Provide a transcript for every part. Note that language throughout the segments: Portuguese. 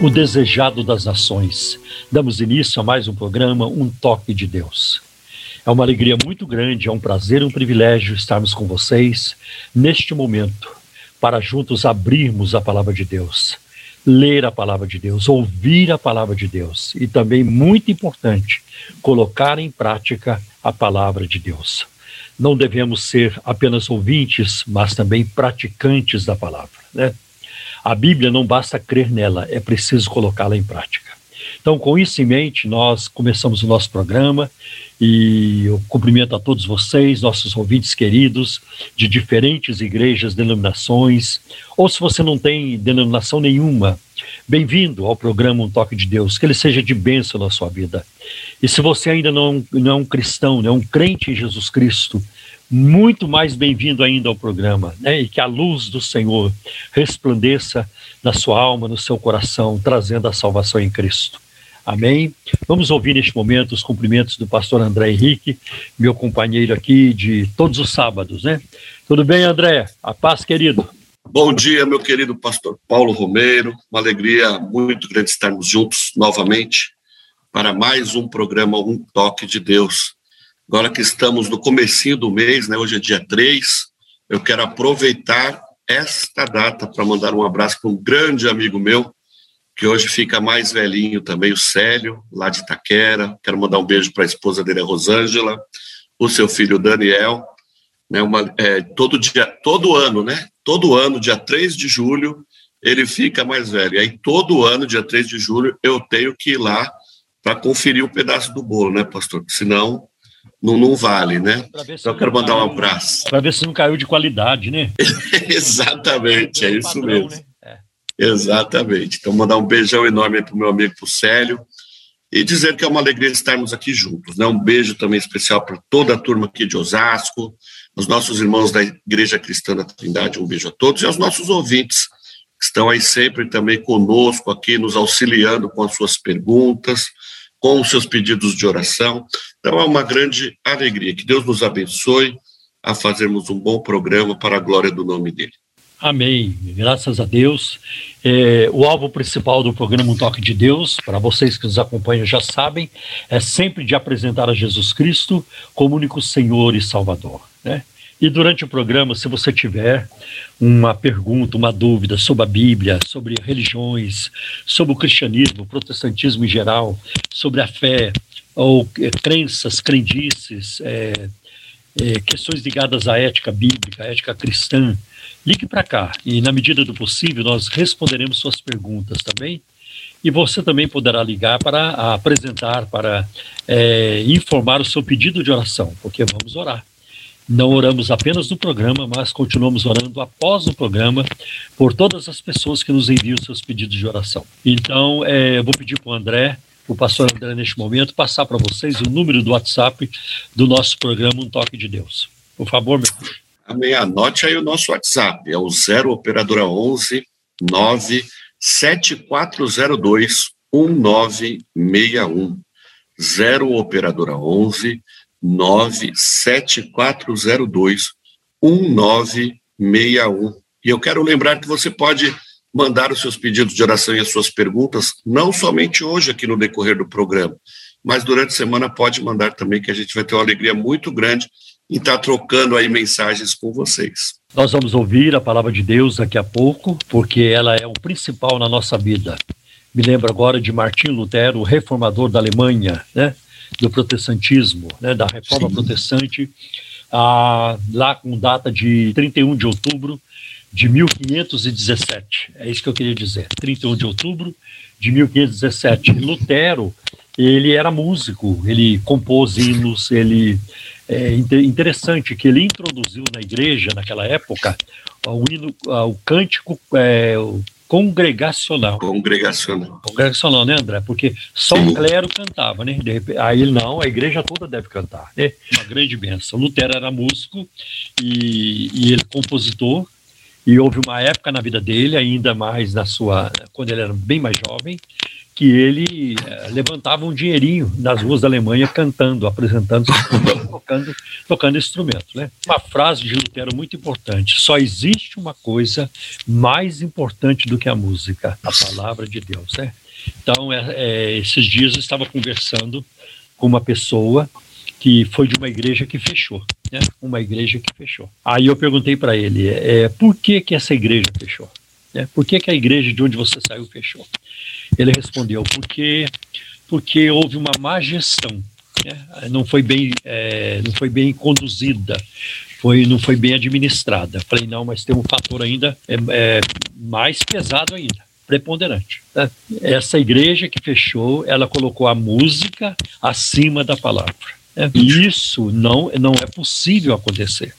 o desejado das nações, damos início a mais um programa Um Toque de Deus. É uma alegria muito grande, é um prazer, um privilégio estarmos com vocês neste momento para juntos abrirmos a palavra de Deus, ler a palavra de Deus, ouvir a palavra de Deus e também, muito importante, colocar em prática a palavra de Deus. Não devemos ser apenas ouvintes, mas também praticantes da palavra, né? A Bíblia não basta crer nela, é preciso colocá-la em prática. Então, com isso em mente, nós começamos o nosso programa e eu cumprimento a todos vocês, nossos ouvintes queridos, de diferentes igrejas, denominações, ou se você não tem denominação nenhuma, bem-vindo ao programa Um Toque de Deus, que ele seja de bênção na sua vida. E se você ainda não, não é um cristão, não é um crente em Jesus Cristo, muito mais bem-vindo ainda ao programa, né? E que a luz do Senhor resplandeça na sua alma, no seu coração, trazendo a salvação em Cristo. Amém? Vamos ouvir neste momento os cumprimentos do pastor André Henrique, meu companheiro aqui de todos os sábados, né? Tudo bem, André? A paz, querido. Bom dia, meu querido pastor Paulo Romeiro. Uma alegria muito grande estarmos juntos novamente para mais um programa Um Toque de Deus. Agora que estamos no comecinho do mês, né, hoje é dia 3, eu quero aproveitar esta data para mandar um abraço para um grande amigo meu, que hoje fica mais velhinho também, o Célio, lá de Itaquera. Quero mandar um beijo para a esposa dele, a Rosângela, o seu filho Daniel. Né, uma, é, todo dia, todo ano, né? Todo ano, dia 3 de julho, ele fica mais velho. E aí, todo ano, dia 3 de julho, eu tenho que ir lá para conferir um pedaço do bolo, né, pastor? Senão não, não vale, né? Então, eu quero mandar um abraço. Para ver se não caiu de qualidade, né? Exatamente, é isso padrão, mesmo. Né? É. Exatamente. Então, mandar um beijão enorme para o meu amigo pro Célio e dizer que é uma alegria estarmos aqui juntos. Né? Um beijo também especial para toda a turma aqui de Osasco, os nossos irmãos da Igreja Cristã da Trindade, um beijo a todos, e aos nossos ouvintes, que estão aí sempre também conosco aqui, nos auxiliando com as suas perguntas, com os seus pedidos de oração. Então é uma grande alegria. Que Deus nos abençoe a fazermos um bom programa para a glória do nome dele. Amém. Graças a Deus. É, o alvo principal do programa Um Toque de Deus, para vocês que nos acompanham já sabem, é sempre de apresentar a Jesus Cristo como único Senhor e Salvador. Né? E durante o programa, se você tiver uma pergunta, uma dúvida sobre a Bíblia, sobre religiões, sobre o cristianismo, o protestantismo em geral, sobre a fé, ou é, crenças, crendices, é, é, questões ligadas à ética bíblica, à ética cristã, ligue para cá e, na medida do possível, nós responderemos suas perguntas também. E você também poderá ligar para apresentar, para é, informar o seu pedido de oração, porque vamos orar. Não oramos apenas no programa, mas continuamos orando após o programa por todas as pessoas que nos enviam seus pedidos de oração. Então, é, eu vou pedir para o André, o pastor André, neste momento, passar para vocês o número do WhatsApp do nosso programa Um Toque de Deus. Por favor, meu filho. Amém. Anote aí o nosso WhatsApp. É o 0 Operadora 11 9 7402 1961. 0 Operadora 11 97402 1961. E eu quero lembrar que você pode mandar os seus pedidos de oração e as suas perguntas, não somente hoje aqui no decorrer do programa, mas durante a semana pode mandar também, que a gente vai ter uma alegria muito grande em estar trocando aí mensagens com vocês. Nós vamos ouvir a palavra de Deus daqui a pouco, porque ela é o principal na nossa vida. Me lembro agora de Martim Lutero, reformador da Alemanha, né? Do protestantismo, né, da reforma Sim. protestante, ah, lá com data de 31 de outubro de 1517. É isso que eu queria dizer. 31 de outubro de 1517. Lutero, ele era músico, ele compôs hinos, ele é interessante que ele introduziu na igreja naquela época o hino, o cântico, é, o congregacional. Congregacional. Congregacional, né, André? Porque só Sim. o clero cantava, né? Repente, aí não, a igreja toda deve cantar, né? Uma grande benção. Lutero era músico e, e ele compositor, e houve uma época na vida dele, ainda mais na sua, quando ele era bem mais jovem, que ele é, levantava um dinheirinho nas ruas da Alemanha cantando, apresentando, tocando, tocando instrumentos. Né? Uma frase de Lutero muito importante: só existe uma coisa mais importante do que a música, a palavra de Deus. Né? Então, é, é, esses dias eu estava conversando com uma pessoa que foi de uma igreja que fechou, né? Uma igreja que fechou. Aí eu perguntei para ele, é, por que que essa igreja fechou? É, por que que a igreja de onde você saiu fechou? Ele respondeu, porque porque houve uma má gestão, né? não foi bem é, não foi bem conduzida, foi não foi bem administrada. Falei não, mas tem um fator ainda é, é mais pesado ainda preponderante. Né? Essa igreja que fechou, ela colocou a música acima da palavra. É, isso não, não é possível acontecer.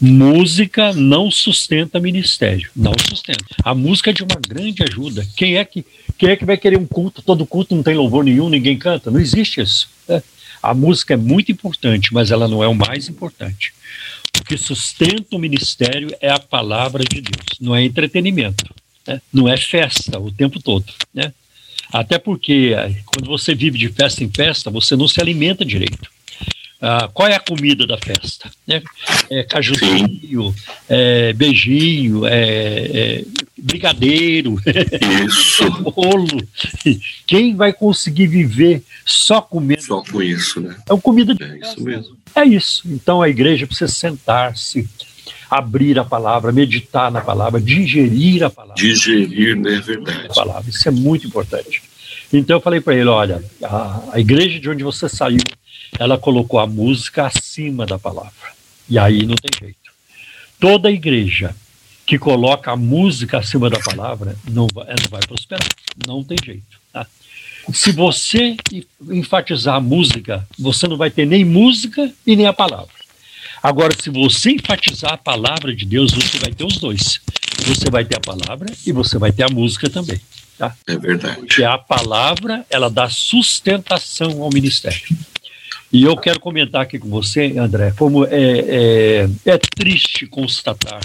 Música não sustenta ministério, não sustenta. A música é de uma grande ajuda. Quem é que quem é que vai querer um culto? Todo culto não tem louvor nenhum, ninguém canta. Não existe isso. Né? A música é muito importante, mas ela não é o mais importante. O que sustenta o ministério é a palavra de Deus, não é entretenimento, né? não é festa o tempo todo. Né? Até porque quando você vive de festa em festa, você não se alimenta direito. Ah, qual é a comida da festa? Né? É cajuzinho, é beijinho, é, é brigadeiro, bolo. Quem vai conseguir viver só comendo? Só com isso, né? É uma comida de É isso mesmo. É isso. Então a igreja precisa sentar-se, abrir a palavra, meditar na palavra, digerir a palavra. Digerir, né? É verdade. A palavra. Isso é muito importante. Então eu falei para ele, olha, a, a igreja de onde você saiu ela colocou a música acima da palavra. E aí não tem jeito. Toda igreja que coloca a música acima da palavra não vai, não vai prosperar. Não tem jeito. Tá? Se você enfatizar a música, você não vai ter nem música e nem a palavra. Agora, se você enfatizar a palavra de Deus, você vai ter os dois. Você vai ter a palavra e você vai ter a música também. Tá? É verdade. Porque a palavra, ela dá sustentação ao ministério. E eu quero comentar aqui com você, André, como é, é, é triste constatar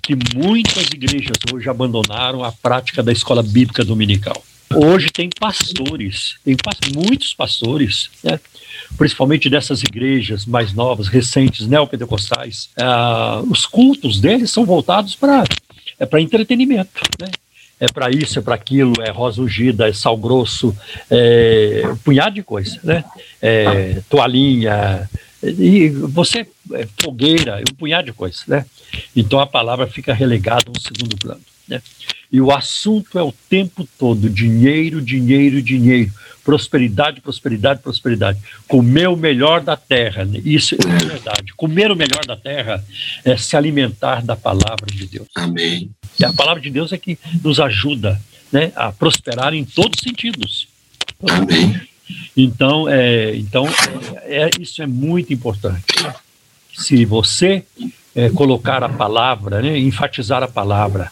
que muitas igrejas hoje abandonaram a prática da escola bíblica dominical. Hoje tem pastores, tem muitos pastores, né? principalmente dessas igrejas mais novas, recentes, neopentecostais. Ah, os cultos deles são voltados para é entretenimento. Né? É para isso, é para aquilo, é rosa ungida, é sal grosso, é um punhado de coisa, né? É, toalhinha, e você, é, fogueira, um punhado de coisa, né? Então a palavra fica relegada a um segundo plano, né? E o assunto é o tempo todo dinheiro, dinheiro, dinheiro prosperidade, prosperidade, prosperidade. Comer o melhor da terra, isso é verdade. Comer o melhor da terra é se alimentar da palavra de Deus. Amém. E a palavra de Deus é que nos ajuda né, a prosperar em todos os sentidos. Amém. Então, é, então é, é, isso é muito importante. Se você é, colocar a palavra, né, enfatizar a palavra,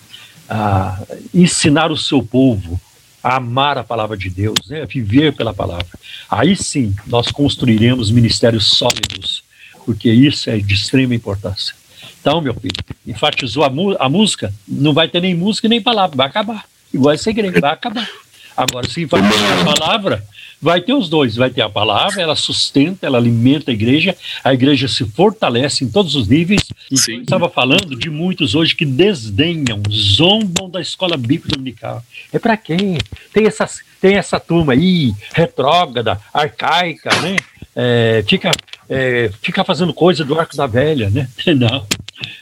a, ensinar o seu povo a amar a palavra de Deus, né? a viver pela palavra. Aí sim nós construiremos ministérios sólidos, porque isso é de extrema importância. Então, meu filho, enfatizou a, a música, não vai ter nem música nem palavra, vai acabar. Igual essa igreja, vai acabar. Agora, se enfatizar a palavra, vai ter os dois. Vai ter a palavra, ela sustenta, ela alimenta a igreja, a igreja se fortalece em todos os níveis. E estava falando de muitos hoje que desdenham, zombam da escola bíblica dominical. É para quem? Tem, essas, tem essa turma aí, retrógrada, arcaica, né? É, fica, é, fica fazendo coisa do arco da velha, né? Não.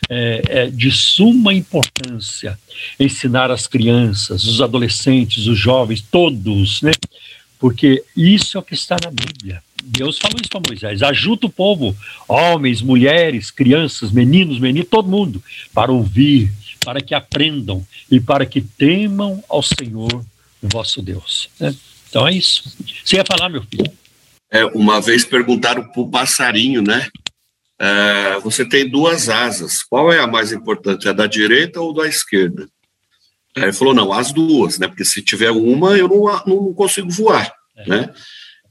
É, é, de suma importância ensinar as crianças, os adolescentes, os jovens, todos, né? porque isso é o que está na Bíblia. Deus falou isso para Moisés: ajuda o povo, homens, mulheres, crianças, meninos, meninas, todo mundo, para ouvir, para que aprendam e para que temam ao Senhor, vosso Deus. Né? Então é isso. Você ia falar, meu filho? É, uma vez perguntaram para o passarinho, né? É, você tem duas asas. Qual é a mais importante, a da direita ou da esquerda? Aí ele falou, não, as duas, né? Porque se tiver uma, eu não, não consigo voar, é. né?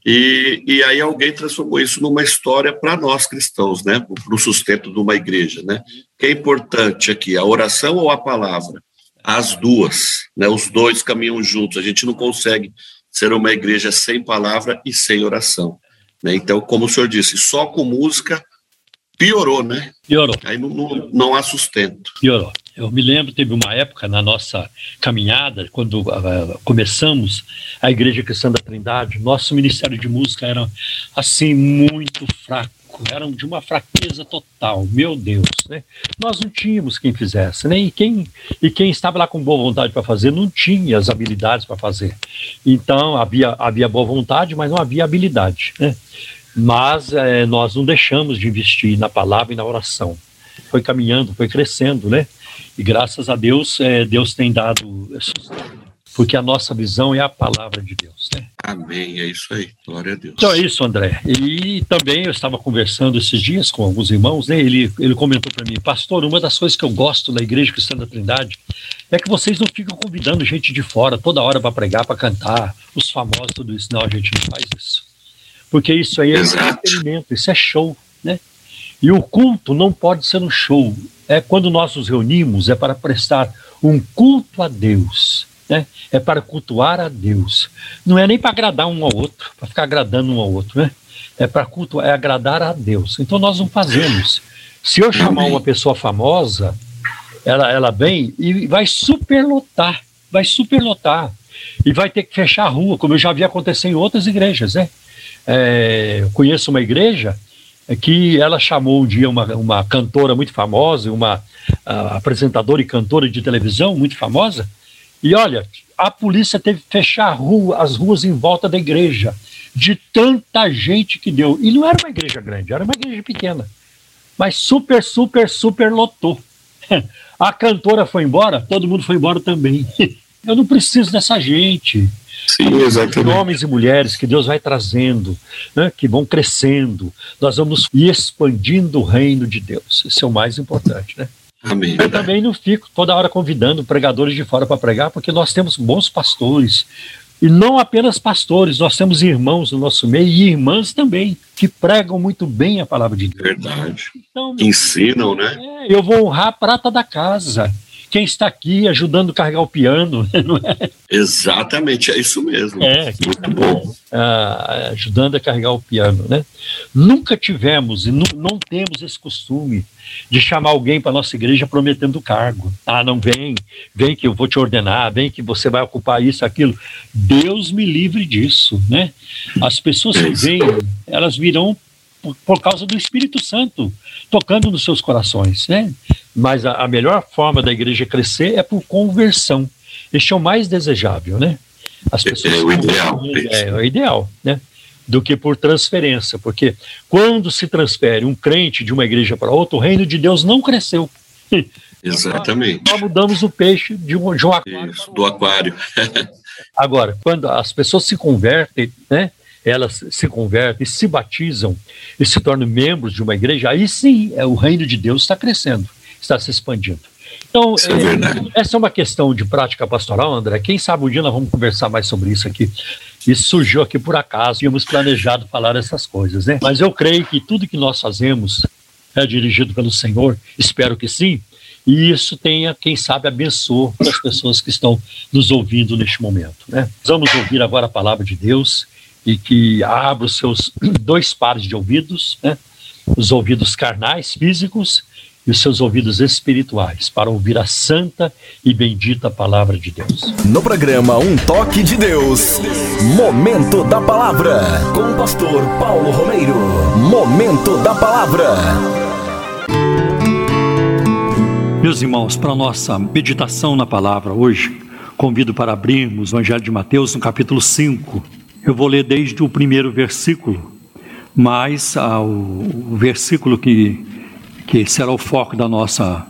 E, e aí alguém transformou isso numa história para nós cristãos, né? Para o sustento de uma igreja, né? Que é importante aqui, a oração ou a palavra? As duas, né? Os dois caminham juntos. A gente não consegue ser uma igreja sem palavra e sem oração. Né? Então, como o senhor disse, só com música piorou, né? Piorou. Aí não, não, não há sustento. Piorou. Eu me lembro, teve uma época na nossa caminhada, quando uh, começamos a Igreja Cristã da Trindade, nosso ministério de música era assim muito fraco, eram de uma fraqueza total, meu Deus, né? Nós não tínhamos quem fizesse, né? E quem, e quem estava lá com boa vontade para fazer não tinha as habilidades para fazer. Então havia, havia boa vontade, mas não havia habilidade, né? Mas é, nós não deixamos de investir na palavra e na oração. Foi caminhando, foi crescendo, né? E graças a Deus, é, Deus tem dado porque a nossa visão é a palavra de Deus, né? Amém, é isso aí, glória a Deus. Então é isso, André. E também eu estava conversando esses dias com alguns irmãos, né? Ele, ele comentou para mim, pastor, uma das coisas que eu gosto da Igreja Cristã da Trindade é que vocês não ficam convidando gente de fora toda hora para pregar, para cantar, os famosos, tudo isso. Não, a gente não faz isso porque isso aí é entretenimento, isso é show, né? E o culto não pode ser um show. É quando nós nos reunimos é para prestar um culto a Deus, né? É para cultuar a Deus. Não é nem para agradar um ao outro, para ficar agradando um ao outro, né? É para cultuar, é agradar a Deus. Então nós não fazemos. Se eu chamar uma pessoa famosa, ela ela vem e vai superlotar, vai superlotar e vai ter que fechar a rua, como eu já vi acontecer em outras igrejas, né? É, conheço uma igreja que ela chamou um dia uma, uma cantora muito famosa, uma apresentadora e cantora de televisão muito famosa, e olha, a polícia teve que fechar rua, as ruas em volta da igreja, de tanta gente que deu. E não era uma igreja grande, era uma igreja pequena. Mas super, super, super lotou. A cantora foi embora, todo mundo foi embora também. Eu não preciso dessa gente. Sim, exatamente. Homens e mulheres que Deus vai trazendo, né, que vão crescendo. Nós vamos expandindo o reino de Deus. Isso é o mais importante, né? Amém. Eu também não fico toda hora convidando pregadores de fora para pregar, porque nós temos bons pastores. E não apenas pastores, nós temos irmãos no nosso meio e irmãs também, que pregam muito bem a palavra de Deus. Verdade. Então, Ensinam, né? É, eu vou honrar a prata da casa quem está aqui ajudando a carregar o piano, não é? Exatamente, é isso mesmo. É, muito bom. Ah, ajudando a carregar o piano, né? Nunca tivemos e não, não temos esse costume de chamar alguém para nossa igreja prometendo cargo. Ah, não vem, vem que eu vou te ordenar, vem que você vai ocupar isso, aquilo. Deus me livre disso, né? As pessoas que vêm, elas virão por, por causa do Espírito Santo tocando nos seus corações, né? Mas a, a, melhor forma da igreja crescer é por conversão. Este é o mais desejável, né? As pessoas é, o ideal. É, é o ideal, né? Do que por transferência, porque quando se transfere um crente de uma igreja para outra, o reino de Deus não cresceu. Exatamente. Nós, nós mudamos o peixe de um, de um aquário. Isso, do aquário. Agora, quando as pessoas se convertem, né? Elas se convertem, se batizam e se tornam membros de uma igreja, aí sim é, o reino de Deus está crescendo, está se expandindo. Então, é, é essa é uma questão de prática pastoral, André. Quem sabe um dia nós vamos conversar mais sobre isso aqui. Isso surgiu aqui por acaso, tínhamos planejado falar essas coisas, né? Mas eu creio que tudo que nós fazemos é dirigido pelo Senhor, espero que sim, e isso tenha, quem sabe, abençoe as pessoas que estão nos ouvindo neste momento. Né? Vamos ouvir agora a palavra de Deus e que abra os seus dois pares de ouvidos, né? os ouvidos carnais, físicos, e os seus ouvidos espirituais, para ouvir a santa e bendita palavra de Deus. No programa Um Toque de Deus, Momento da Palavra, com o pastor Paulo Romeiro. Momento da Palavra. Meus irmãos, para a nossa meditação na palavra hoje, convido para abrirmos o Evangelho de Mateus no capítulo 5 eu vou ler desde o primeiro versículo, mas o, o versículo que, que será o foco da nossa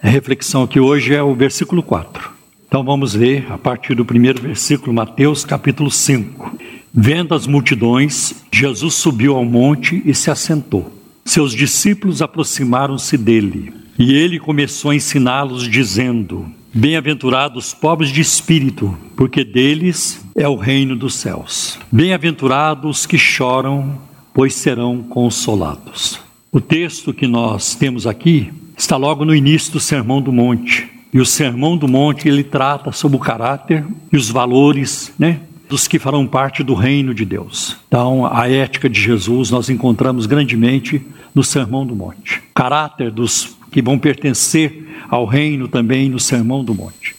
reflexão aqui hoje é o versículo 4. Então vamos ler a partir do primeiro versículo, Mateus capítulo 5. Vendo as multidões, Jesus subiu ao monte e se assentou. Seus discípulos aproximaram-se dele, e ele começou a ensiná-los, dizendo: Bem-aventurados os pobres de espírito, porque deles é o reino dos céus. Bem-aventurados os que choram, pois serão consolados. O texto que nós temos aqui está logo no início do Sermão do Monte. E o Sermão do Monte ele trata sobre o caráter e os valores, né, dos que farão parte do reino de Deus. Então, a ética de Jesus nós encontramos grandemente no Sermão do Monte. O caráter dos que vão pertencer ao reino também no Sermão do Monte.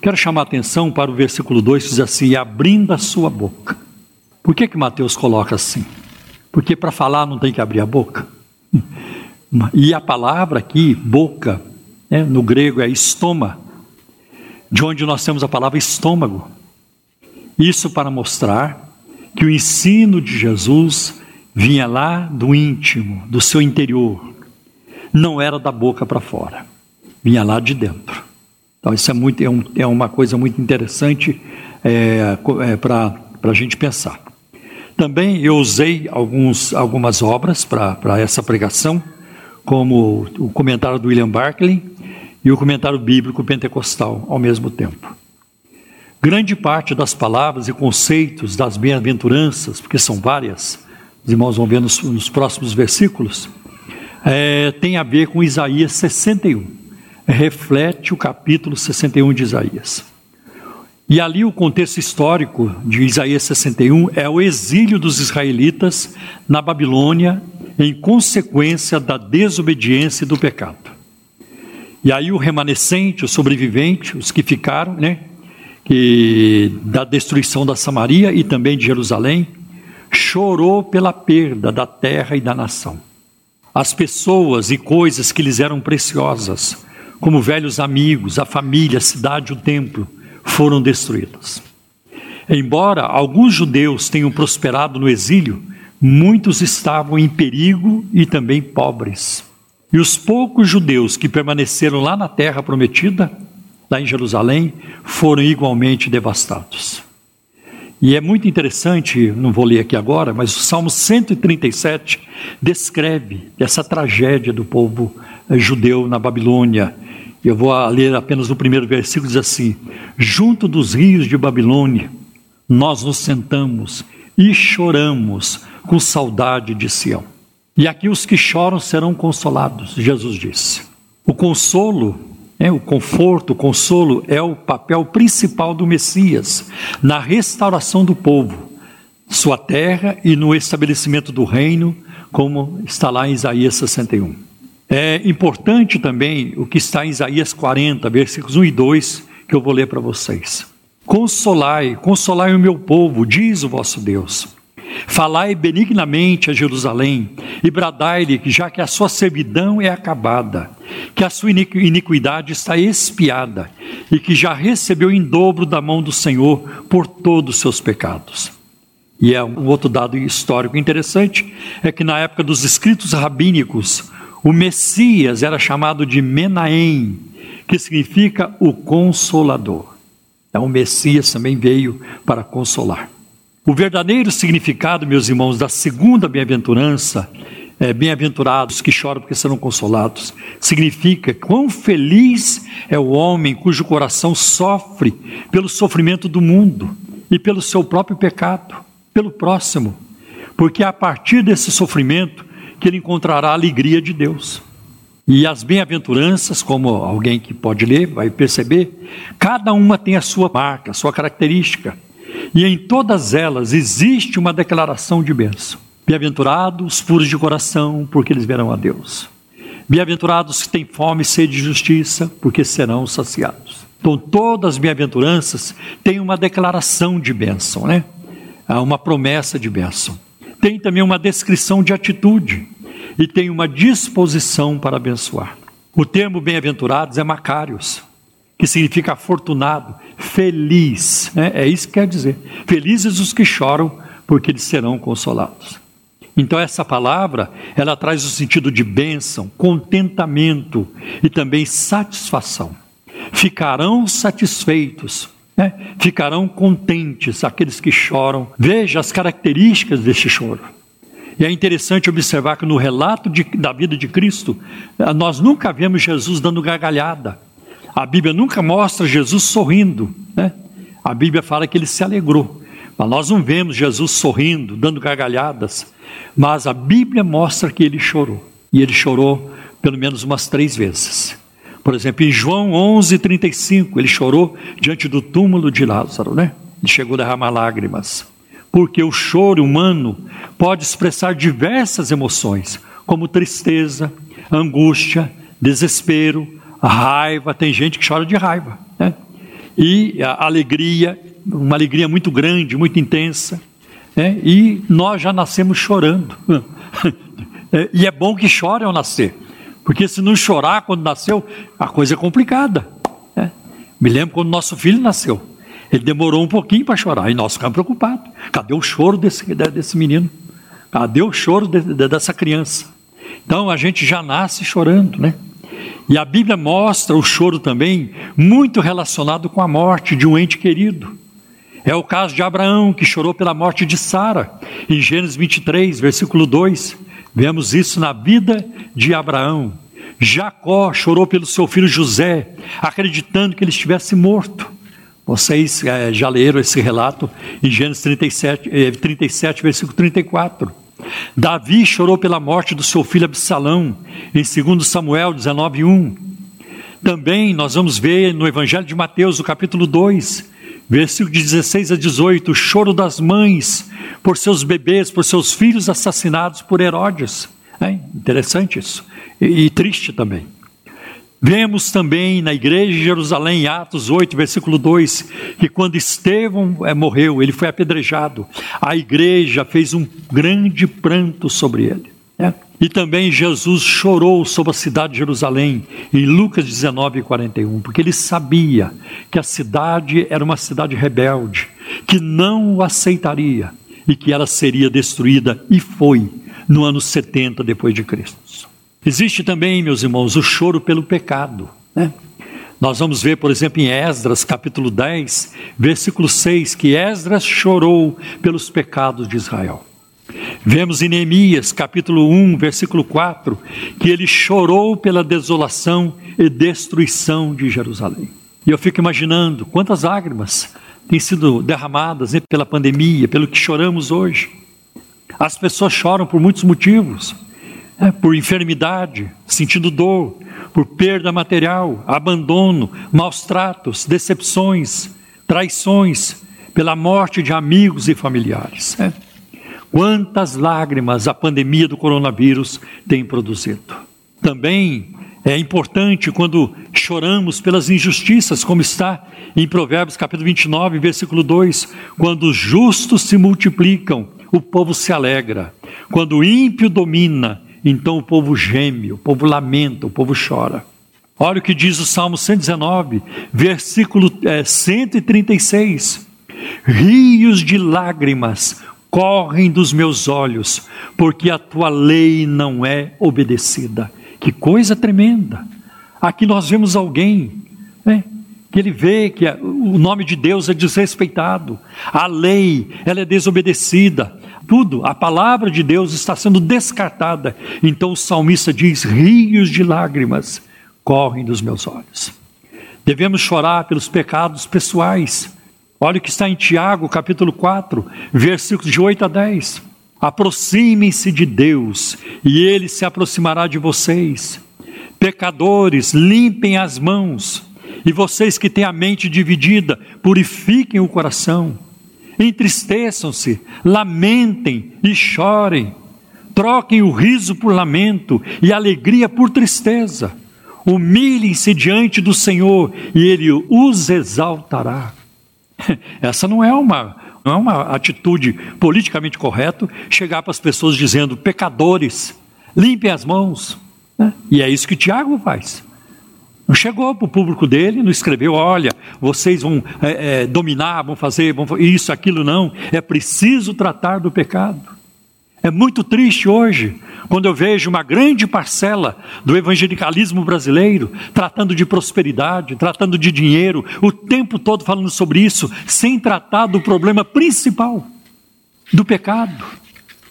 Quero chamar a atenção para o versículo 2 que diz assim: abrindo a sua boca. Por que, que Mateus coloca assim? Porque para falar não tem que abrir a boca. E a palavra aqui, boca, né, no grego é estoma, de onde nós temos a palavra estômago. Isso para mostrar que o ensino de Jesus vinha lá do íntimo, do seu interior, não era da boca para fora, vinha lá de dentro. Então, isso é, muito, é, um, é uma coisa muito interessante é, é, para a gente pensar. Também eu usei alguns, algumas obras para essa pregação, como o comentário do William Barclay e o comentário bíblico pentecostal ao mesmo tempo. Grande parte das palavras e conceitos das bem-aventuranças, porque são várias, os irmãos vão ver nos, nos próximos versículos, é, tem a ver com Isaías 61. Reflete o capítulo 61 de Isaías. E ali o contexto histórico de Isaías 61 é o exílio dos israelitas na Babilônia em consequência da desobediência e do pecado. E aí o remanescente, o sobrevivente, os que ficaram, né, que da destruição da Samaria e também de Jerusalém, chorou pela perda da terra e da nação. As pessoas e coisas que lhes eram preciosas, como velhos amigos, a família, a cidade, o templo, foram destruídas. Embora alguns judeus tenham prosperado no exílio, muitos estavam em perigo e também pobres. E os poucos judeus que permaneceram lá na terra prometida, lá em Jerusalém, foram igualmente devastados. E é muito interessante, não vou ler aqui agora, mas o Salmo 137 descreve essa tragédia do povo eh, judeu na Babilônia. Eu vou ler apenas o primeiro versículo, diz assim: Junto dos rios de Babilônia, nós nos sentamos e choramos com saudade de Sião. E aqui os que choram serão consolados, Jesus disse. O consolo é, o conforto, o consolo é o papel principal do Messias na restauração do povo, sua terra e no estabelecimento do reino, como está lá em Isaías 61. É importante também o que está em Isaías 40, versículos 1 e 2, que eu vou ler para vocês. Consolai, consolai o meu povo, diz o vosso Deus. Falai benignamente a Jerusalém e bradai-lhe já que a sua servidão é acabada, que a sua iniquidade está expiada e que já recebeu em dobro da mão do Senhor por todos os seus pecados. E é um outro dado histórico interessante é que na época dos escritos rabínicos, o Messias era chamado de Menahem, que significa o consolador. Então o Messias também veio para consolar. O verdadeiro significado, meus irmãos, da segunda bem-aventurança, é, bem-aventurados que choram porque serão consolados, significa quão feliz é o homem cujo coração sofre pelo sofrimento do mundo e pelo seu próprio pecado, pelo próximo, porque a partir desse sofrimento que ele encontrará a alegria de Deus. E as bem-aventuranças, como alguém que pode ler vai perceber, cada uma tem a sua marca, a sua característica. E em todas elas existe uma declaração de bênção. Bem-aventurados os puros de coração, porque eles verão a Deus. Bem-aventurados que têm fome e sede de justiça, porque serão saciados. Então, todas as bem-aventuranças têm uma declaração de bênção, né? Uma promessa de bênção. Tem também uma descrição de atitude e tem uma disposição para abençoar. O termo bem-aventurados é macários, que significa afortunado, feliz. Né? É isso que quer dizer. Felizes os que choram, porque eles serão consolados. Então essa palavra, ela traz o sentido de bênção, contentamento e também satisfação. Ficarão satisfeitos, né? ficarão contentes aqueles que choram. Veja as características deste choro. E é interessante observar que no relato de, da vida de Cristo, nós nunca vemos Jesus dando gargalhada A Bíblia nunca mostra Jesus sorrindo, né? A Bíblia fala que ele se alegrou. Mas nós não vemos Jesus sorrindo, dando gargalhadas. Mas a Bíblia mostra que ele chorou. E ele chorou pelo menos umas três vezes. Por exemplo, em João 11, 35, ele chorou diante do túmulo de Lázaro, né? Ele chegou a derramar lágrimas. Porque o choro humano pode expressar diversas emoções, como tristeza, angústia, desespero, raiva. Tem gente que chora de raiva, né? E alegria, uma alegria muito grande, muito intensa. Né? E nós já nascemos chorando. É, e é bom que chore ao nascer, porque se não chorar quando nasceu, a coisa é complicada. Né? Me lembro quando nosso filho nasceu. Ele demorou um pouquinho para chorar e nós ficamos preocupados. Cadê o choro desse, desse menino? Cadê o choro de, de, dessa criança? Então a gente já nasce chorando, né? E a Bíblia mostra o choro também muito relacionado com a morte de um ente querido. É o caso de Abraão, que chorou pela morte de Sara, em Gênesis 23, versículo 2. Vemos isso na vida de Abraão. Jacó chorou pelo seu filho José, acreditando que ele estivesse morto. Vocês é, já leram esse relato em Gênesis 37, é, 37, versículo 34. Davi chorou pela morte do seu filho Absalão, em 2 Samuel 19, 1. Também nós vamos ver no Evangelho de Mateus, no capítulo 2, versículo de 16 a 18, o choro das mães por seus bebês, por seus filhos assassinados por Herodes. É interessante isso. E, e triste também. Vemos também na igreja de Jerusalém, Atos 8, versículo 2, que quando Estevão é, morreu, ele foi apedrejado, a igreja fez um grande pranto sobre ele. Né? E também Jesus chorou sobre a cidade de Jerusalém, em Lucas 19, 41, porque ele sabia que a cidade era uma cidade rebelde, que não o aceitaria e que ela seria destruída, e foi no ano 70 depois de Cristo. Existe também, meus irmãos, o choro pelo pecado. Né? Nós vamos ver, por exemplo, em Esdras, capítulo 10, versículo 6, que Esdras chorou pelos pecados de Israel. Vemos em Neemias, capítulo 1, versículo 4, que ele chorou pela desolação e destruição de Jerusalém. E eu fico imaginando quantas lágrimas têm sido derramadas né, pela pandemia, pelo que choramos hoje. As pessoas choram por muitos motivos é, por enfermidade, sentindo dor, por perda material, abandono, maus tratos, decepções, traições, pela morte de amigos e familiares. É. Quantas lágrimas a pandemia do coronavírus tem produzido. Também é importante quando choramos pelas injustiças, como está em Provérbios capítulo 29, versículo 2, quando os justos se multiplicam, o povo se alegra. Quando o ímpio domina, então o povo geme, o povo lamenta, o povo chora. Olha o que diz o Salmo 119, versículo é, 136. Rios de lágrimas correm dos meus olhos, porque a tua lei não é obedecida. Que coisa tremenda! Aqui nós vemos alguém né, que ele vê que o nome de Deus é desrespeitado, a lei ela é desobedecida, tudo, a palavra de Deus está sendo descartada. Então o salmista diz: rios de lágrimas correm dos meus olhos. Devemos chorar pelos pecados pessoais. Olha o que está em Tiago, capítulo 4, versículos de 8 a 10. Aproximem-se de Deus, e Ele se aproximará de vocês. Pecadores, limpem as mãos, e vocês que têm a mente dividida, purifiquem o coração entristeçam-se, lamentem e chorem, troquem o riso por lamento e alegria por tristeza. Humilhem-se diante do Senhor e Ele os exaltará. Essa não é uma, não é uma atitude politicamente correta chegar para as pessoas dizendo: pecadores, limpem as mãos. Né? E é isso que Tiago faz. Não chegou para o público dele, não escreveu, olha, vocês vão é, é, dominar, vão fazer vão, isso, aquilo, não. É preciso tratar do pecado. É muito triste hoje, quando eu vejo uma grande parcela do evangelicalismo brasileiro tratando de prosperidade, tratando de dinheiro, o tempo todo falando sobre isso, sem tratar do problema principal, do pecado.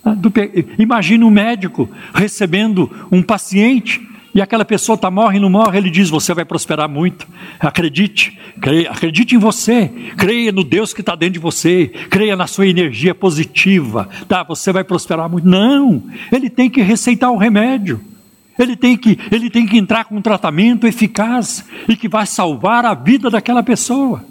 Ah. Imagine um médico recebendo um paciente e aquela pessoa está morre não morre, ele diz: Você vai prosperar muito. Acredite, creia, acredite em você, creia no Deus que está dentro de você, creia na sua energia positiva, tá? Você vai prosperar muito. Não, ele tem que receitar o remédio. Ele tem, que, ele tem que entrar com um tratamento eficaz e que vai salvar a vida daquela pessoa.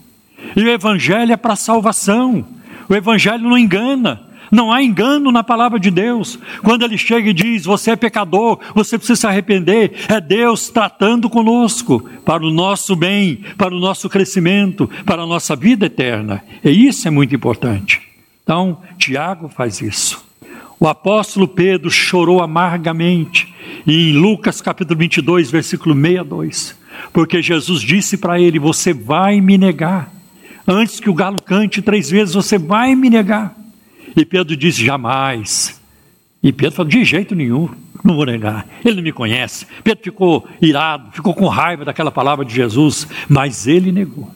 E o Evangelho é para salvação. O Evangelho não engana. Não há engano na palavra de Deus. Quando ele chega e diz: Você é pecador, você precisa se arrepender, é Deus tratando conosco para o nosso bem, para o nosso crescimento, para a nossa vida eterna. E isso é muito importante. Então, Tiago faz isso. O apóstolo Pedro chorou amargamente em Lucas capítulo 22, versículo 62, porque Jesus disse para ele: Você vai me negar. Antes que o galo cante três vezes, você vai me negar. E Pedro disse: Jamais. E Pedro falou: De jeito nenhum, não vou negar. Ele não me conhece. Pedro ficou irado, ficou com raiva daquela palavra de Jesus, mas ele negou.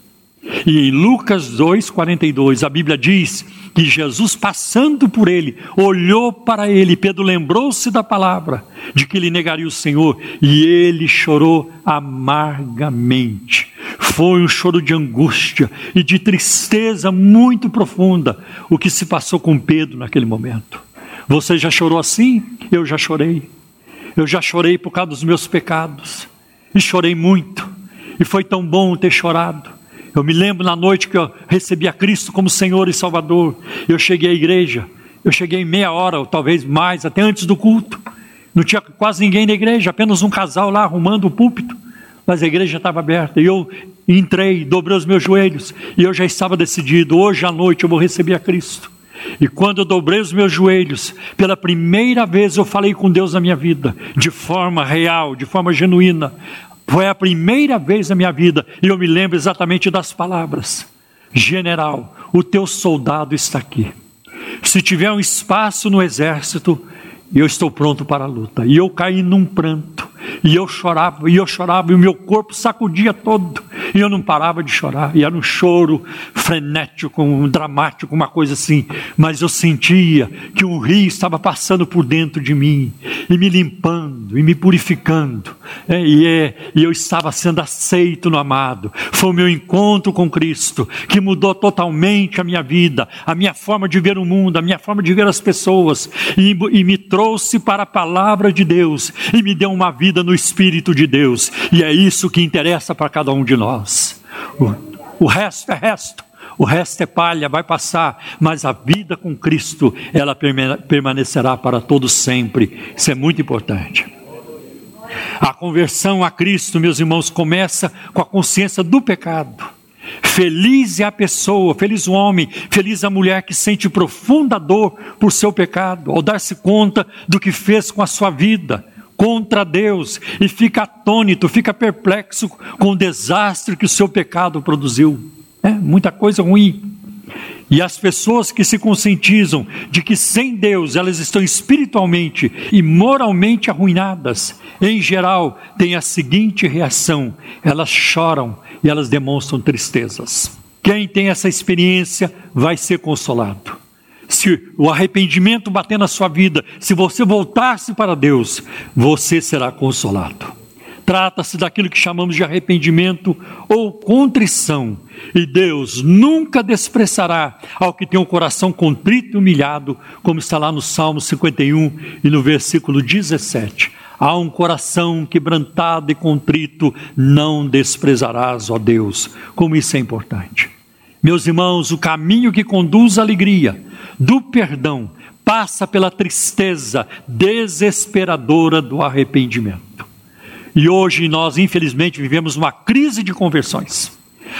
E em Lucas 2,42, a Bíblia diz que Jesus, passando por ele, olhou para ele. Pedro lembrou-se da palavra de que ele negaria o Senhor e ele chorou amargamente. Foi um choro de angústia e de tristeza muito profunda o que se passou com Pedro naquele momento. Você já chorou assim? Eu já chorei. Eu já chorei por causa dos meus pecados. E chorei muito. E foi tão bom ter chorado. Eu me lembro na noite que eu recebi a Cristo como Senhor e Salvador. Eu cheguei à igreja. Eu cheguei meia hora, ou talvez mais, até antes do culto. Não tinha quase ninguém na igreja, apenas um casal lá arrumando o púlpito. Mas a igreja estava aberta. E eu entrei, dobrei os meus joelhos. E eu já estava decidido: hoje à noite eu vou receber a Cristo. E quando eu dobrei os meus joelhos, pela primeira vez eu falei com Deus na minha vida, de forma real, de forma genuína. Foi a primeira vez na minha vida, e eu me lembro exatamente das palavras: General, o teu soldado está aqui. Se tiver um espaço no exército, eu estou pronto para a luta. E eu caí num pranto. E eu chorava, e eu chorava, e o meu corpo sacudia todo. E eu não parava de chorar. E era um choro frenético, um dramático, uma coisa assim. Mas eu sentia que um rio estava passando por dentro de mim, e me limpando, e me purificando. É, e, é, e eu estava sendo aceito no amado. Foi o meu encontro com Cristo que mudou totalmente a minha vida, a minha forma de ver o mundo, a minha forma de ver as pessoas. E, e me trouxe para a palavra de Deus. E me deu uma vida no Espírito de Deus, e é isso que interessa para cada um de nós. O, o resto é resto. O resto é palha, vai passar, mas a vida com Cristo, ela permanecerá para todos sempre. Isso é muito importante. A conversão a Cristo, meus irmãos, começa com a consciência do pecado. Feliz é a pessoa, feliz o homem, feliz a mulher que sente profunda dor por seu pecado, ao dar-se conta do que fez com a sua vida contra Deus e fica atônito, fica perplexo com o desastre que o seu pecado produziu. É muita coisa ruim. E as pessoas que se conscientizam de que sem Deus elas estão espiritualmente e moralmente arruinadas, em geral, têm a seguinte reação: elas choram e elas demonstram tristezas. Quem tem essa experiência vai ser consolado se o arrependimento bater na sua vida, se você voltar-se para Deus, você será consolado. Trata-se daquilo que chamamos de arrependimento ou contrição, e Deus nunca desprezará ao que tem um coração contrito e humilhado, como está lá no Salmo 51 e no versículo 17. Há um coração quebrantado e contrito, não desprezarás, ó Deus. Como isso é importante. Meus irmãos, o caminho que conduz à alegria do perdão passa pela tristeza desesperadora do arrependimento. E hoje nós, infelizmente, vivemos uma crise de conversões.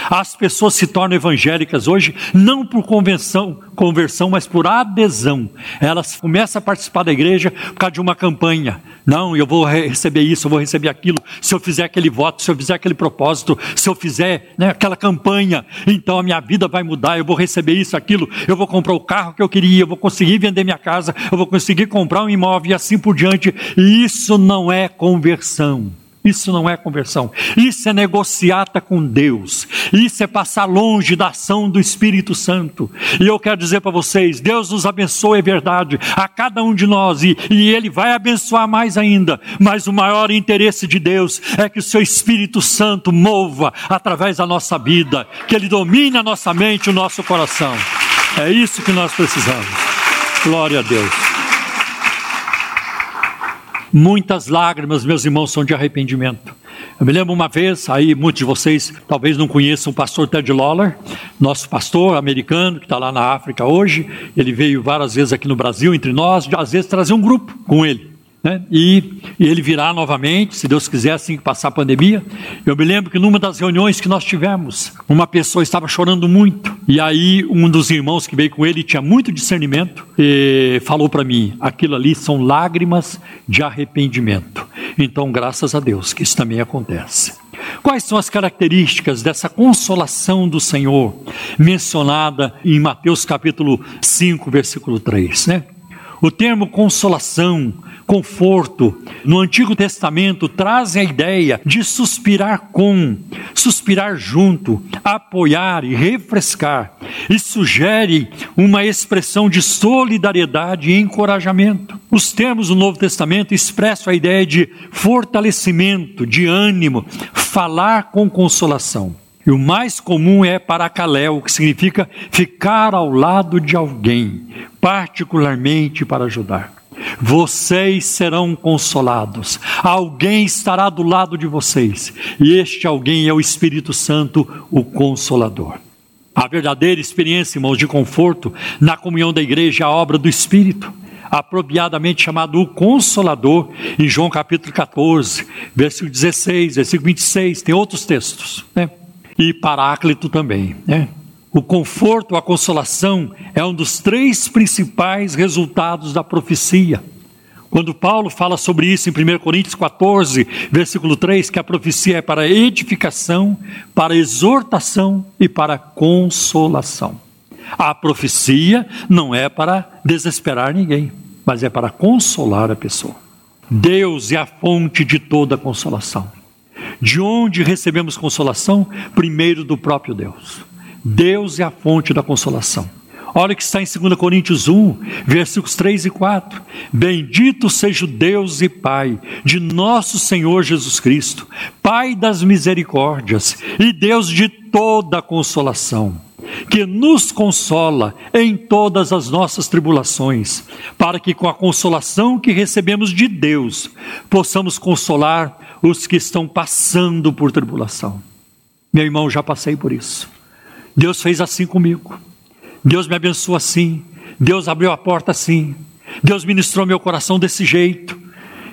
As pessoas se tornam evangélicas hoje não por convenção, conversão, mas por adesão. Elas começam a participar da igreja por causa de uma campanha. Não, eu vou receber isso, eu vou receber aquilo. Se eu fizer aquele voto, se eu fizer aquele propósito, se eu fizer né, aquela campanha, então a minha vida vai mudar. Eu vou receber isso, aquilo. Eu vou comprar o carro que eu queria, eu vou conseguir vender minha casa, eu vou conseguir comprar um imóvel e assim por diante. E isso não é conversão. Isso não é conversão. Isso é negociata com Deus. Isso é passar longe da ação do Espírito Santo. E eu quero dizer para vocês: Deus nos abençoe, é verdade, a cada um de nós, e, e Ele vai abençoar mais ainda. Mas o maior interesse de Deus é que o Seu Espírito Santo mova através da nossa vida, que Ele domine a nossa mente, o nosso coração. É isso que nós precisamos. Glória a Deus. Muitas lágrimas, meus irmãos, são de arrependimento. Eu me lembro uma vez, aí muitos de vocês talvez não conheçam o pastor Ted Lawler, nosso pastor americano que está lá na África hoje. Ele veio várias vezes aqui no Brasil entre nós, às vezes trazer um grupo com ele. Né? E, e, ele virá novamente, se Deus quiser, assim que passar a pandemia. Eu me lembro que numa das reuniões que nós tivemos, uma pessoa estava chorando muito. E aí, um dos irmãos que veio com ele tinha muito discernimento e falou para mim: aquilo ali são lágrimas de arrependimento. Então, graças a Deus que isso também acontece. Quais são as características dessa consolação do Senhor mencionada em Mateus capítulo 5, versículo 3, né? O termo consolação conforto. No Antigo Testamento trazem a ideia de suspirar com, suspirar junto, apoiar e refrescar, e sugere uma expressão de solidariedade e encorajamento. Os termos do Novo Testamento expressam a ideia de fortalecimento, de ânimo, falar com consolação. E o mais comum é paracaléu, que significa ficar ao lado de alguém, particularmente para ajudar. Vocês serão consolados. Alguém estará do lado de vocês. E este alguém é o Espírito Santo, o Consolador. A verdadeira experiência, irmãos, de conforto na comunhão da igreja é a obra do Espírito, apropriadamente chamado o Consolador, em João capítulo 14, versículo 16, versículo 26, tem outros textos, né? E Paráclito também, né? O conforto, a consolação é um dos três principais resultados da profecia. Quando Paulo fala sobre isso em 1 Coríntios 14, versículo 3, que a profecia é para edificação, para exortação e para consolação. A profecia não é para desesperar ninguém, mas é para consolar a pessoa. Deus é a fonte de toda consolação. De onde recebemos consolação? Primeiro do próprio Deus. Deus é a fonte da consolação. Olha o que está em 2 Coríntios 1, versículos 3 e 4. Bendito seja o Deus e Pai de nosso Senhor Jesus Cristo, Pai das misericórdias e Deus de toda consolação, que nos consola em todas as nossas tribulações, para que com a consolação que recebemos de Deus, possamos consolar os que estão passando por tribulação. Meu irmão, já passei por isso. Deus fez assim comigo. Deus me abençoou assim. Deus abriu a porta assim. Deus ministrou meu coração desse jeito.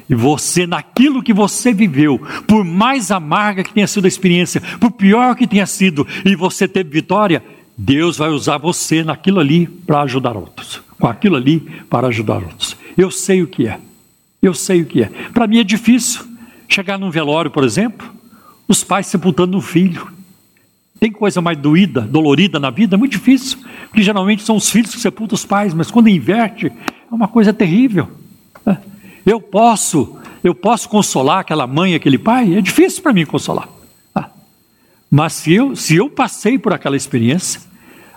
E você, naquilo que você viveu, por mais amarga que tenha sido a experiência, por pior que tenha sido, e você teve vitória, Deus vai usar você naquilo ali para ajudar outros. Com aquilo ali para ajudar outros. Eu sei o que é. Eu sei o que é. Para mim é difícil chegar num velório, por exemplo, os pais sepultando um filho. Tem coisa mais doída, dolorida na vida? É muito difícil, porque geralmente são os filhos que sepultam os pais, mas quando inverte, é uma coisa terrível. Né? Eu posso, eu posso consolar aquela mãe, aquele pai? É difícil para mim consolar. Ah, mas se eu, se eu passei por aquela experiência,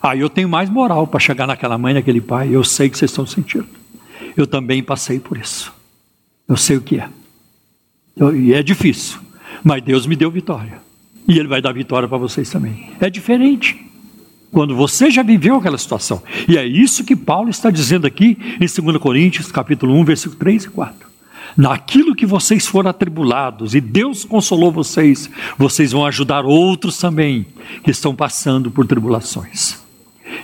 aí eu tenho mais moral para chegar naquela mãe, naquele pai. Eu sei que vocês estão sentindo. Eu também passei por isso. Eu sei o que é. E é difícil, mas Deus me deu vitória. E Ele vai dar vitória para vocês também. É diferente. Quando você já viveu aquela situação. E é isso que Paulo está dizendo aqui em 2 Coríntios, capítulo 1, versículo 3 e 4. Naquilo que vocês foram atribulados e Deus consolou vocês, vocês vão ajudar outros também que estão passando por tribulações.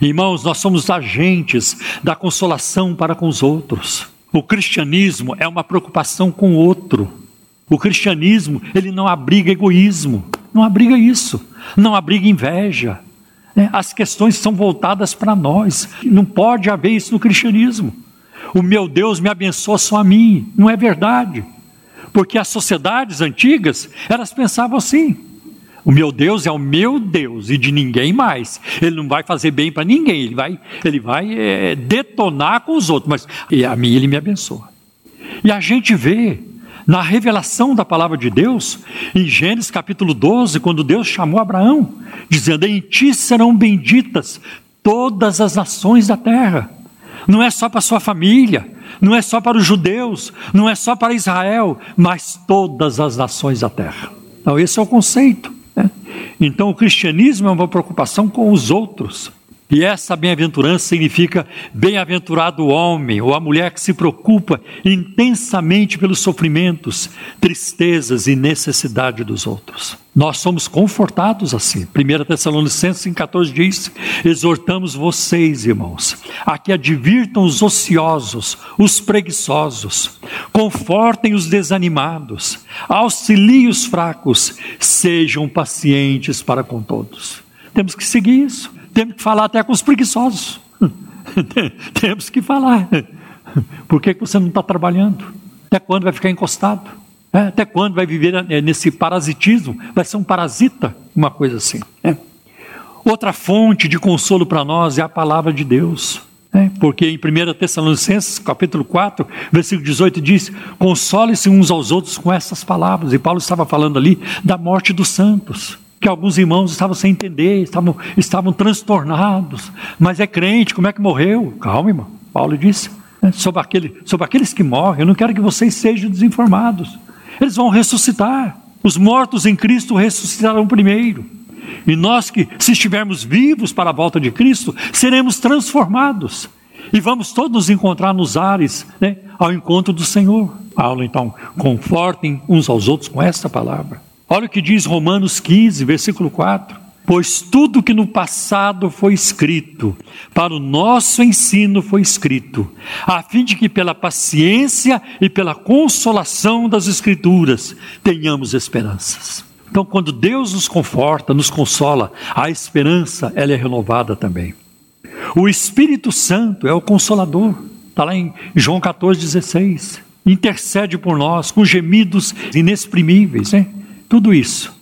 Irmãos, nós somos agentes da consolação para com os outros. O cristianismo é uma preocupação com o outro. O cristianismo, ele não abriga egoísmo. Não abriga isso, não abriga inveja. Né? As questões são voltadas para nós. Não pode haver isso no cristianismo. O meu Deus me abençoa só a mim. Não é verdade. Porque as sociedades antigas, elas pensavam assim. O meu Deus é o meu Deus e de ninguém mais. Ele não vai fazer bem para ninguém, ele vai, ele vai é, detonar com os outros, mas a mim ele me abençoa. E a gente vê na revelação da palavra de Deus, em Gênesis capítulo 12, quando Deus chamou Abraão, dizendo: Em ti serão benditas todas as nações da terra. Não é só para sua família, não é só para os judeus, não é só para Israel, mas todas as nações da terra. Então, esse é o conceito. Né? Então, o cristianismo é uma preocupação com os outros. E essa bem-aventurança significa bem-aventurado o homem ou a mulher que se preocupa intensamente pelos sofrimentos, tristezas e necessidade dos outros. Nós somos confortados assim. 1 Tessalonicenses 14 diz: Exortamos vocês, irmãos, a que advirtam os ociosos, os preguiçosos, confortem os desanimados, auxiliem os fracos, sejam pacientes para com todos. Temos que seguir isso. Temos que falar até com os preguiçosos. Temos que falar. Por que, você não está trabalhando? Até quando vai ficar encostado? É, até quando vai viver nesse parasitismo? Vai ser um parasita? Uma coisa assim. É. Outra fonte de consolo para nós é a palavra de Deus. É, porque em 1 Tessalonicenses, capítulo 4, versículo 18, diz: Console-se uns aos outros com essas palavras. E Paulo estava falando ali da morte dos santos que alguns irmãos estavam sem entender, estavam, estavam transtornados. Mas é crente, como é que morreu? Calma, irmão. Paulo disse né, sobre, aquele, sobre aqueles que morrem: Eu não quero que vocês sejam desinformados. Eles vão ressuscitar. Os mortos em Cristo ressuscitarão primeiro. E nós que, se estivermos vivos para a volta de Cristo, seremos transformados. E vamos todos nos encontrar nos ares, né, ao encontro do Senhor. Paulo, então, confortem uns aos outros com esta palavra. Olha o que diz Romanos 15, versículo 4. Pois tudo que no passado foi escrito, para o nosso ensino foi escrito, a fim de que pela paciência e pela consolação das Escrituras tenhamos esperanças. Então, quando Deus nos conforta, nos consola, a esperança ela é renovada também. O Espírito Santo é o consolador, está lá em João 14, 16. Intercede por nós com gemidos inexprimíveis, né? Tudo isso.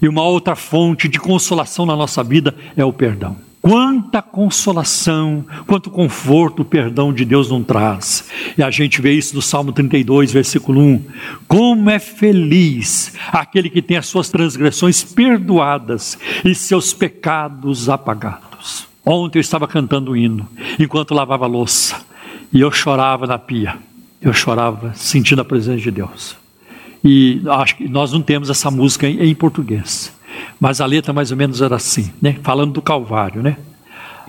E uma outra fonte de consolação na nossa vida é o perdão. Quanta consolação, quanto conforto o perdão de Deus não traz. E a gente vê isso no Salmo 32, versículo 1. Como é feliz aquele que tem as suas transgressões perdoadas e seus pecados apagados. Ontem eu estava cantando um hino, enquanto lavava louça, e eu chorava na pia. Eu chorava sentindo a presença de Deus. E acho que nós não temos essa música em, em português. Mas a letra mais ou menos era assim, né? Falando do Calvário, né?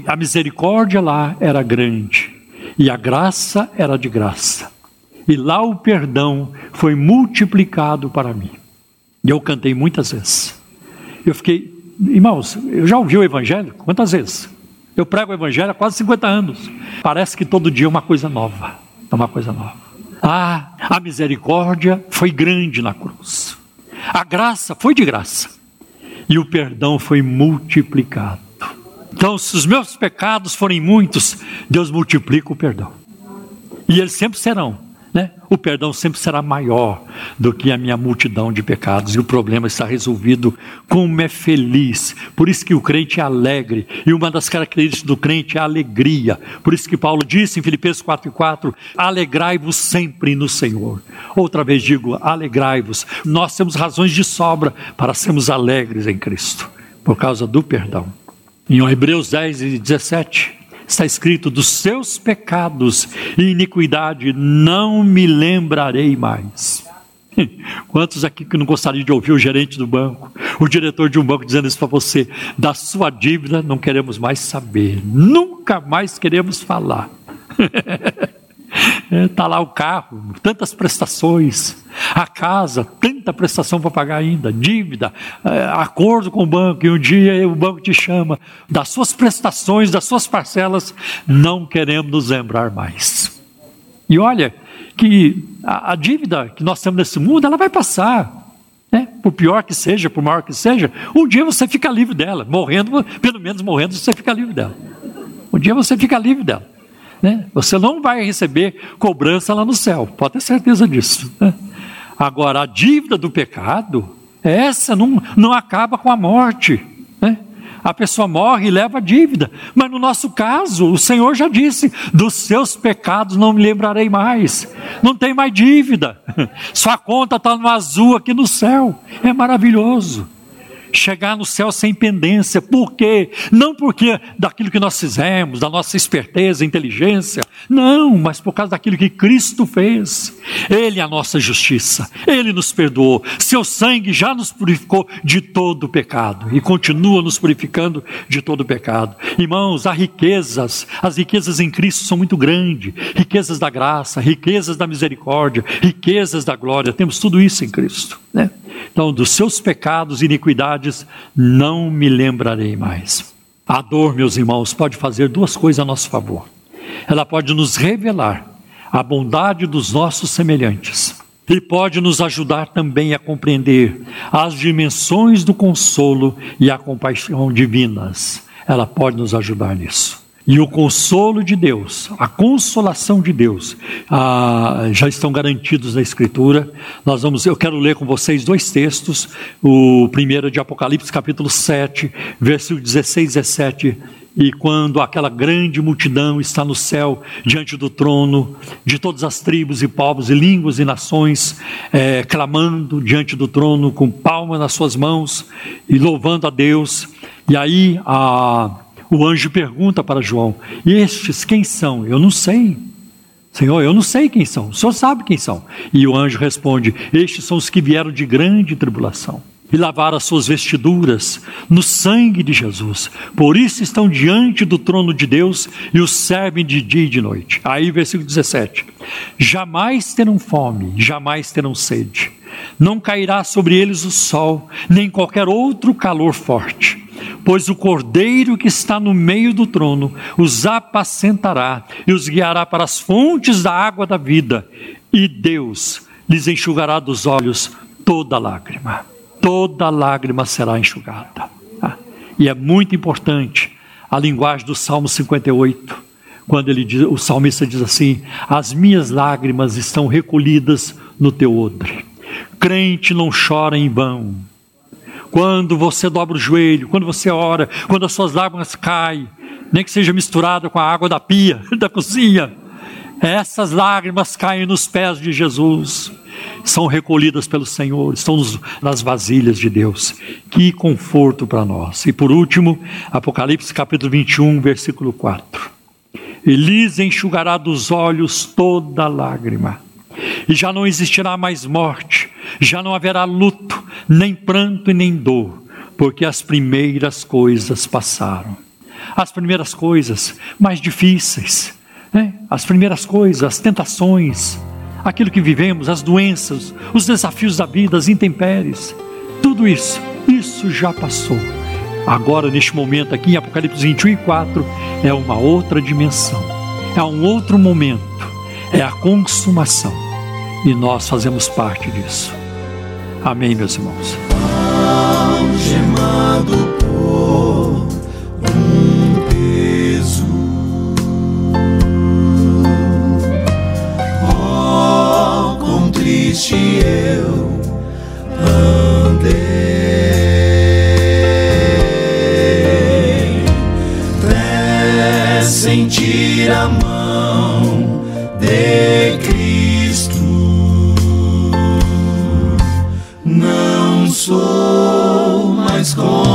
A misericórdia lá era grande e a graça era de graça. E lá o perdão foi multiplicado para mim. E eu cantei muitas vezes. Eu fiquei, irmãos, eu já ouvi o evangelho quantas vezes? Eu prego o evangelho há quase 50 anos. Parece que todo dia é uma coisa nova. É uma coisa nova. Ah, a misericórdia foi grande na cruz. A graça foi de graça. E o perdão foi multiplicado. Então, se os meus pecados forem muitos, Deus multiplica o perdão. E eles sempre serão né? o perdão sempre será maior do que a minha multidão de pecados, e o problema está resolvido. Como é feliz! Por isso que o crente é alegre, e uma das características do crente é a alegria. Por isso que Paulo disse em Filipenses 4,4: alegrai-vos sempre no Senhor. Outra vez digo, alegrai-vos. Nós temos razões de sobra para sermos alegres em Cristo, por causa do perdão. Em Hebreus 10 e 17 está escrito: dos seus pecados e iniquidade não me lembrarei mais. Quantos aqui que não gostariam de ouvir o gerente do banco, o diretor de um banco dizendo isso para você? Da sua dívida não queremos mais saber, nunca mais queremos falar. Está é, lá o carro, tantas prestações, a casa, tanta prestação para pagar ainda, dívida, é, acordo com o banco, e um dia o banco te chama, das suas prestações, das suas parcelas, não queremos nos lembrar mais. E olha que a, a dívida que nós temos nesse mundo, ela vai passar. Né? Por pior que seja, por maior que seja, um dia você fica livre dela, morrendo, pelo menos morrendo, você fica livre dela. Um dia você fica livre dela. Né? Você não vai receber cobrança lá no céu, pode ter certeza disso. Né? Agora, a dívida do pecado, essa não, não acaba com a morte. Né? a pessoa morre e leva a dívida. Mas no nosso caso, o Senhor já disse: dos seus pecados não me lembrarei mais. Não tem mais dívida. Sua conta está no azul aqui no céu. É maravilhoso chegar no céu sem pendência. Por quê? Não porque daquilo que nós fizemos, da nossa esperteza, inteligência. Não, mas por causa daquilo que Cristo fez. Ele é a nossa justiça. Ele nos perdoou. Seu sangue já nos purificou de todo o pecado e continua nos purificando de todo o pecado. Irmãos, há riquezas. As riquezas em Cristo são muito grandes. Riquezas da graça, riquezas da misericórdia, riquezas da glória. Temos tudo isso em Cristo, né? Então, dos seus pecados e iniquidades não me lembrarei mais. A dor, meus irmãos, pode fazer duas coisas a nosso favor. Ela pode nos revelar a bondade dos nossos semelhantes e pode nos ajudar também a compreender as dimensões do consolo e a compaixão divinas. Ela pode nos ajudar nisso. E o consolo de Deus, a consolação de Deus, ah, já estão garantidos na Escritura. Nós vamos, eu quero ler com vocês dois textos. O primeiro é de Apocalipse, capítulo 7, versículo 16 e 17. E quando aquela grande multidão está no céu, diante do trono, de todas as tribos e povos e línguas e nações, é, clamando diante do trono, com palmas nas suas mãos e louvando a Deus. E aí a o anjo pergunta para João: E estes quem são? Eu não sei. Senhor, eu não sei quem são. O Senhor sabe quem são. E o anjo responde: Estes são os que vieram de grande tribulação e lavaram as suas vestiduras no sangue de Jesus. Por isso estão diante do trono de Deus e os servem de dia e de noite. Aí, versículo 17: Jamais terão fome, jamais terão sede. Não cairá sobre eles o sol, nem qualquer outro calor forte pois o cordeiro que está no meio do trono os apacentará e os guiará para as fontes da água da vida, e Deus lhes enxugará dos olhos toda lágrima. Toda lágrima será enxugada. Ah, e é muito importante a linguagem do Salmo 58, quando ele diz, o salmista diz assim: As minhas lágrimas estão recolhidas no teu odre. Crente não chora em vão quando você dobra o joelho, quando você ora, quando as suas lágrimas caem, nem que seja misturada com a água da pia, da cozinha, essas lágrimas caem nos pés de Jesus, são recolhidas pelo Senhor, estão nas vasilhas de Deus. Que conforto para nós. E por último, Apocalipse capítulo 21, versículo 4. Elis enxugará dos olhos toda lágrima e já não existirá mais morte, já não haverá luto, nem pranto e nem dor, porque as primeiras coisas passaram. As primeiras coisas mais difíceis, né? as primeiras coisas, as tentações, aquilo que vivemos, as doenças, os desafios da vida, as intempéries, tudo isso, isso já passou. Agora, neste momento aqui em Apocalipse 21 e 4, é uma outra dimensão, é um outro momento, é a consumação e nós fazemos parte disso. Amém, meus irmãos. Triste eu andei, até sentir a mão de Cristo. sou mais como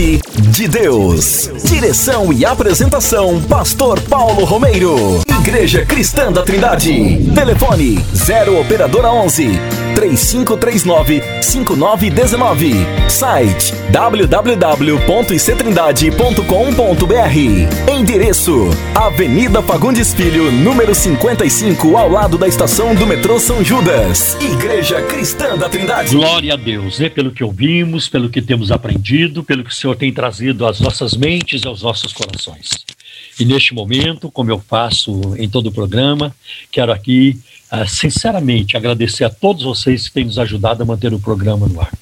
toque de Deus. Direção e apresentação: Pastor Paulo Romeiro. Igreja Cristã da Trindade. Telefone 0 Operadora 11 3539 5919. Site www.ictrindade.com.br. Endereço: Avenida Fagundes Filho, número 55, ao lado da estação do metrô São Judas. Igreja Cristã da Trindade. Glória a Deus, né? Pelo que ouvimos, pelo que temos aprendido, pelo que o Senhor tem trazido às nossas mentes e aos nossos corações. E neste momento, como eu faço em todo o programa, quero aqui, uh, sinceramente, agradecer a todos vocês que têm nos ajudado a manter o programa no ar.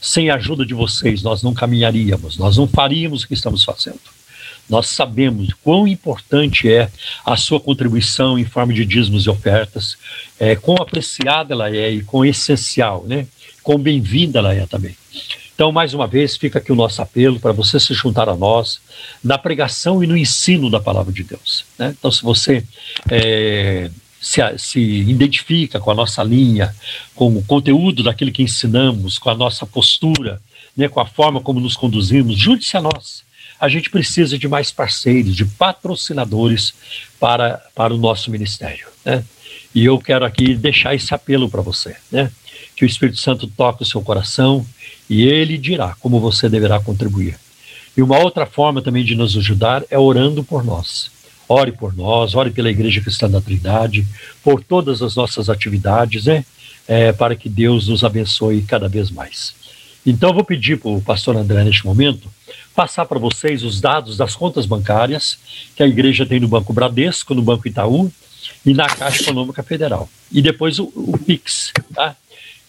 Sem a ajuda de vocês, nós não caminharíamos, nós não faríamos o que estamos fazendo. Nós sabemos quão importante é a sua contribuição em forma de dízimos e ofertas, é, quão apreciada ela é e quão essencial, né? quão bem-vinda ela é também. Então, mais uma vez, fica aqui o nosso apelo para você se juntar a nós na pregação e no ensino da palavra de Deus. Né? Então, se você é, se, se, identifica com a nossa linha, com o conteúdo daquilo que ensinamos, com a nossa postura, né, com a forma como nos conduzimos, junte-se a nós. A gente precisa de mais parceiros, de patrocinadores para, para o nosso ministério. Né? E eu quero aqui deixar esse apelo para você, né? que o Espírito Santo toque o seu coração e ele dirá como você deverá contribuir. E uma outra forma também de nos ajudar é orando por nós. Ore por nós, ore pela Igreja Cristã da Trindade, por todas as nossas atividades, né? É, para que Deus nos abençoe cada vez mais. Então, eu vou pedir para o pastor André, neste momento, passar para vocês os dados das contas bancárias que a igreja tem no Banco Bradesco, no Banco Itaú e na Caixa Econômica Federal. E depois o, o PIX, tá?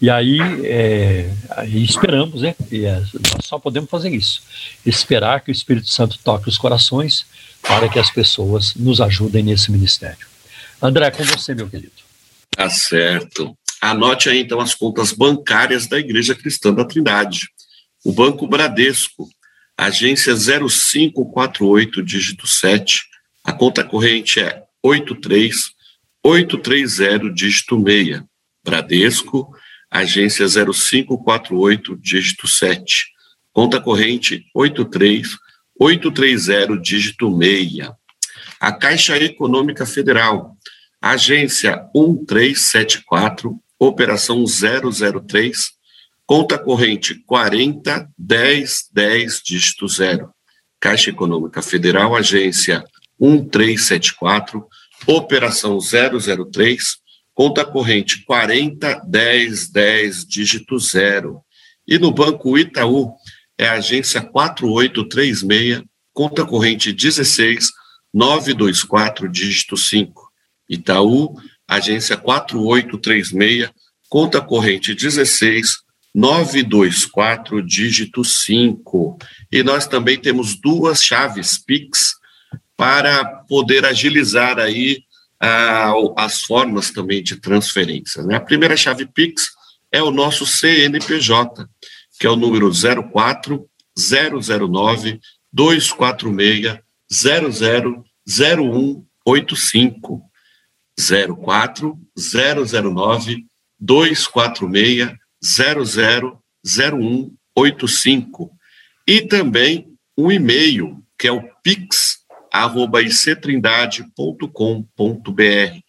E aí, é, aí esperamos, né? É, nós só podemos fazer isso. Esperar que o Espírito Santo toque os corações para que as pessoas nos ajudem nesse ministério. André, com você, meu querido. Tá certo. Anote aí então as contas bancárias da Igreja Cristã da Trindade. O Banco Bradesco, agência 0548, dígito 7. A conta corrente é 83830, dígito 6. Bradesco, agência 0548, dígito 7. Conta corrente 83830, dígito 6. A Caixa Econômica Federal, agência 1374, operação 003, conta corrente 40 10 10, dígito 0. Caixa Econômica Federal, agência 1374, operação 003, conta corrente 40 10 10 dígito 0. E no Banco Itaú é a agência 4836, conta corrente 16 924 dígito 5. Itaú, agência 4836, conta corrente 16 924 dígito 5. E nós também temos duas chaves Pix para poder agilizar aí as formas também de transferência. Né? A primeira chave Pix é o nosso CNPJ, que é o número 04 009 246 000185 04 009 246 000185 e também um e-mail que é o pix arroba ictrindade.com.br.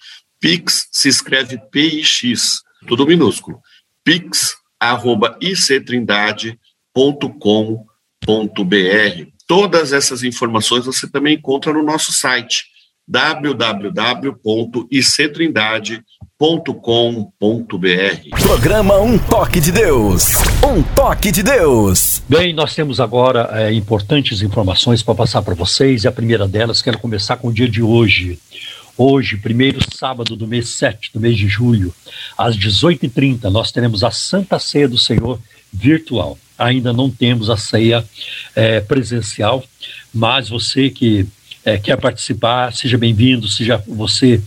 Pix se escreve PIX, tudo minúsculo. Pix arroba ictrindade.com.br. Todas essas informações você também encontra no nosso site www.ictrindade.com.br. Programa Um Toque de Deus. Um Toque de Deus. Bem, nós temos agora é, importantes informações para passar para vocês e a primeira delas quero começar com o dia de hoje. Hoje, primeiro sábado do mês 7 do mês de julho, às 18h30, nós teremos a Santa Ceia do Senhor virtual. Ainda não temos a ceia é, presencial, mas você que é, quer participar, seja bem-vindo, seja você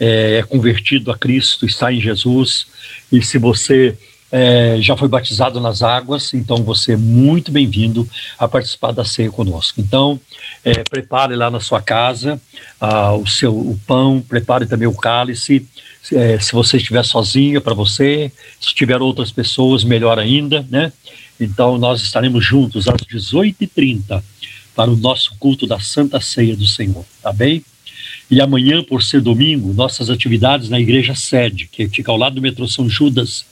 é, é, convertido a Cristo, está em Jesus, e se você é, já foi batizado nas águas, então você é muito bem-vindo a participar da ceia conosco. Então, é, prepare lá na sua casa ah, o seu o pão, prepare também o cálice. É, se você estiver sozinho, é para você. Se tiver outras pessoas, melhor ainda, né? Então, nós estaremos juntos às 18h30 para o nosso culto da Santa Ceia do Senhor, tá bem? E amanhã, por ser domingo, nossas atividades na igreja sede, que fica ao lado do metrô São Judas,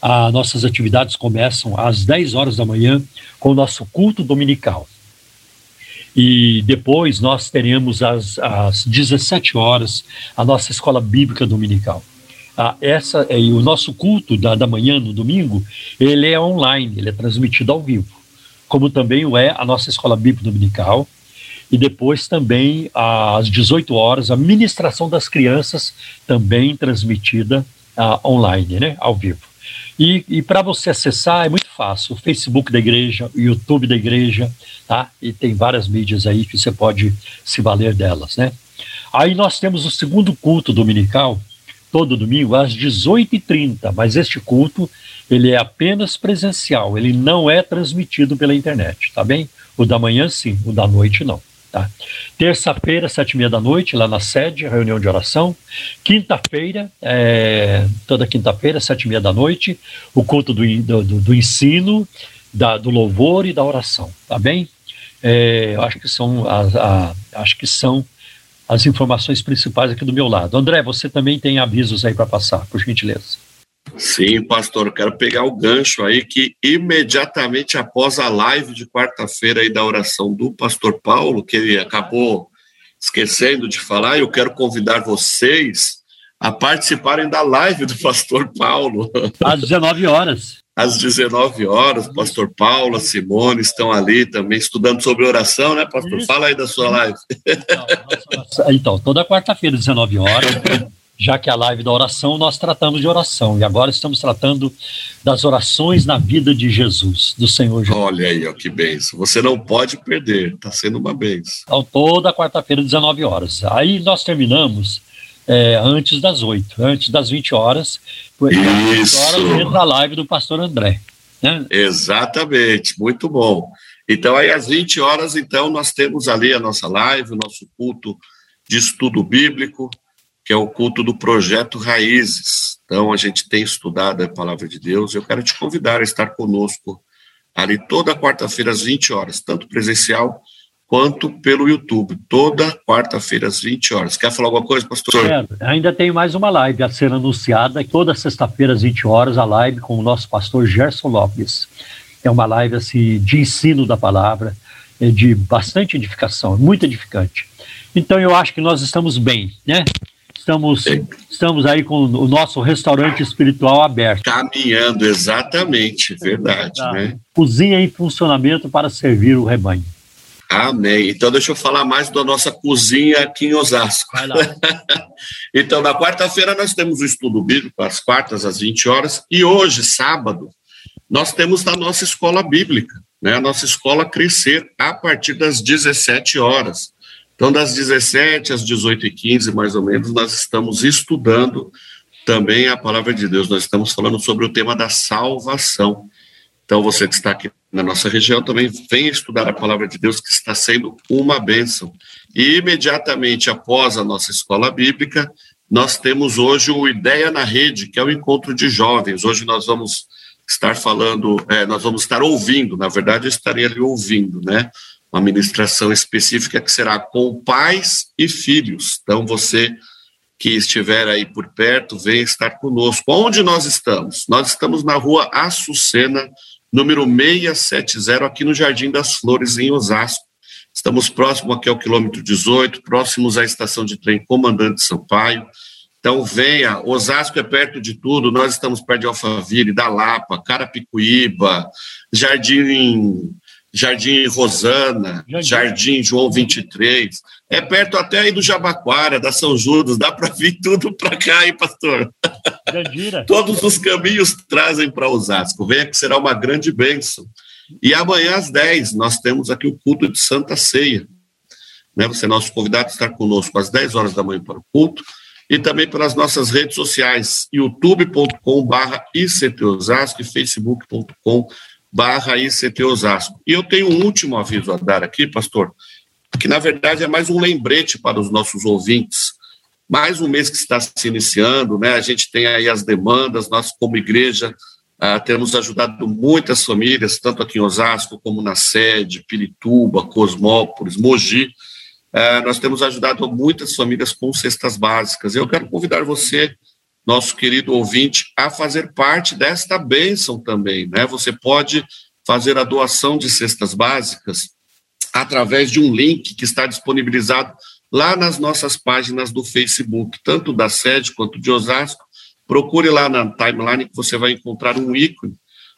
as nossas atividades começam às 10 horas da manhã com o nosso culto dominical. E depois nós teremos às, às 17 horas a nossa escola bíblica dominical. Ah, essa é o nosso culto da, da manhã no domingo, ele é online, ele é transmitido ao vivo, como também o é a nossa escola bíblica dominical e depois também às 18 horas a ministração das crianças também transmitida uh, online, né, ao vivo. E, e para você acessar é muito fácil, o Facebook da igreja, o YouTube da igreja, tá? E tem várias mídias aí que você pode se valer delas, né? Aí nós temos o segundo culto dominical, todo domingo às 18h30, mas este culto ele é apenas presencial, ele não é transmitido pela internet, tá bem? O da manhã sim, o da noite não. Tá? Terça-feira, sete e meia da noite, lá na sede, reunião de oração. Quinta-feira, é, toda quinta-feira, sete e meia da noite, o culto do, do, do ensino, da, do louvor e da oração, tá bem? É, acho que são as, a, acho que são as informações principais aqui do meu lado. André, você também tem avisos aí para passar, por gentileza. Sim, pastor, quero pegar o gancho aí que imediatamente após a live de quarta-feira aí da oração do pastor Paulo, que ele acabou esquecendo de falar, eu quero convidar vocês a participarem da live do pastor Paulo. Às 19 horas. Às 19 horas, pastor Paulo, a Simone estão ali também estudando sobre oração, né, pastor? Isso. Fala aí da sua live. Então, então toda quarta-feira, 19 horas, já que a live da oração nós tratamos de oração e agora estamos tratando das orações na vida de Jesus, do Senhor Jesus. Olha aí, ó, que benção. Você não pode perder, está sendo uma benção. Então, toda quarta-feira, 19 horas. Aí nós terminamos é, antes das 8, antes das 20 horas. Isso. Horas entra a live do pastor André. Né? Exatamente, muito bom. Então, aí às 20 horas, então, nós temos ali a nossa live, o nosso culto de estudo bíblico que é o culto do projeto Raízes. Então, a gente tem estudado a palavra de Deus. Eu quero te convidar a estar conosco ali toda quarta-feira às 20 horas, tanto presencial quanto pelo YouTube, toda quarta-feira às 20 horas. Quer falar alguma coisa, pastor? Quero. Ainda tem mais uma live a ser anunciada, toda sexta-feira às 20 horas, a live com o nosso pastor Gerson Lopes. É uma live assim, de ensino da palavra, é de bastante edificação, muito edificante. Então eu acho que nós estamos bem, né? Estamos, estamos aí com o nosso restaurante espiritual aberto. Caminhando, exatamente, verdade. Né? Cozinha em funcionamento para servir o rebanho. Amém. Então, deixa eu falar mais da nossa cozinha aqui em Osasco. então, na quarta-feira, nós temos o estudo bíblico, às quartas, às 20 horas, e hoje, sábado, nós temos a nossa escola bíblica, né? a nossa escola Crescer, a partir das 17 horas. Então, das 17 às 18h15, mais ou menos, nós estamos estudando também a palavra de Deus. Nós estamos falando sobre o tema da salvação. Então, você que está aqui na nossa região também venha estudar a palavra de Deus, que está sendo uma bênção. E imediatamente após a nossa escola bíblica, nós temos hoje o Ideia na Rede, que é o encontro de jovens. Hoje nós vamos estar falando, é, nós vamos estar ouvindo, na verdade, eu estarei ali ouvindo, né? Uma ministração específica que será com pais e filhos. Então, você que estiver aí por perto, venha estar conosco. Onde nós estamos? Nós estamos na rua Açucena, número 670, aqui no Jardim das Flores, em Osasco. Estamos próximo aqui ao quilômetro 18, próximos à estação de trem Comandante Sampaio. Então, venha, Osasco é perto de tudo, nós estamos perto de Alphaville, da Lapa, Carapicuíba, Jardim Jardim Rosana, Jardim. Jardim João 23. É perto até aí do Jabaquara, da São Judas, dá para vir tudo para cá, hein, pastor? Jandira. Todos os caminhos trazem para Osasco. Venha que será uma grande bênção. E amanhã às 10 nós temos aqui o culto de Santa Ceia. Né? Você é nosso convidado a estar conosco às 10 horas da manhã para o culto. e também pelas nossas redes sociais, youtube.com/barra ICT e facebook.com/barra ICT E eu tenho um último aviso a dar aqui, pastor, que na verdade é mais um lembrete para os nossos ouvintes. Mais um mês que está se iniciando, né? A gente tem aí as demandas, nós como igreja ah, temos ajudado muitas famílias, tanto aqui em Osasco como na sede, Pirituba, Cosmópolis, Mogi. Ah, nós temos ajudado muitas famílias com cestas básicas. Eu quero convidar você, nosso querido ouvinte, a fazer parte desta bênção também. Né? Você pode fazer a doação de cestas básicas através de um link que está disponibilizado lá nas nossas páginas do Facebook, tanto da sede quanto de Osasco, procure lá na timeline que você vai encontrar um ícone,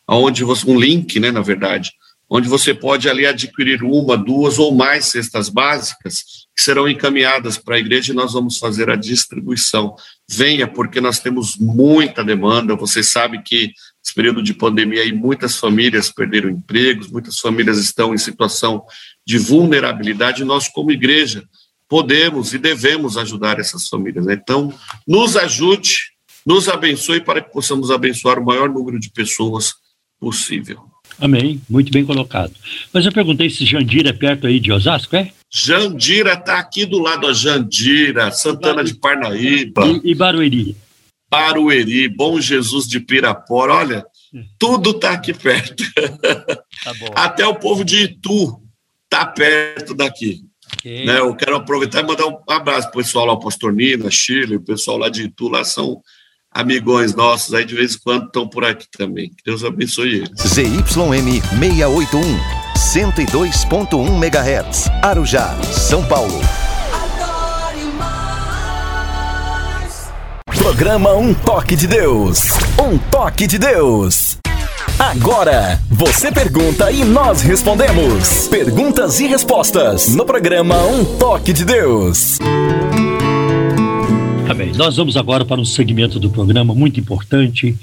onde você, um link, né, na verdade, onde você pode ali adquirir uma, duas ou mais cestas básicas que serão encaminhadas para a igreja e nós vamos fazer a distribuição. Venha, porque nós temos muita demanda. Você sabe que nesse período de pandemia aí muitas famílias perderam empregos, muitas famílias estão em situação de vulnerabilidade. Nós, como igreja, podemos e devemos ajudar essas famílias. Né? Então, nos ajude nos abençoe para que possamos abençoar o maior número de pessoas possível. Amém, muito bem colocado. Mas eu perguntei se Jandira é perto aí de Osasco, é? Jandira está aqui do lado da Jandira, Santana de Parnaíba. E, e Barueri. Barueri, Bom Jesus de Pirapora, olha, tudo está aqui perto. Tá Até o povo de Itu está perto daqui. Okay. Né, eu quero aproveitar e mandar um abraço para o pessoal lá, o Pastor Nina, Chile, o pessoal lá de Itu, lá são amigões nossos aí de vez em quando estão por aqui também. Que Deus abençoe eles. ZYM 681, 102.1 MHz, Arujá, São Paulo. Programa Um Toque de Deus. Um Toque de Deus. Agora, você pergunta e nós respondemos. Perguntas e respostas no programa Um Toque de Deus. Tá nós vamos agora para um segmento do programa muito importante,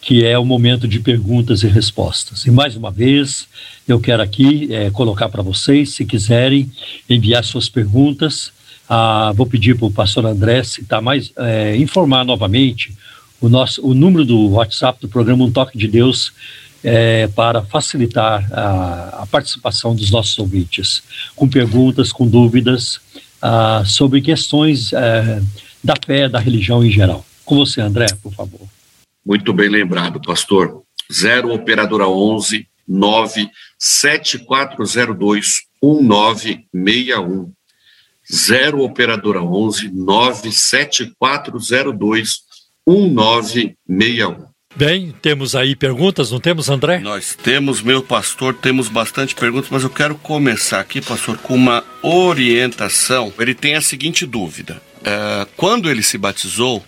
que é o momento de perguntas e respostas. E mais uma vez, eu quero aqui é, colocar para vocês, se quiserem enviar suas perguntas, ah, vou pedir para o pastor André citar mais, é, informar novamente o, nosso, o número do WhatsApp do programa Um Toque de Deus é, para facilitar a, a, participação dos nossos ouvintes, com perguntas, com dúvidas ah, sobre questões da fé, da religião em geral. Com você, André, por favor. Muito bem lembrado, pastor. 0 Operadora 11 97402 1961. 0 Operadora 11 97402 1961. Bem, temos aí perguntas, não temos, André? Nós temos, meu pastor, temos bastante perguntas, mas eu quero começar aqui, pastor, com uma orientação. Ele tem a seguinte dúvida: é, quando ele se batizou,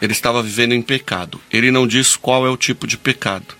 ele estava vivendo em pecado. Ele não diz qual é o tipo de pecado.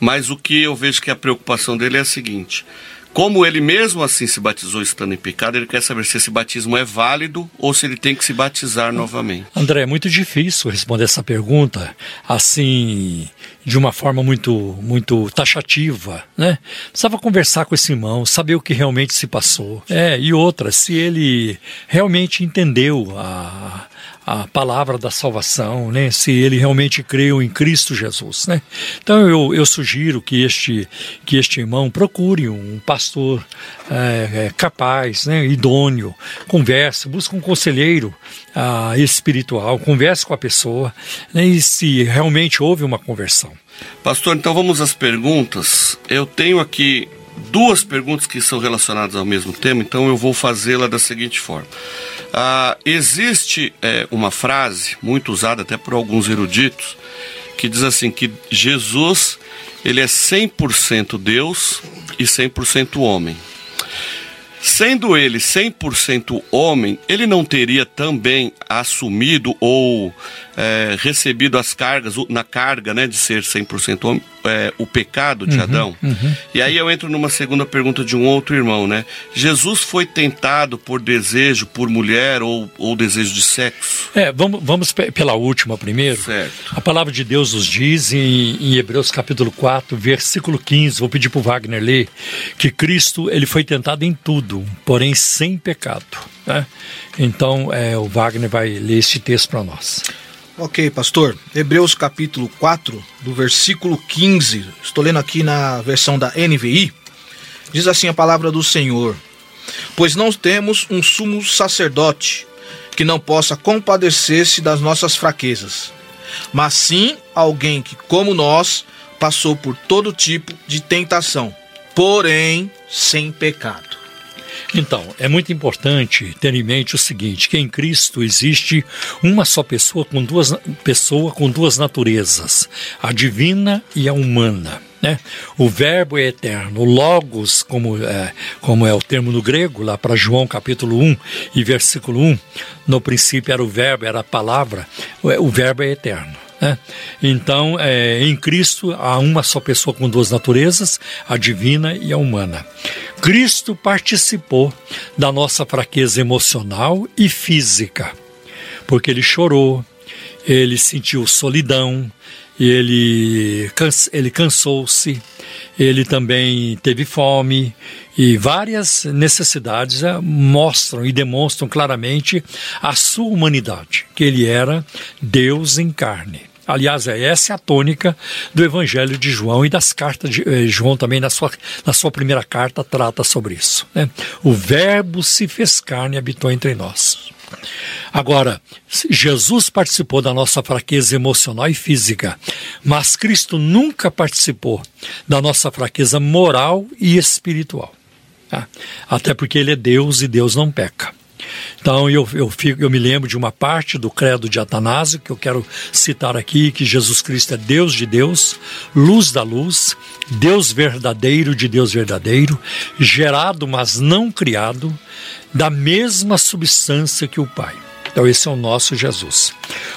Mas o que eu vejo que a preocupação dele é a seguinte: como ele mesmo assim se batizou estando em pecado, ele quer saber se esse batismo é válido ou se ele tem que se batizar novamente. André, é muito difícil responder essa pergunta assim, de uma forma muito, muito taxativa, né? Precisava conversar com esse irmão, saber o que realmente se passou. É, e outra, se ele realmente entendeu a, a palavra da salvação, né? se ele realmente creu em Cristo Jesus. Né? Então eu, eu sugiro que este, que este irmão procure um pastor é, é, capaz, né? idôneo, converse, busque um conselheiro ah, espiritual, converse com a pessoa né? e se realmente houve uma conversão. Pastor, então vamos às perguntas. Eu tenho aqui duas perguntas que são relacionadas ao mesmo tema, então eu vou fazê-la da seguinte forma. Ah, existe é, uma frase muito usada até por alguns eruditos que diz assim que Jesus ele é 100% Deus e 100% homem. Sendo ele 100% homem, ele não teria também assumido ou é, recebido as cargas, na carga né, de ser 100% homem? é, o pecado de Uhum, Adão. uhum. E aí eu entro numa segunda pergunta de um outro irmão, né? Jesus foi tentado por desejo por mulher ou, ou desejo de sexo? É, vamos, vamos pe- pela última primeiro. Certo. A palavra de Deus nos diz em, em Hebreus capítulo 4, versículo 15, vou pedir para o Wagner ler, que Cristo ele foi tentado em tudo, porém sem pecado. né? Então é, o Wagner vai ler este texto para nós. Ok, pastor. Hebreus capítulo 4, do versículo 15. Estou lendo aqui na versão da NVI. Diz assim a palavra do Senhor: Pois não temos um sumo sacerdote que não possa compadecer-se das nossas fraquezas, mas sim alguém que, como nós, passou por todo tipo de tentação, porém sem pecado. Então, é muito importante ter em mente o seguinte, que em Cristo existe uma só pessoa com duas, pessoa com duas naturezas, a divina e a humana. Né? O verbo é eterno, logos, como é, como é o termo no grego, lá para João capítulo 1 e versículo 1, no princípio era o verbo, era a palavra, o verbo é eterno. Né? Então, é, em Cristo há uma só pessoa com duas naturezas, a divina e a humana. Cristo participou da nossa fraqueza emocional e física, porque ele chorou, ele sentiu solidão, ele, ele cansou-se, ele também teve fome e várias necessidades eh, mostram e demonstram claramente a sua humanidade, que ele era Deus em carne. Aliás, é essa é a tônica do Evangelho de João e das cartas de eh, João também na sua, na sua primeira carta trata sobre isso. né? O Verbo se fez carne e habitou entre nós. Agora, Jesus participou da nossa fraqueza emocional e física, mas Cristo nunca participou da nossa fraqueza moral e espiritual. tá? Até porque Ele é Deus e Deus não peca. Então eu, eu, fico, eu me lembro de uma parte do credo de Atanásio que eu quero citar aqui, que Jesus Cristo é Deus de Deus, luz da luz, Deus verdadeiro de Deus verdadeiro, gerado, mas não criado, da mesma substância que o Pai. Então esse é o nosso Jesus.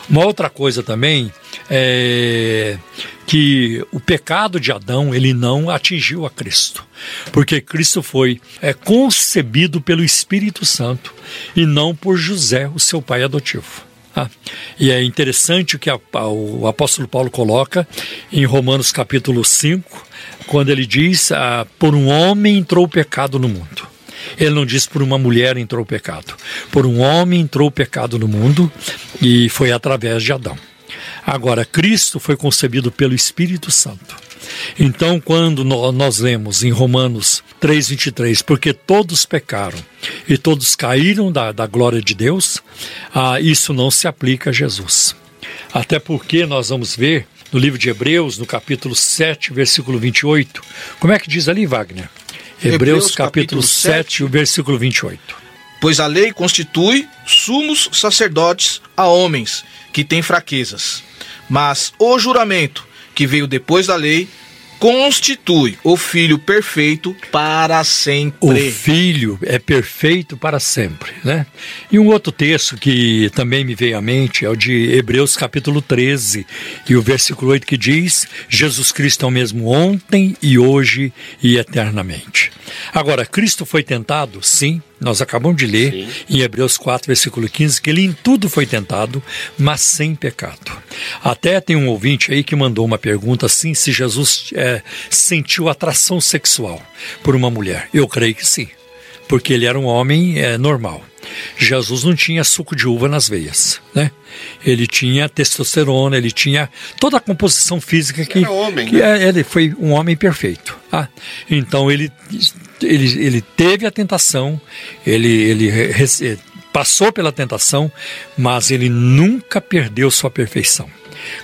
Uma outra coisa também é que o pecado de Adão ele não atingiu a Cristo, porque Cristo foi é, concebido pelo Espírito Santo e não por José, o seu pai adotivo. tá? E é interessante o que a- o apóstolo Paulo coloca em Romanos capítulo 5, quando ele diz: ah, Por um homem entrou o pecado no mundo. Ele não diz por uma mulher entrou o pecado. Por um homem entrou o pecado no mundo e foi através de Adão. Agora, Cristo foi concebido pelo Espírito Santo. Então, quando nó- nós lemos em Romanos 3,23, porque todos pecaram e todos caíram da, da glória de Deus, ah, isso não se aplica a Jesus. Até porque nós vamos ver no livro de Hebreus, no capítulo 7, versículo 28, como é que diz ali, Wagner? Hebreus, Hebreus, capítulo capítulo 7, o versículo 28. Pois a lei constitui sumos sacerdotes a homens que têm fraquezas. Mas o juramento que veio depois da lei constitui o filho perfeito para O sempre. filho é perfeito para sempre, né? E um outro texto que também me veio à mente é o de Hebreus capítulo 13 e o versículo 8 que diz: Jesus Cristo é o mesmo ontem e hoje e eternamente. Agora, Cristo foi tentado? Sim, nós acabamos de ler Sim. em Hebreus 4, versículo 15, que ele em tudo foi tentado, mas sem pecado. Até tem um ouvinte aí que mandou uma pergunta assim: se Jesus é, sentiu atração sexual por uma mulher. Eu creio que sim, porque ele era um homem é, normal. Jesus não tinha suco de uva nas veias, né? Ele tinha testosterona, ele tinha toda a composição física que, Era homem, que né? é, ele foi um homem perfeito. tá? Então ele, ele, ele teve a tentação, ele, ele rece- passou pela tentação, mas ele nunca perdeu sua perfeição.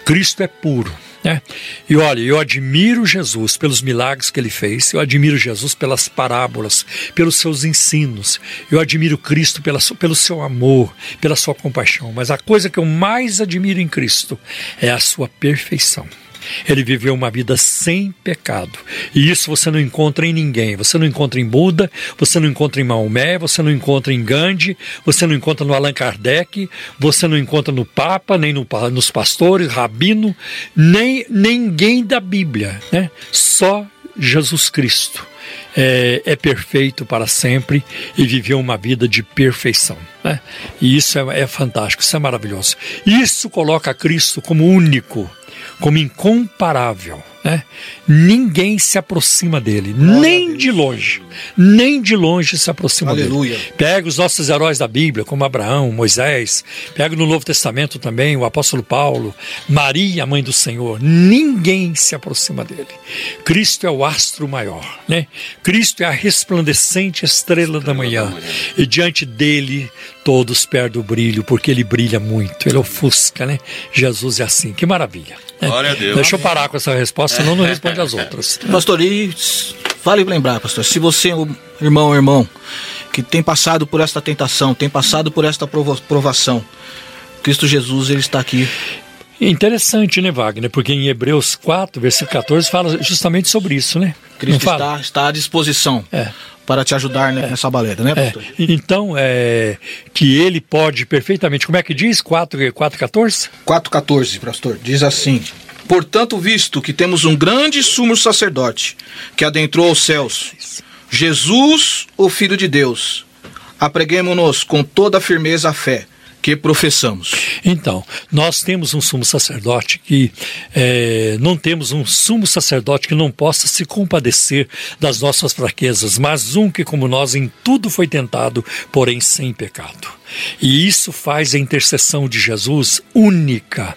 Cristo é puro. Né? E olha, eu admiro Jesus pelos milagres que ele fez, eu admiro Jesus pelas parábolas, pelos seus ensinos, eu admiro Cristo pela, pelo seu amor, pela sua compaixão, mas a coisa que eu mais admiro em Cristo é a sua perfeição. Ele viveu uma vida sem pecado. E isso você não encontra em ninguém. Você não encontra em Buda, você não encontra em Maomé, você não encontra em Gandhi, você não encontra no Allan Kardec, você não encontra no Papa, nem no, nos pastores, Rabino, nem ninguém da Bíblia. Né? Só Jesus Cristo é, é, perfeito para sempre e viveu uma vida de perfeição. Né? E isso é, é fantástico, isso é maravilhoso. Isso coloca Cristo como único, como incomparável. Né? Ninguém se aproxima dele, Glória nem de longe, nem de longe se aproxima Aleluia. dele. Pega os nossos heróis da Bíblia, como Abraão, Moisés, pega no Novo Testamento também o apóstolo Paulo, Maria, mãe do Senhor, ninguém se aproxima dele. Cristo é o astro maior, né? Cristo é a resplandecente estrela da manhã, e diante dele todos perdem o brilho, porque ele brilha muito, ele ofusca, né? Jesus é assim, que maravilha. Né? Glória a Deus. Deixa eu parar com essa resposta, senão não responde as outras. Pastor, e vale lembrar, pastor, se você, irmão, irmão, que tem passado por esta tentação, tem passado por esta provação, Cristo Jesus, ele está aqui Interessante, né, Wagner? Porque em Hebreus 4, versículo 14, fala justamente sobre isso, né? Cristo está, está à disposição. É para te ajudar né, é. nessa baleta, né, pastor? É. Então, é, que ele pode perfeitamente, como é que diz? 4, 4,14? 4,14, pastor, diz assim, Portanto, visto que temos um grande sumo sacerdote que adentrou aos céus, Jesus, o Filho de Deus, apreguemos-nos com toda a firmeza a fé que professamos. Então, nós temos um sumo sacerdote que é, não temos um sumo sacerdote que não possa se compadecer das nossas fraquezas, mas um que, como nós, em tudo foi tentado, porém sem pecado. E isso faz a intercessão de Jesus única.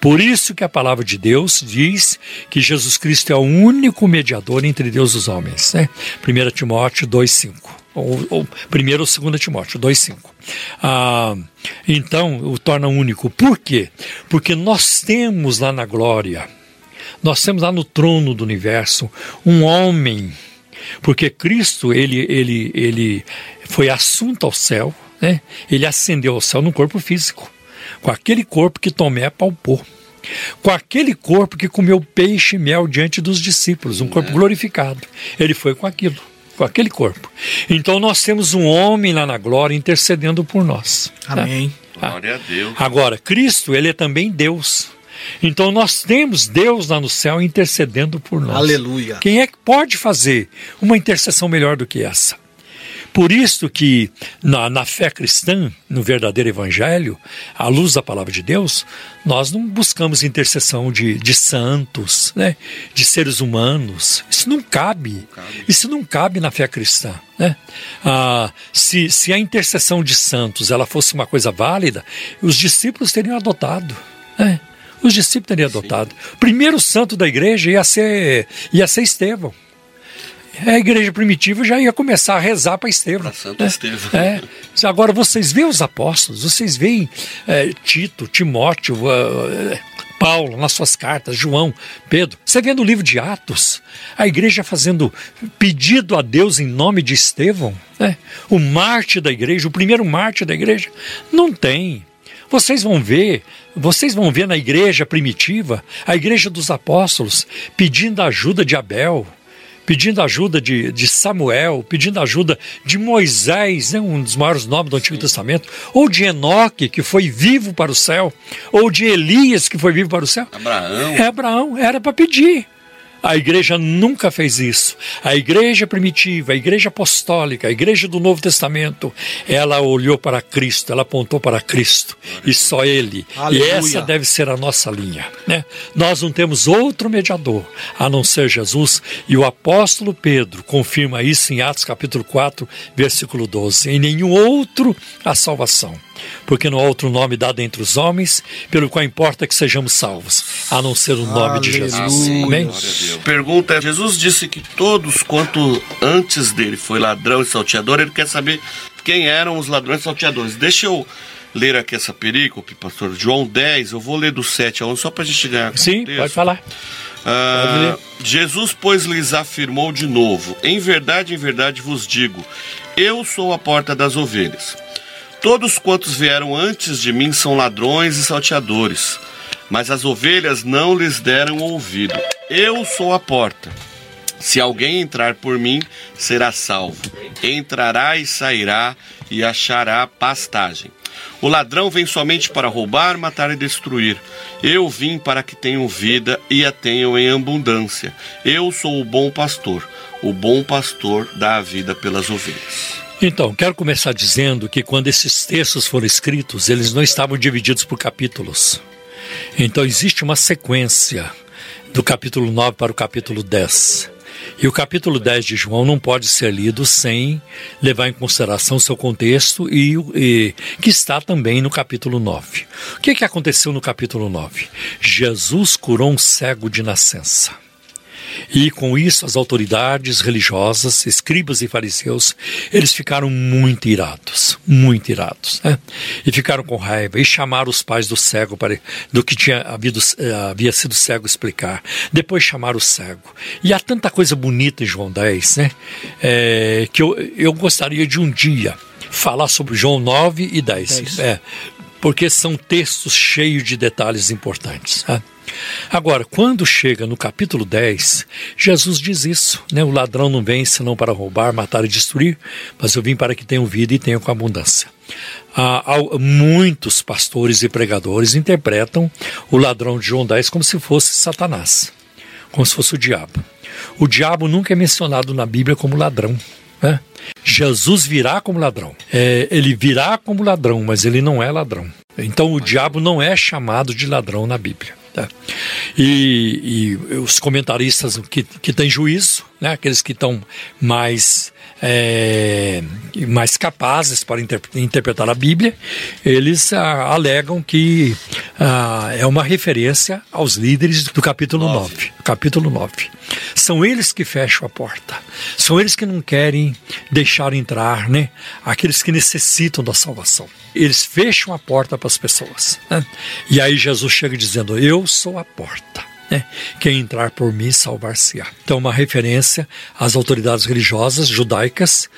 Por isso que a palavra de Deus diz que Jesus Cristo é o único mediador entre Deus e os homens. Né? 1 Timóteo 2,5. Ou, ou 1 ou 2 Timóteo 2,5. Ah, então, o torna único. Por quê? Porque nós temos lá na glória, nós temos lá no trono do universo, um homem. Porque Cristo, ele, ele, ele foi assunto ao céu, né? ele ascendeu ao céu no corpo físico, com aquele corpo que Tomé palpou com aquele corpo que comeu peixe e mel diante dos discípulos, um corpo glorificado. Ele foi com aquilo com aquele corpo. Então nós temos um homem lá na glória intercedendo por nós. Tá? Amém. Tá? Glória a Deus. Agora, Cristo, ele é também Deus. Então nós temos Deus lá no céu intercedendo por nós. Aleluia. Quem é que pode fazer uma intercessão melhor do que essa? Por isso que na, na, fé cristã, no verdadeiro evangelho, à luz da palavra de Deus, nós não buscamos intercessão de, de santos, né? de seres humanos. Isso não cabe. Isso não cabe na fé cristã. Né? Ah, se, se a intercessão de santos ela fosse uma coisa válida, os discípulos teriam adotado. Né? Os discípulos teriam adotado. O primeiro santo da igreja ia ser, ia ser Estevão a igreja primitiva já ia começar a rezar para Estevão. Para Santo né? Estevão. É. Agora, vocês veem os apóstolos, vocês veem é, Tito, Timóteo, uh, Paulo nas suas cartas, João, Pedro. Você vê no livro de Atos, a igreja fazendo pedido a Deus em nome de Estevão, né? o mártir da igreja, o primeiro mártir da igreja. Não tem. Vocês vão ver, vocês vão ver na igreja primitiva, a igreja dos apóstolos, pedindo a ajuda de Abel, pedindo ajuda de, de Samuel, pedindo ajuda de Moisés, né, um dos maiores nomes do Antigo Sim. Testamento, ou de Enoque, que foi vivo para o céu, ou de Elias, que foi vivo para o céu. Abraão. É, Abraão, era para pedir. A igreja nunca fez isso. A igreja primitiva, a igreja apostólica, a igreja do Novo Testamento, ela olhou para Cristo, ela apontou para Cristo e só Ele. Aleluia. E essa deve ser a nossa linha. Né? Nós não temos outro mediador a não ser Jesus. E o apóstolo Pedro confirma isso em Atos capítulo 4, versículo 12. Em nenhum outro a salvação porque não há outro nome dado entre os homens, pelo qual importa que sejamos salvos, a não ser o nome Aleluia. de Jesus. Amém? Pergunta: Jesus disse que todos quanto antes dele foi ladrão e salteador, ele quer saber quem eram os ladrões e salteadores. Deixa eu ler aqui essa perícope, pastor João 10, eu vou ler do 7 a 11 só para a gente ganhar. Sim, pode falar. Ah, Jesus, pois, lhes afirmou de novo: Em verdade, em verdade vos digo, eu sou a porta das ovelhas. Todos quantos vieram antes de mim são ladrões e salteadores. mas as ovelhas não lhes deram ouvido. Eu sou a porta. Se alguém entrar por mim, será salvo. Entrará e sairá e achará pastagem. O ladrão vem somente para roubar, matar e destruir. Eu vim para que tenham vida e a tenham em abundância. Eu sou o bom pastor. O bom pastor dá a vida pelas ovelhas. Então, quero começar dizendo que quando esses textos foram escritos, eles não estavam divididos por capítulos. Então, existe uma sequência do capítulo 9 para o capítulo 10. E o capítulo 10 de João não pode ser lido sem levar em consideração seu contexto e, e que está também no capítulo 9. O que, que aconteceu no capítulo 9? Jesus curou um cego de nascença. E com isso, as autoridades religiosas, escribas e fariseus, eles ficaram muito irados, muito irados, né? E ficaram com raiva e chamaram os pais do cego para do que tinha havido, eh, havia sido cego explicar. Depois chamaram o cego. E há tanta coisa bonita em João 10, né? É, que eu, eu gostaria de um dia falar sobre João 9 e 10. 10. É, porque são textos cheios de detalhes importantes. Né? Agora, quando chega no capítulo 10, Jesus diz isso, né? O ladrão não vem senão para roubar, matar e destruir, mas eu vim para que tenham vida e tenham com abundância. Ah, muitos pastores e pregadores interpretam o ladrão de João 10 como se fosse Satanás, como se fosse o diabo. O diabo nunca é mencionado na Bíblia como ladrão. Né? Jesus virá como ladrão. É, ele virá como ladrão, mas ele não é ladrão. Então o diabo não é chamado de ladrão na Bíblia. Tá? E, e, os comentaristas que, que têm juízo, né, aqueles que estão mais é, mais capazes para inter interpretar a Bíblia, eles ah, alegam que ah, é uma referência aos líderes do capítulo 9. 9. Capítulo 9. São eles que fecham a porta. São eles que não querem deixar entrar né, aqueles que necessitam da salvação. Eles fecham a porta para as pessoas. Né? E aí Jesus chega dizendo: Eu sou a porta. Né? Quem entrar por mim salvar-se-á. Então, uma referência às autoridades religiosas judaicas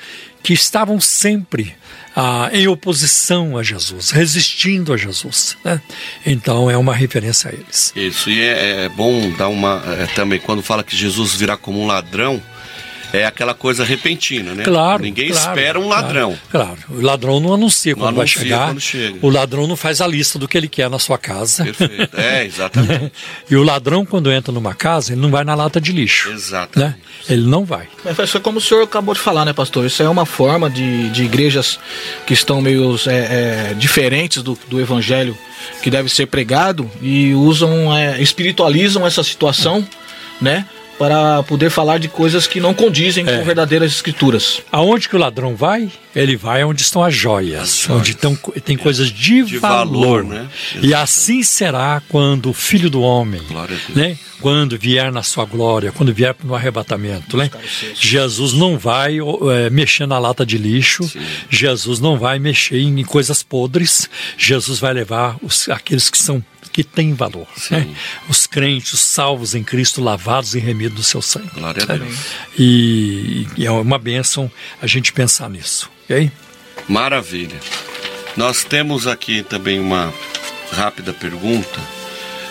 que estavam sempre ah, em oposição a Jesus, resistindo a Jesus. Né? Então, é uma referência a eles. Isso, e é, é bom dar uma. É, também, quando fala que Jesus virá como um ladrão é aquela coisa repentina, né? Claro. Ninguém claro, espera um ladrão. Claro, claro. O ladrão não anuncia não quando anuncia vai chegar. Quando chega. O ladrão não faz a lista do que ele quer na sua casa. Perfeito. É, exatamente. e o ladrão, quando entra numa casa, ele não vai na lata de lixo. Exatamente. Né? Ele não vai. Mas foi como o senhor acabou de falar, né, pastor? Isso é uma forma de, de igrejas que estão meio é, é, diferentes do, do evangelho que deve ser pregado e usam, é, espiritualizam essa situação, né? Para poder falar de coisas que não condizem é. com verdadeiras escrituras. Aonde que o ladrão vai? Ele vai onde estão as joias, as onde tão, tem coisas de, de valor. valor né? E assim será quando o Filho do Homem, né? quando vier na sua glória, quando vier no arrebatamento. Né? Jesus não vai é, mexer na lata de lixo, Sim. Jesus não vai mexer em coisas podres, Jesus vai levar os, aqueles que são que tem valor. Né? Os crentes, os salvos em Cristo, lavados e remidos do seu sangue. Glória a Deus. E, e, é uma bênção a gente pensar nisso. Ok? Maravilha. Nós temos aqui também uma rápida pergunta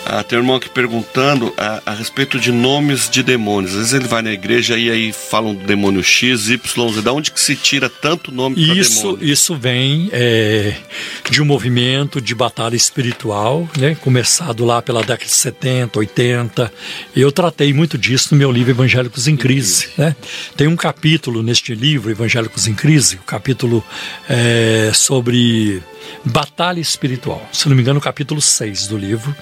ah, tem um irmão aqui perguntando a, a, respeito de nomes de demônios. Às vezes ele vai na igreja e aí falam do demônio X, Y, Z. Da onde que se tira tanto nome para isso Isso vem é, de um movimento de batalha espiritual, né? Começado lá pela década de 70, 80. Eu tratei muito disso no meu livro Evangélicos em Crise. Né? Tem um capítulo neste livro, Evangélicos em Crise, o um capítulo é, sobre batalha espiritual. Se não me engano, o capítulo 6 do livro.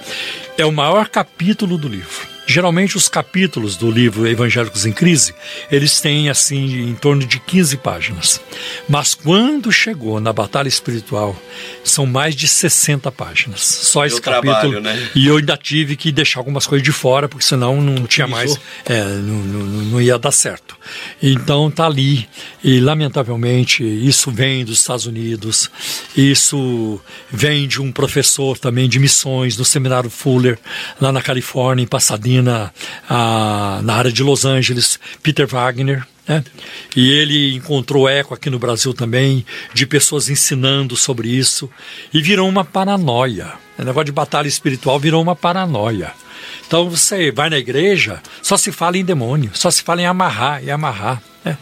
É o maior capítulo do livro. Geralmente os capítulos do livro Evangélicos em Crise, eles têm assim em torno de 15 páginas. Mas quando chegou na batalha espiritual, são mais de 60 páginas. Só esse capítulo. Trabalho, né? E eu ainda tive que deixar algumas coisas de fora, porque senão não tinha mais, é, não, não, não, ia dar certo. Então tá ali. E lamentavelmente isso vem dos Estados Unidos, isso vem de um professor também de missões no seminário Fuller, lá na Califórnia, em Pasadena na, a, na área de Los Angeles, Peter Wagner, né? E ele encontrou eco aqui no Brasil também, de pessoas ensinando sobre isso, e virou uma paranoia. O negócio de batalha espiritual virou uma paranoia. Então você vai na igreja, só se fala em demônio, só se fala em amarrar e amarrar. Né?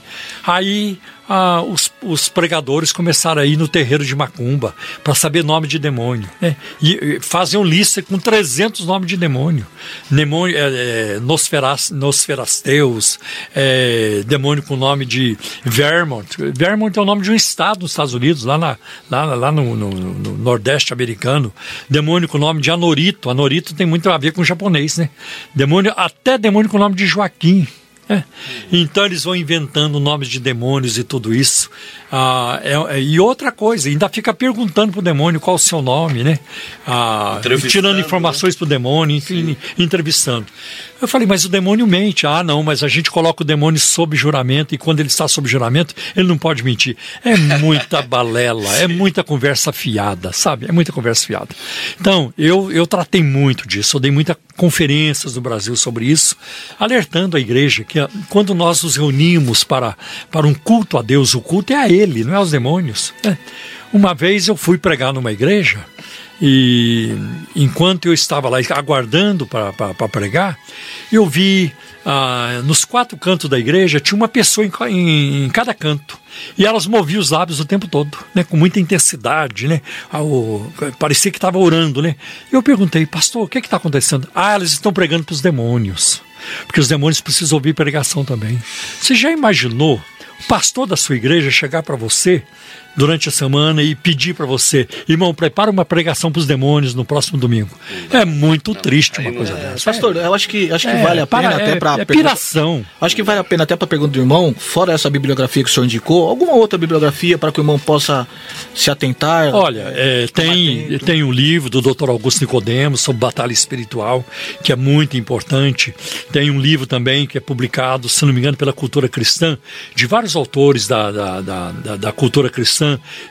Aí ah, os, os, pregadores começaram a ir no terreiro de Macumba para saber nome de demônio. Né? E, e faziam lista com 300 nomes de demônio. Demônio, é, é, Nosferas, Nosferasteus, é, demônio com nome de Vermont. Vermont é o nome de um estado nos Estados Unidos, lá, na, lá, lá no, no, no, Nordeste americano. Demônio com nome de Anorito. Anorito tem muito a ver com japonês, né? Demônio, até demônio com o nome de Joaquim. É. Então eles vão inventando nomes de demônios e tudo isso. Ah, é, é, e outra coisa, ainda fica perguntando pro demônio qual o seu nome, né? Ah, tirando informações né? pro demônio, enfim, Sim. entrevistando. Eu falei, mas o demônio mente. Ah, não, mas a gente coloca o demônio sob juramento e quando ele está sob juramento, ele não pode mentir. É muita balela, é muita conversa fiada, sabe? É muita conversa fiada. Então, eu, eu tratei muito disso, eu dei muitas conferências no Brasil sobre isso, alertando a igreja que quando nós nos reunimos para, para um culto a Deus, o culto é a Ele, não é aos demônios. É. Uma vez eu fui pregar numa igreja e enquanto eu estava lá aguardando para pregar, eu vi ah, nos quatro cantos da igreja tinha uma pessoa em, em, em, cada canto. E elas moviam os lábios o tempo todo, né, com muita intensidade, né? Ah, o, parecia que estava orando, né? Eu perguntei, pastor, o que é está acontecendo? Ah, elas estão pregando para os demônios. Porque os demônios precisam ouvir pregação também. Você já imaginou o pastor da sua igreja chegar para você durante a semana e pedir para você, irmão, prepara uma pregação para os demônios no próximo domingo. É muito triste uma coisa é, dessa. Pastor, eu acho que, acho que é, vale a pena até para. É piração. Acho que vale a pena até para a pergunta do irmão, fora essa bibliografia que o senhor indicou, alguma outra bibliografia para que o irmão possa se atentar? Olha, é, tem, tem um livro do Dr. Augusto Nicodemos sobre batalha espiritual, que é muito importante. Tem um livro também que é publicado, se não me engano, pela cultura cristã, de vários autores da, da, da, da, da cultura cristã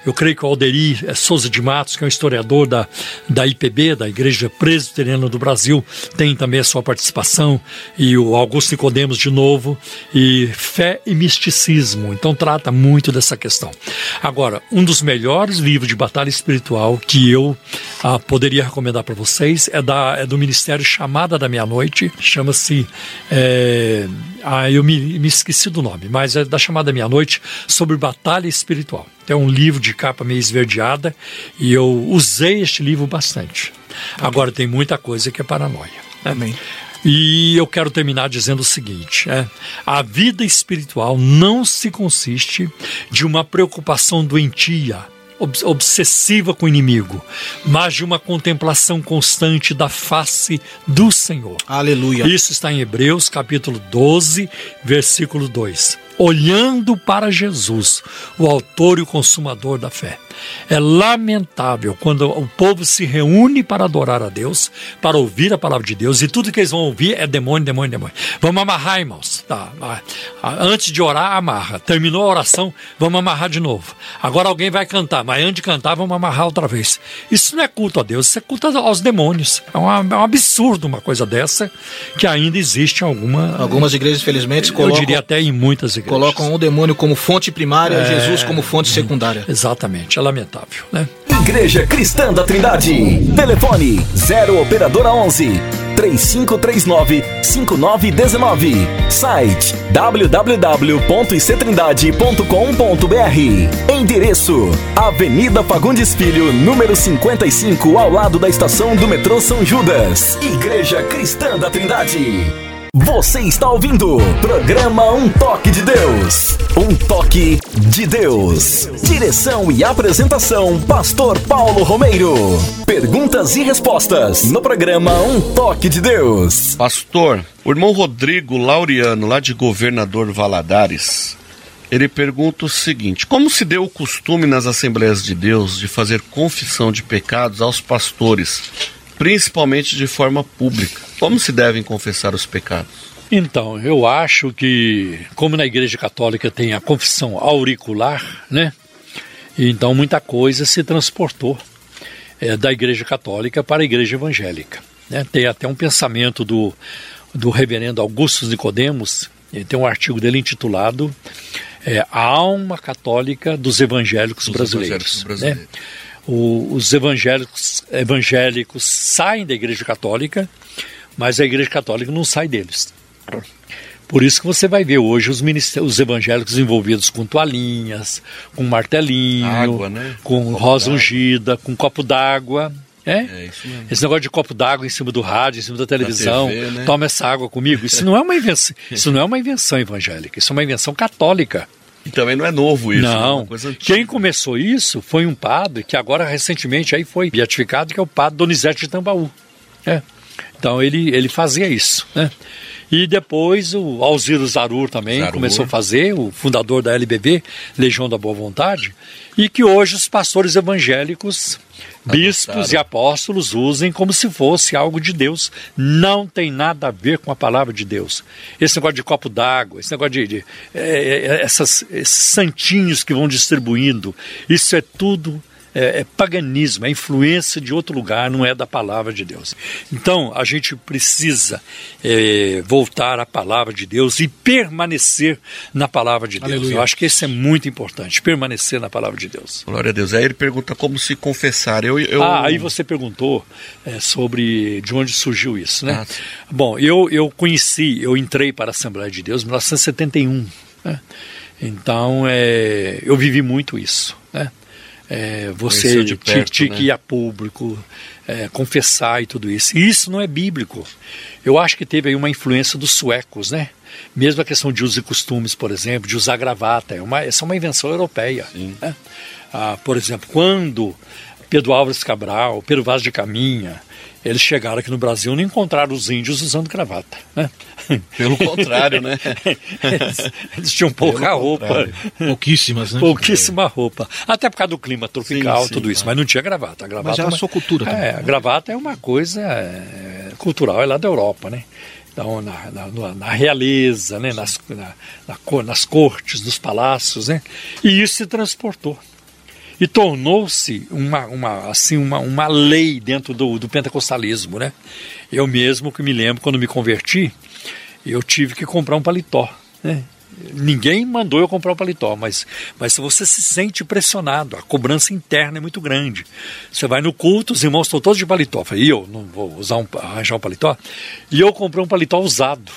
eu creio que o Alderi é Souza de Matos, que é um historiador da, da IPB, da Igreja Presbiteriana do Brasil, tem também a sua participação, e o Augusto Nicodemos de novo, e Fé e Misticismo, então trata muito dessa questão. Agora, um dos melhores livros de batalha espiritual que eu ah, poderia recomendar para vocês é, da, é do Ministério Chamada da Meia-Noite, chama-se. É, ah, eu me, me esqueci do nome, mas é da Chamada da Meia-Noite sobre batalha espiritual. É um livro de capa meio esverdeada e eu usei este livro bastante. Agora tem muita coisa que é paranoia. Amém. E eu quero terminar dizendo o seguinte: é, a vida espiritual não se consiste de uma preocupação doentia, obsessiva com o inimigo, mas de uma contemplação constante da face do Senhor. Aleluia. Isso está em Hebreus capítulo 12, versículo 2 olhando para Jesus, o autor e o consumador da fé. É lamentável quando o povo se reúne para adorar a Deus, para ouvir a palavra de Deus, e tudo que eles vão ouvir é demônio, demônio, demônio. Vamos amarrar, irmãos. Tá. Antes de orar, amarra. Terminou a oração, vamos amarrar de novo. Agora alguém vai cantar, mas antes de cantar, vamos amarrar outra vez. Isso não é culto a Deus, isso é culto aos demônios. É, uma, é um absurdo uma coisa dessa que ainda existe em alguma. Algumas igrejas, felizmente, colocam. Eu diria até em muitas igrejas. Colocam o demônio como fonte primária é, Jesus como fonte secundária. Exatamente, é lamentável, né? Igreja Cristã da Trindade. Telefone 0 operadora 11 3539 5919. Site www.ictrindade.com.br. Endereço: Avenida Fagundes Filho, número 55, ao lado da estação do metrô São Judas. Igreja Cristã da Trindade. Você está ouvindo programa Um Toque de Deus. Um toque de Deus. Direção e apresentação: Pastor Paulo Romeiro. Perguntas e respostas no programa Um Toque de Deus. Pastor, o irmão Rodrigo Laureano, lá de Governador Valadares, ele pergunta o seguinte: Como se deu o costume nas Assembleias de Deus de fazer confissão de pecados aos pastores? principalmente de forma pública. Como se devem confessar os pecados? Então, eu acho que, como na Igreja Católica tem a confissão auricular, né? Então muita coisa se transportou é, da Igreja Católica para a Igreja Evangélica. Né? Tem até um pensamento do do reverendo Augusto Nicodemos, tem um artigo dele intitulado é, A Alma Católica dos Evangélicos dos Brasileiros. Evangélicos brasileiros. Né? O, os evangélicos, evangélicos saem da Igreja Católica, mas a Igreja Católica não sai deles. Por isso que você vai ver hoje os, os evangélicos envolvidos com toalhinhas, com martelinho, Água, né? com rosa ungida, com copo d'água. É? é Esse negócio de copo d'água em cima do rádio, em cima da televisão, TV, né? toma essa água comigo. Isso não é uma invenção, isso não é uma invenção evangélica, isso é uma invenção católica. E também não é novo isso. Né? Não. É Quem começou isso foi um padre que agora recentemente aí foi beatificado, que é o padre Donizete de Tambaú. É. Então ele, ele fazia isso. Né? E depois o Alziro Zarur também Zarur. começou a fazer, o fundador da LBB, Legião da Boa Vontade, e que hoje os pastores evangélicos, bispos e apóstolos usem como se fosse algo de Deus. Não tem nada a ver com a palavra de Deus. Esse negócio de copo d'água, esse negócio de, de é, é essas, esses santinhos que vão distribuindo, isso é tudo é, é, paganismo, é influência de outro lugar, não é da palavra de Deus. Então, a gente precisa é, voltar à palavra de Deus e permanecer na palavra de Deus. Aleluia. Eu acho que isso é muito importante, permanecer na palavra de Deus. Glória a Deus. Aí ele pergunta como se confessar. Eu, eu... Ah, aí você perguntou é, sobre de onde surgiu isso, né? Ah, Bom, eu, eu conheci, eu entrei para a Assembleia de Deus em 1971. Né? Então, é, eu vivi muito isso? É, você de perto, né? que ir a público, é, confessar e tudo isso. E isso não é bíblico. Eu acho que teve aí uma influência dos suecos, né? Mesmo a questão de usos e costumes, por exemplo, de usar gravata, é uma, essa é uma invenção europeia. Né? Ah, por exemplo, quando Pedro Álvares Cabral, Pedro Vaz de Caminha, eles chegaram aqui no Brasil e não encontraram os índios usando gravata. Né? Pelo contrário, né? eles, eles, tinham pouca Pelo roupa. Contrário. Pouquíssimas, né? Pouquíssima roupa. Até por causa do clima tropical, sim, sim, tudo isso. Mas não tinha gravata. A gravata mas é a uma, sua cultura também. É, a gravata é uma coisa é, cultural, é lá da Europa, né? Então, na, na, na realeza, né? nas, na, na, nas cortes, nos palácios, né? E isso se transportou e tornou-se uma, uma, assim, uma, uma lei dentro do, do pentecostalismo. Né? Eu mesmo que me lembro, quando me converti, eu tive que comprar um paletó. Né? Ninguém mandou eu comprar um paletó, mas, mas você se sente pressionado, a cobrança interna é muito grande. Você vai no culto, os irmãos estão todos de paletó. Eu falei, eu não vou usar um, arranjar um paletó? E eu comprei um paletó usado.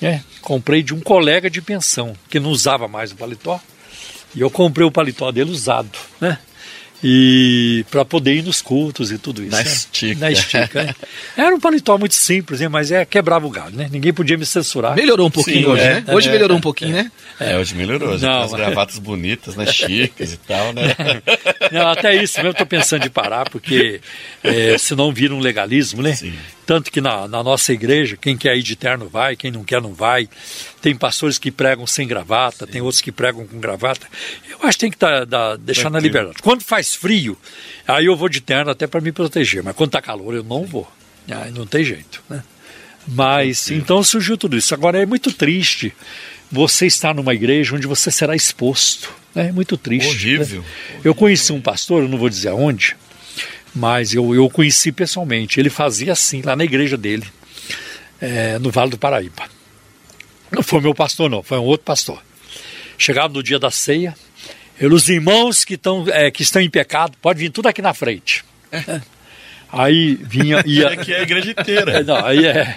É, comprei de um colega de pensão, que não usava mais o paletó. E eu comprei o paletó dele usado, né? e para poder ir nos cultos e tudo isso. Na né? estica. Na estica. né? Era um paletó muito simples, né? mas é quebrava o galho, né? Ninguém podia me censurar. Melhorou um pouquinho Sim, hoje, é, né? Hoje é, melhorou um pouquinho, né? É, hoje melhorou. Não, as gravatas bonitas, né? Chiques e tal, né? Não, até isso mesmo eu estou pensando de parar, porque é, senão vira um legalismo, né? Sim. Tanto que na, na, nossa igreja, quem quer ir de terno vai, quem não quer não vai. Tem pastores que pregam sem gravata, Sim. tem outros que pregam com gravata. Eu acho que tem que tá, tá, deixar na liberdade. Quando faz frio, aí eu vou de terno até para me proteger, mas quando está calor eu não vou. Aí não tem jeito, né? Mas então surgiu tudo isso. Agora é muito triste você estar numa igreja onde você será exposto. É muito triste. Horrível. Né? Eu conheci um pastor, eu não vou dizer aonde, mas eu, eu conheci pessoalmente. Ele fazia assim lá na igreja dele, é, no Vale do Paraíba. Não foi meu pastor, não, foi um outro pastor. Chegava no dia da ceia, ele, os irmãos que, tão, é, que estão em pecado, pode vir tudo aqui na frente. É. Aí vinha. Ia... Aqui é a igreja inteira. Não, aí, é...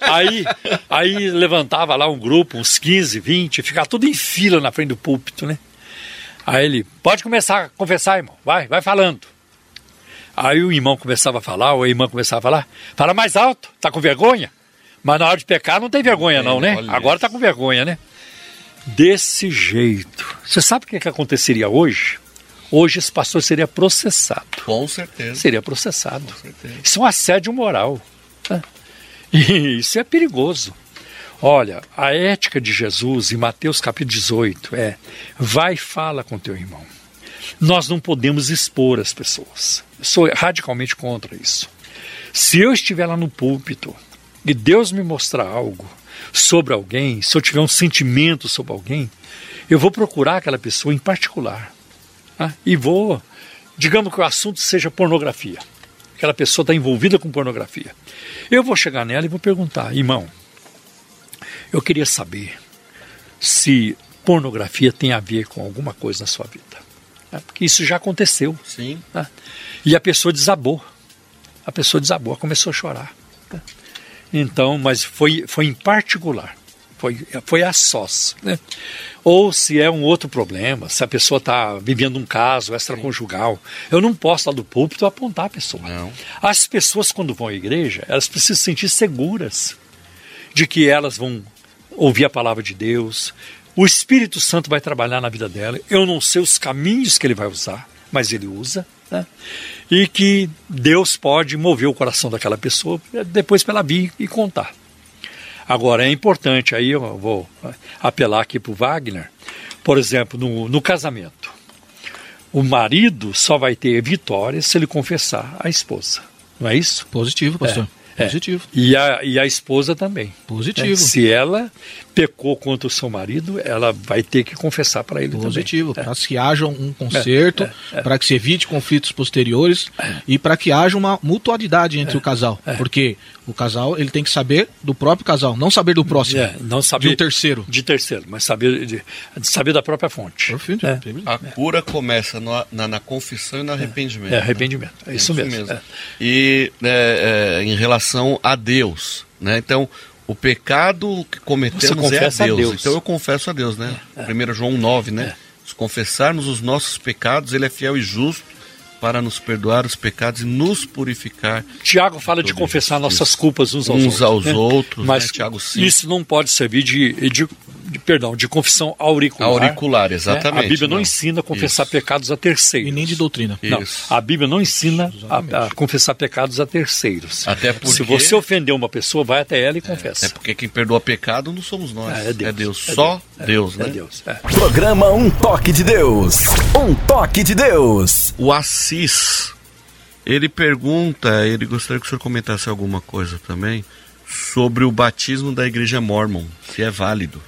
aí, aí levantava lá um grupo, uns 15, 20, ficava tudo em fila na frente do púlpito, né? Aí ele, pode começar a confessar, irmão, vai, vai falando. Aí o irmão começava a falar, ou a irmã começava a falar, fala mais alto, tá com vergonha? Mas na hora de pecar não tem vergonha não, né? Agora tá com vergonha, né? Desse jeito. Você sabe o que, que aconteceria hoje? Hoje esse pastor seria processado. Com certeza. Seria processado. Com certeza. Isso é um assédio moral. Né? E isso é perigoso. Olha, a ética de Jesus em Mateus capítulo 18 é: vai e fala com teu irmão. Nós não podemos expor as pessoas. Eu sou radicalmente contra isso. Se eu estiver lá no púlpito e Deus me mostrar algo sobre alguém, se eu tiver um sentimento sobre alguém, eu vou procurar aquela pessoa em particular tá? e vou, digamos que o assunto seja pornografia. Aquela pessoa está envolvida com pornografia. Eu vou chegar nela e vou perguntar, irmão, Eu queria saber se pornografia tem a ver com alguma coisa na sua vida. Né? Porque isso já aconteceu. Sim. Né? E a pessoa desabou. A pessoa desabou, começou a chorar. Né? Então, mas foi, foi em particular. Foi, foi a sós. Né? Ou se é um outro problema, se a pessoa está vivendo um caso extraconjugal, eu não posso lá do púlpito apontar a pessoa. Não. As pessoas, quando vão à igreja, elas precisam se sentir seguras de que elas vão ouvir a palavra de Deus, o Espírito Santo vai trabalhar na vida dela. Eu não sei os caminhos que ele vai usar, mas ele usa. Né? E que Deus pode mover o coração daquela pessoa depois para ela vir e contar. Agora, é importante, aí eu vou apelar aqui para o Wagner, por exemplo, no, no casamento. O marido só vai ter vitória se ele confessar a esposa. Não é isso? Positivo, pastor. É. É. Positivo. E a, e a esposa também. Positivo. É. Se ela pecou contra o seu marido, ela vai ter que confessar para ele Positivo. também. Para que haja um conserto, é, é, é. para que se evite conflitos posteriores e para que haja uma mutualidade entre o casal. Porque o casal ele tem que saber do próprio casal, não saber do próximo. não saber de um terceiro. De terceiro, mas saber, de, de saber da própria fonte. Perfeito. A cura começa no, na, na, confissão e no arrependimento. É, arrependimento. Né? É isso, isso mesmo. mesmo. E em relação a Deus, né? Então, o pecado que cometemos é a Deus. a Deus. Então eu confesso a Deus, né? É. 1 João 9, né? É. Se confessarmos os nossos pecados, ele é fiel e justo para nos perdoar os pecados e nos purificar. Tiago fala de confessar nossas culpas uns aos uns outros. Aos né? outros Mas né? Tiago, isso não pode servir de, de de, perdão, de confissão auricular. Auricular, exatamente. Né? A Bíblia não, não, ensina a confessar Isso. pecados a terceiros. E nem de doutrina. Não, a Bíblia não ensina a, a, confessar pecados a terceiros. Até porque... Se você ofender uma pessoa, vai até ela e é, confessa. É porque quem perdoa pecado não somos nós. É, é Deus. É Deus. É Só Deus, Deus né? É Deus. É. Programa Um Toque de Deus. Um Toque de Deus. O Assis, ele pergunta, ele gostaria que o senhor comentasse alguma coisa também sobre o batismo da igreja mormon, se é válido.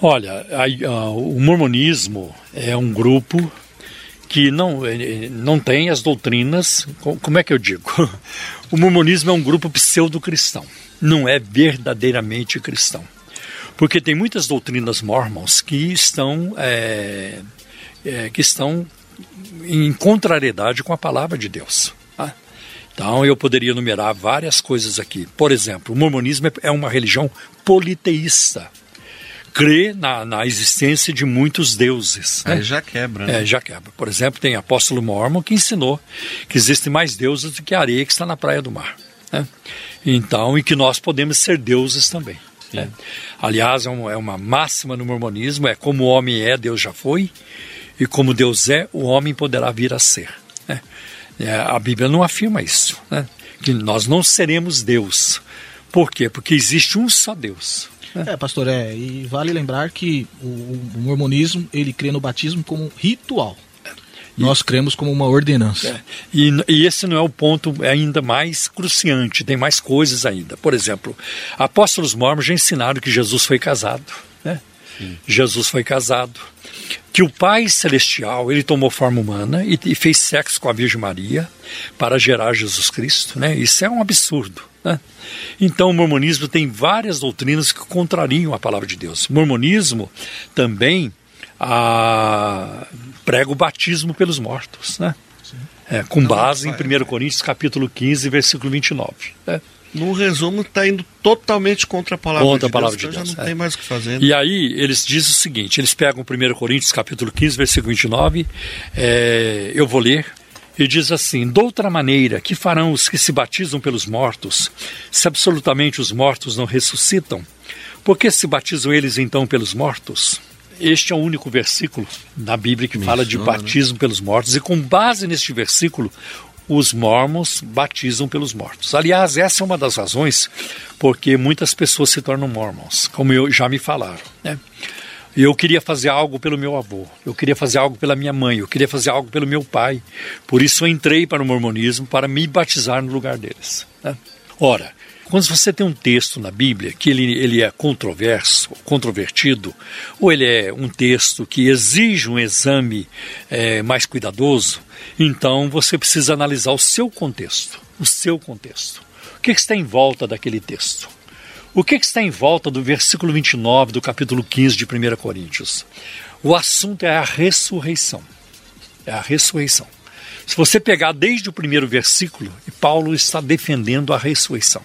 Olha, a, a, o mormonismo é um grupo que não, é, não tem as doutrinas. Como é que eu digo? O mormonismo é um grupo pseudo-cristão, não é verdadeiramente cristão. Porque tem muitas doutrinas mormons que estão, é, é, que estão em contrariedade com a palavra de Deus. Tá? Então eu poderia enumerar várias coisas aqui. Por exemplo, o mormonismo é uma religião politeísta crê na, na existência de muitos deuses. Né? Aí já quebra, né? É, já quebra. Por exemplo, tem apóstolo Mormon que ensinou que existem mais deuses do que a areia que está na praia do mar. Né? Então, e que nós podemos ser deuses também. Né? Aliás, é, um, é uma máxima no mormonismo, é como o homem é, Deus já foi, e como Deus é, o homem poderá vir a ser. Né? É, a Bíblia não afirma isso, né? que nós não seremos Deus. Por quê? Porque existe um só Deus. É, pastor, é. E vale lembrar que o, o mormonismo, ele crê no batismo como ritual. Nós cremos como uma ordenança. É. E, e, esse não é o ponto ainda mais cruciante, tem mais coisas ainda. Por exemplo, apóstolos mormons já ensinaram que Jesus foi casado. Né? Jesus foi casado. Que o Pai Celestial, ele tomou forma humana e, e fez sexo com a Virgem Maria para gerar Jesus Cristo. Né? Isso é um absurdo. Né? Então, o mormonismo tem várias doutrinas que contrariam a palavra de Deus. O mormonismo também a, prega o batismo pelos mortos, né? É, com base em 1 Coríntios capítulo 15, versículo 29. Né? No resumo, está indo totalmente contra a palavra contra de a palavra Deus, de Deus. já não é. tem mais o que fazer. Né? E aí, eles dizem o seguinte: eles pegam 1 Coríntios capítulo 15, versículo 29, é, eu vou ler e diz assim: Doutra maneira, que farão os que se batizam pelos mortos, se absolutamente os mortos não ressuscitam? Por que se batizam eles então pelos mortos? Este é o único versículo na Bíblia que fala de né? batismo né? pelos mortos, e com base neste versículo, os mormons batizam pelos mortos. Aliás, essa é uma das razões porque muitas pessoas se tornam mormons, como eu, já me falaram. Né? Eu queria fazer algo pelo meu avô, eu queria fazer algo pela minha mãe, eu queria fazer algo pelo meu pai. Por isso eu entrei para o mormonismo para me batizar no lugar deles. Né? Ora, quando você tem um texto na Bíblia que ele, ele é controverso, controvertido, ou ele é um texto que exige um exame é, mais cuidadoso, então você precisa analisar o seu contexto, o seu contexto. O que está em volta daquele texto? O que, que está em volta do versículo 29 do capítulo 15 de 1 Coríntios? O assunto é a ressurreição. É a ressurreição. Se você pegar desde o primeiro versículo, Paulo está defendendo a ressurreição.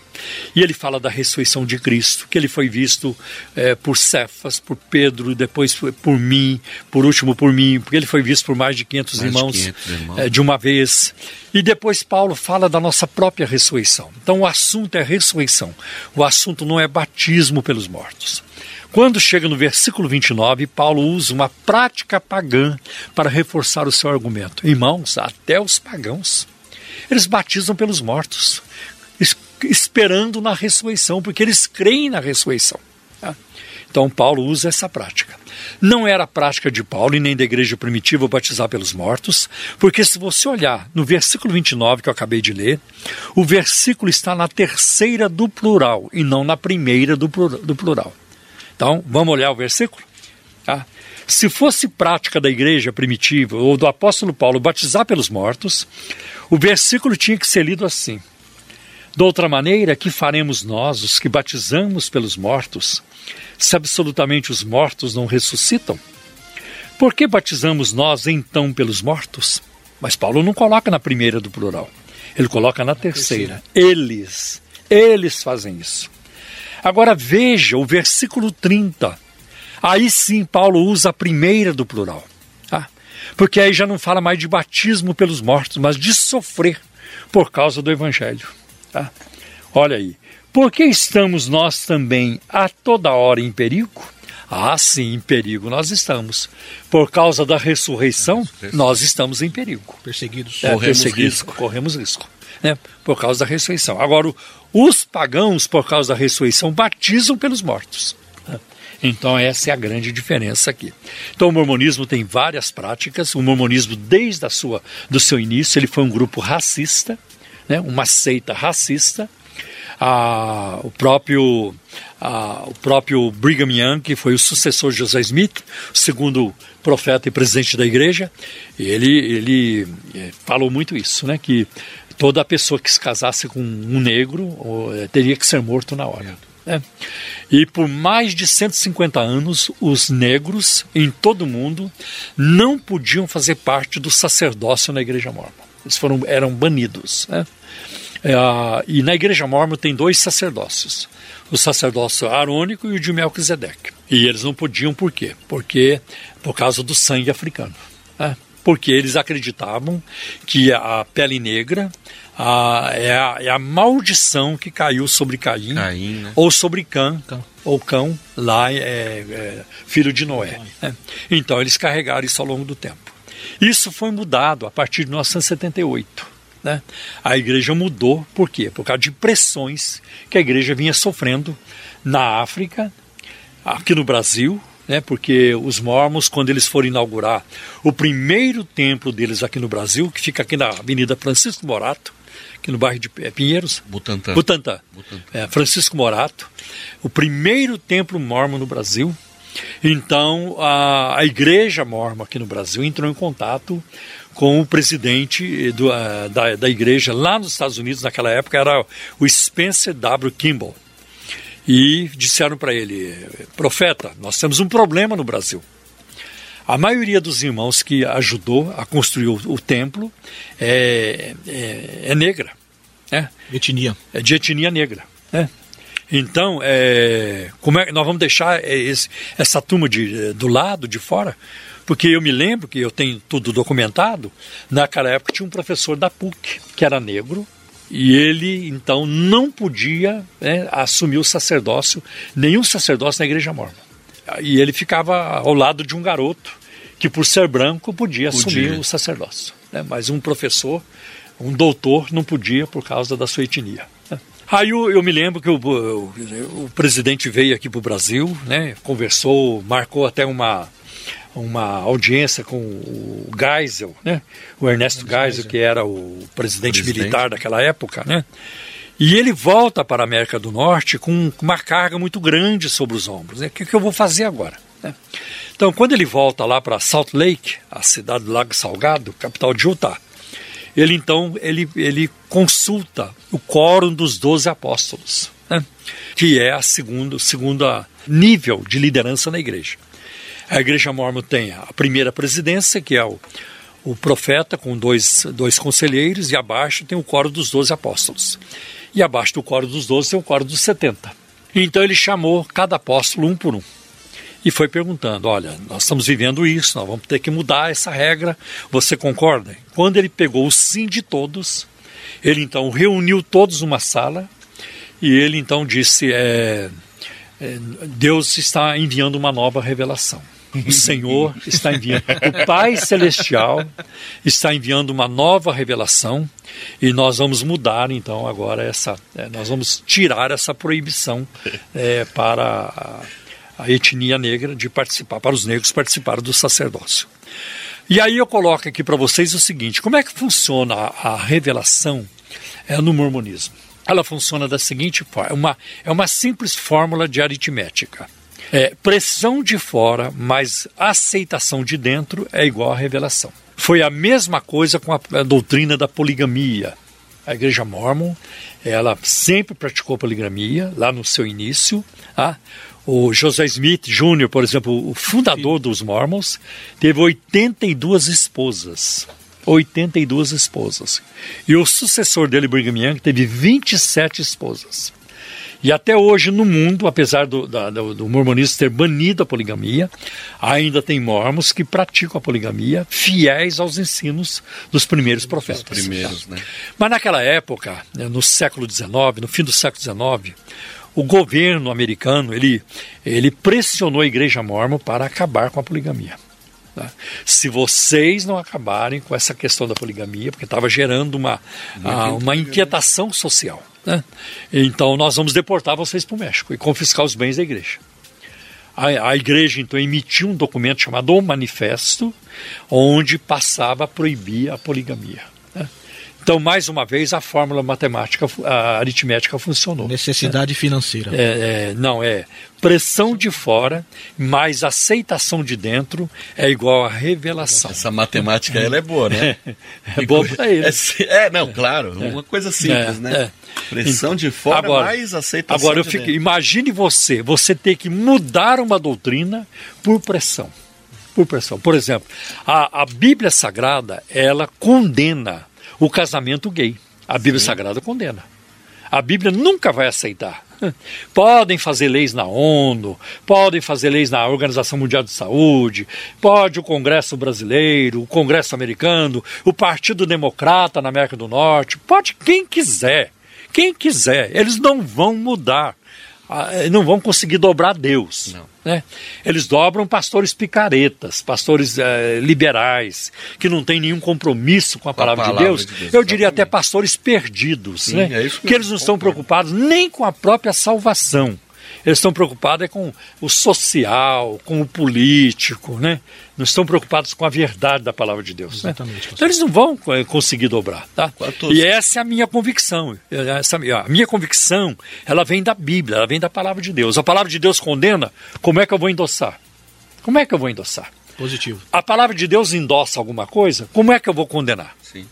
E ele fala da ressurreição de Cristo, que ele foi visto é, por Cefas, por Pedro, depois por mim, por último por mim, porque ele foi visto por mais de 500 mais irmãos, de, 500 irmãos. É, de uma vez. E depois Paulo fala da nossa própria ressurreição. Então o assunto é ressurreição. O assunto não é batismo pelos mortos. Quando chega no versículo 29, Paulo usa uma prática pagã para reforçar o seu argumento. Irmãos, até os pagãos, eles batizam pelos mortos, esperando na ressurreição, porque eles creem na ressurreição. Tá? Então, Paulo usa essa prática. Não era a prática de Paulo e nem da igreja primitiva batizar pelos mortos, porque se você olhar no versículo 29 que eu acabei de ler, o versículo está na terceira do plural e não na primeira do plural. Então, vamos olhar o versículo? Tá? Se fosse prática da igreja primitiva ou do apóstolo Paulo batizar pelos mortos, o versículo tinha que ser lido assim: De outra maneira, que faremos nós, os que batizamos pelos mortos, se absolutamente os mortos não ressuscitam? Por que batizamos nós então pelos mortos? Mas Paulo não coloca na primeira do plural, ele coloca na terceira. Eles, eles fazem isso. Agora veja o versículo 30. Aí sim Paulo usa a primeira do plural. Tá? Porque aí já não fala mais de batismo pelos mortos, mas de sofrer por causa do evangelho. Tá? Olha aí. Por que estamos nós também a toda hora em perigo? Ah, sim, em perigo nós estamos. Por causa da ressurreição, nós estamos em perigo. Perseguidos. É, corremos perseguidos, risco. Corremos risco. Né? Por causa da ressurreição. Agora, os pagãos, por causa da ressurreição, batizam pelos mortos. Então, essa é a grande diferença aqui. Então, o mormonismo tem várias práticas. O mormonismo, desde a sua, do seu início, ele foi um grupo racista, né? uma seita racista. Ah, o próprio ah, o próprio Brigham Young, que foi o sucessor de José Smith, segundo profeta e presidente da igreja, ele, ele eh, falou muito isso, né? Que toda pessoa que se casasse com um negro eh, teria que ser morto na hora. É. E por mais de 150 anos, os negros em todo o mundo não podiam fazer parte do sacerdócio na Igreja Mormon. Eles foram, eram banidos. Né? É, e na Igreja Mormon tem dois sacerdócios: o sacerdócio arônico e o de Melquisedeque. E eles não podiam por quê? Porque por causa do sangue africano. Né? porque eles acreditavam que a pele negra a, é, a, é, a, maldição que caiu sobre Caim, Caim né? ou sobre Cã, Cã, ou Cão, lá é, é filho de Noé. Né? Então eles carregaram isso ao longo do tempo. Isso foi mudado a partir de 1978. Né? A igreja mudou, por quê? Por causa de pressões que a igreja vinha sofrendo na África, aqui no Brasil, né, porque os mormons, quando eles foram inaugurar o primeiro templo deles aqui no Brasil, que fica aqui na Avenida Francisco Morato, aqui no bairro de é, Pinheiros. Butantã. Butantã. Butantã. É, Francisco Morato, o primeiro templo mormon no Brasil. Então, a, a igreja mormon aqui no Brasil entrou em contato com o presidente do, a, da, da igreja lá nos Estados Unidos, naquela época, era o Spencer W. Kimball e disseram para ele: Profeta, nós temos um problema no Brasil. A maioria dos irmãos que ajudou a construir o, o templo é, é, é, negra. Né? Etnia. É de etnia negra. Né? Então, é, como é, nós vamos deixar esse, essa turma de, do lado, de fora? Porque eu me lembro que eu tenho tudo documentado. Naquela época tinha um professor da PUC, que era negro, e ele, então, não podia né, assumir o sacerdócio, nenhum sacerdócio na igreja mormon. E ele ficava ao lado de um garoto que, por ser branco, podia, podia. assumir o sacerdócio. Né? Mas um professor, um doutor, não podia por causa da sua etnia. Né? Aí eu, eu, me lembro que o, o, o presidente veio aqui para o Brasil, né, conversou, marcou até uma, uma audiência com o Geisel, né? o Ernesto Geisel, que era o presidente, presidente, militar daquela época, né? E ele volta para a América do Norte com uma carga muito grande sobre os ombros. Né? O que, que eu vou fazer agora? Né? Então, quando ele volta lá para Salt Lake, a cidade do Lago Salgado, capital de Utah, ele então ele, ele consulta o quórum dos doze apóstolos. né? que é a segunda, segunda nível de liderança na igreja. A igreja mormon tem a primeira presidência, que é o, o profeta com dois, dois conselheiros, e abaixo tem o coro dos doze apóstolos. E abaixo do coro dos doze tem o coro dos setenta. Então ele chamou cada apóstolo um por um e foi perguntando: Olha, nós estamos vivendo isso, nós vamos ter que mudar essa regra, você concorda? Quando ele pegou o sim de todos, ele então reuniu todos numa sala e ele então disse: é, é, Deus está enviando uma nova revelação. O Senhor está enviando, o Pai Celestial está enviando uma nova revelação e nós vamos mudar então agora essa, é, nós vamos tirar essa proibição é, para a etnia negra de participar, para os negros participarem do sacerdócio. E aí eu coloco aqui para vocês o seguinte: como é que funciona a, a revelação é, no mormonismo? Ela funciona da seguinte forma: é uma, é uma simples fórmula de aritmética. É, pressão de fora mais aceitação de dentro é igual a revelação. Foi a mesma coisa com a, a doutrina da poligamia. A igreja mormon, ela sempre praticou poligamia lá no seu início. Tá? O José Smith Jr., por exemplo, o fundador dos Mormons, teve 82 esposas. 82 esposas. E o sucessor dele, Brigham Young, teve 27 esposas. E até hoje no mundo, apesar do, da, do, do, mormonismo ter banido a poligamia, ainda tem mormons que praticam a poligamia, fiéis aos ensinos dos primeiros profetas. Os primeiros, né? Mas naquela época, né, no século XIX, no fim do século XIX, o governo americano ele, ele pressionou a igreja mormon para acabar com a poligamia. Tá? Se vocês não acabarem com essa questão da poligamia, porque estava gerando uma, a, uma inquietação social, né? então nós vamos deportar vocês para o México e confiscar os bens da igreja. A, a, igreja então emitiu um documento chamado O Manifesto, onde passava a proibir a poligamia. Então, mais uma vez, a fórmula matemática, a aritmética funcionou. Necessidade financeira. É, é, não, é pressão de fora mais aceitação de dentro é igual a revelação. Essa matemática ela é boa, né? É, é boa para ele. É, é, não, claro, é. uma coisa simples, é, né? É. Pressão de fora agora, mais aceitação agora eu de fico, dentro. Imagine você, você ter que mudar uma doutrina por pressão. Por pressão. Por exemplo, a, a Bíblia Sagrada, ela condena o casamento gay. A Bíblia Sim. Sagrada condena. A Bíblia nunca vai aceitar. Podem fazer leis na ONU, podem fazer leis na Organização Mundial de Saúde, pode o Congresso brasileiro, o Congresso americano, o Partido Democrata na América do Norte, pode quem quiser. Quem quiser, eles não vão mudar não vão conseguir dobrar Deus. Né? Eles dobram pastores picaretas, pastores eh, liberais, que não têm nenhum compromisso com a, com palavra, a palavra, de, Deus. de Deus. Eu diria até pastores perdidos, Sim, né? É que eles não estão preocupados nem com a própria salvação. Eles estão preocupados é com o social, com o político, né? Não estão preocupados com a verdade da palavra de Deus. Né? Exatamente. Né? Então eles não vão é, conseguir dobrar, tá? E essa é a minha convicção. Essa, a minha convicção, ela vem da Bíblia, ela vem da palavra de Deus. A palavra de Deus condena, como é que eu vou endossar? Como é que eu vou endossar? Positivo. A palavra de Deus endossa alguma coisa, como é que eu vou condenar? Sim.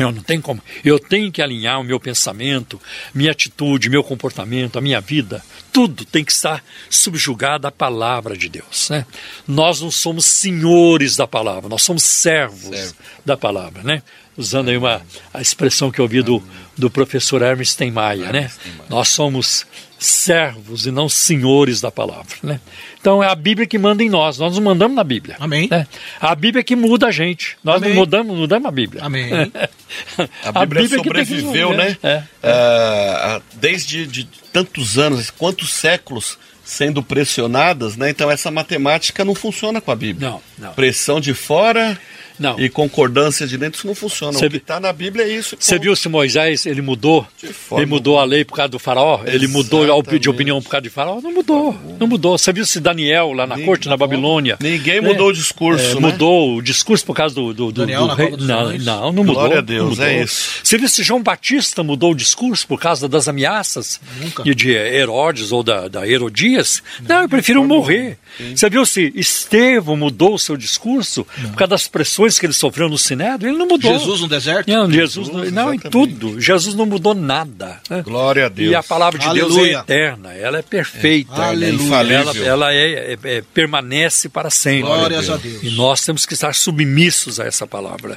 Eu não tenho como. Eu tenho que alinhar o meu pensamento, minha atitude, meu comportamento, a minha vida. Tudo tem que estar subjugado à palavra de Deus. Né? Nós não somos senhores da palavra, nós somos servos Servo. da palavra. Né? Usando aí uma, a expressão que eu ouvi do, do professor Hermes Steinmeier. Né? Nós somos servos e não senhores da palavra. Né? Então é a Bíblia que manda em nós, nós nos mandamos na Bíblia. Amém. Né? A Bíblia que muda a gente, nós Amém. não mudamos, mudamos a Bíblia. Amém. a, Bíblia a Bíblia sobreviveu, né? É, é. Uh, desde de tantos anos, quantos séculos sendo pressionadas, né? Então essa matemática não funciona com a Bíblia. Não, não. Pressão de fora não. E concordância de dentro, isso não funciona. Cê, o que está na Bíblia é isso. Você viu se Moisés, ele mudou? Ele mudou a lei por causa do faraó? Exatamente. Ele mudou de opinião por causa de faraó? Não mudou, não mudou. Você viu se Daniel lá na Ninguém, corte, na Babilônia? Ninguém mudou é, o discurso, é, né? Mudou o discurso por causa do, do, do, Daniel, do rei. Não, não, não mudou. Glória a Deus, é isso. Você viu se João Batista mudou o discurso por causa das ameaças Nunca. de Herodes ou da, da Herodias? Não, não eu prefiro morrer. Você viu se Estevão mudou o seu discurso não. por causa das pressões que ele sofreu no Sinédrio, ele não mudou. Jesus no deserto? Não, Jesus, Jesus não, em tudo. Jesus não mudou nada. Né? Glória a Deus. E a palavra de Aleluia. Deus é eterna, ela é perfeita. É. Aleluia. Ela, ela é, é, é, permanece para sempre. Glórias a Deus. E nós temos que estar submissos a essa palavra.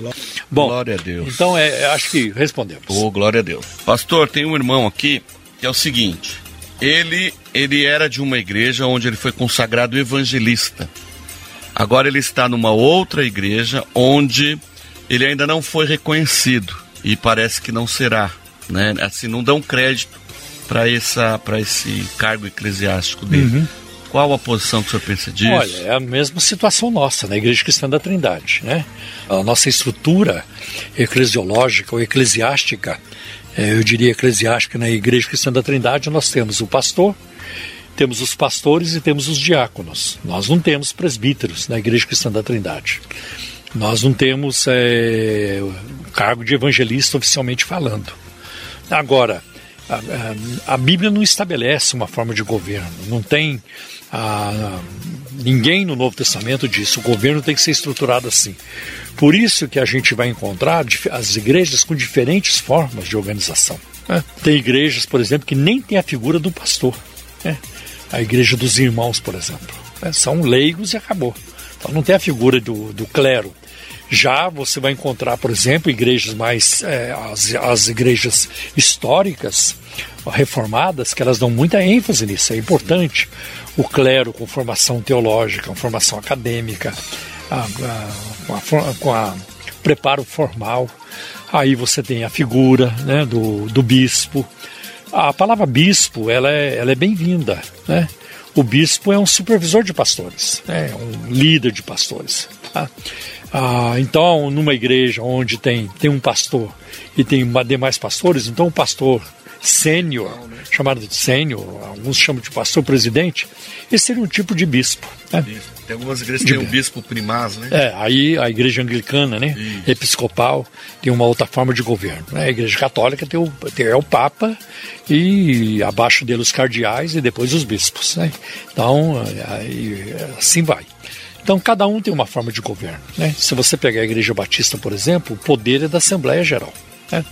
Bom, glória a Deus. Então, é, acho que respondemos. Oh, glória a Deus. Pastor, tem um irmão aqui que é o seguinte. Ele, ele era de uma igreja onde ele foi consagrado evangelista. Agora ele está numa outra igreja onde ele ainda não foi reconhecido e parece que não será, né? Assim, não dão crédito para essa para esse cargo eclesiástico dele. Uhum. Qual a posição que o senhor pensa disso? Olha, é a mesma situação nossa na Igreja Cristã da Trindade, né? A nossa estrutura eclesiológica ou eclesiástica, eu diria eclesiástica na Igreja Cristã da Trindade, nós temos o pastor, temos os pastores e temos os diáconos. Nós não temos presbíteros na Igreja Cristã da Trindade. Nós não temos é, cargo de evangelista oficialmente falando. Agora, a, a, a, Bíblia não estabelece uma forma de governo. Não tem. A, ninguém no Novo Testamento diz o governo tem que ser estruturado assim. Por isso que a gente vai encontrar as igrejas com diferentes formas de organização. Né? Tem igrejas, por exemplo, que nem tem a figura do pastor. Né? a igreja dos irmãos, por exemplo. É, são leigos e acabou. Então não tem a figura do, do clero. Já você vai encontrar, por exemplo, igrejas mais. É, as, as igrejas históricas, reformadas, que elas dão muita ênfase nisso, é importante. O clero com formação teológica, com formação acadêmica, a, a, com, a, com a preparo formal. Aí você tem a figura né, do, do bispo, a palavra bispo, ela é, ela é bem-vinda, né? O bispo é um supervisor de pastores, né? É um líder de pastores. Tá? Ah, então, numa igreja onde tem, tem um pastor e tem demais pastores, então o pastor sênior, chamado de sênior, alguns chamam de pastor presidente, esse seria um tipo de bispo. Né? Tem algumas igrejas que tem o bispo primaz, né? É, aí a igreja anglicana, né? Isso. Episcopal, tem uma outra forma de governo. Né? A igreja católica tem o, tem, é o Papa e abaixo dele os cardeais e depois os bispos, né? Então, aí, assim vai. Então, cada um tem uma forma de governo. Né? Se você pegar a Igreja Batista, por exemplo, o poder é da Assembleia Geral. Né?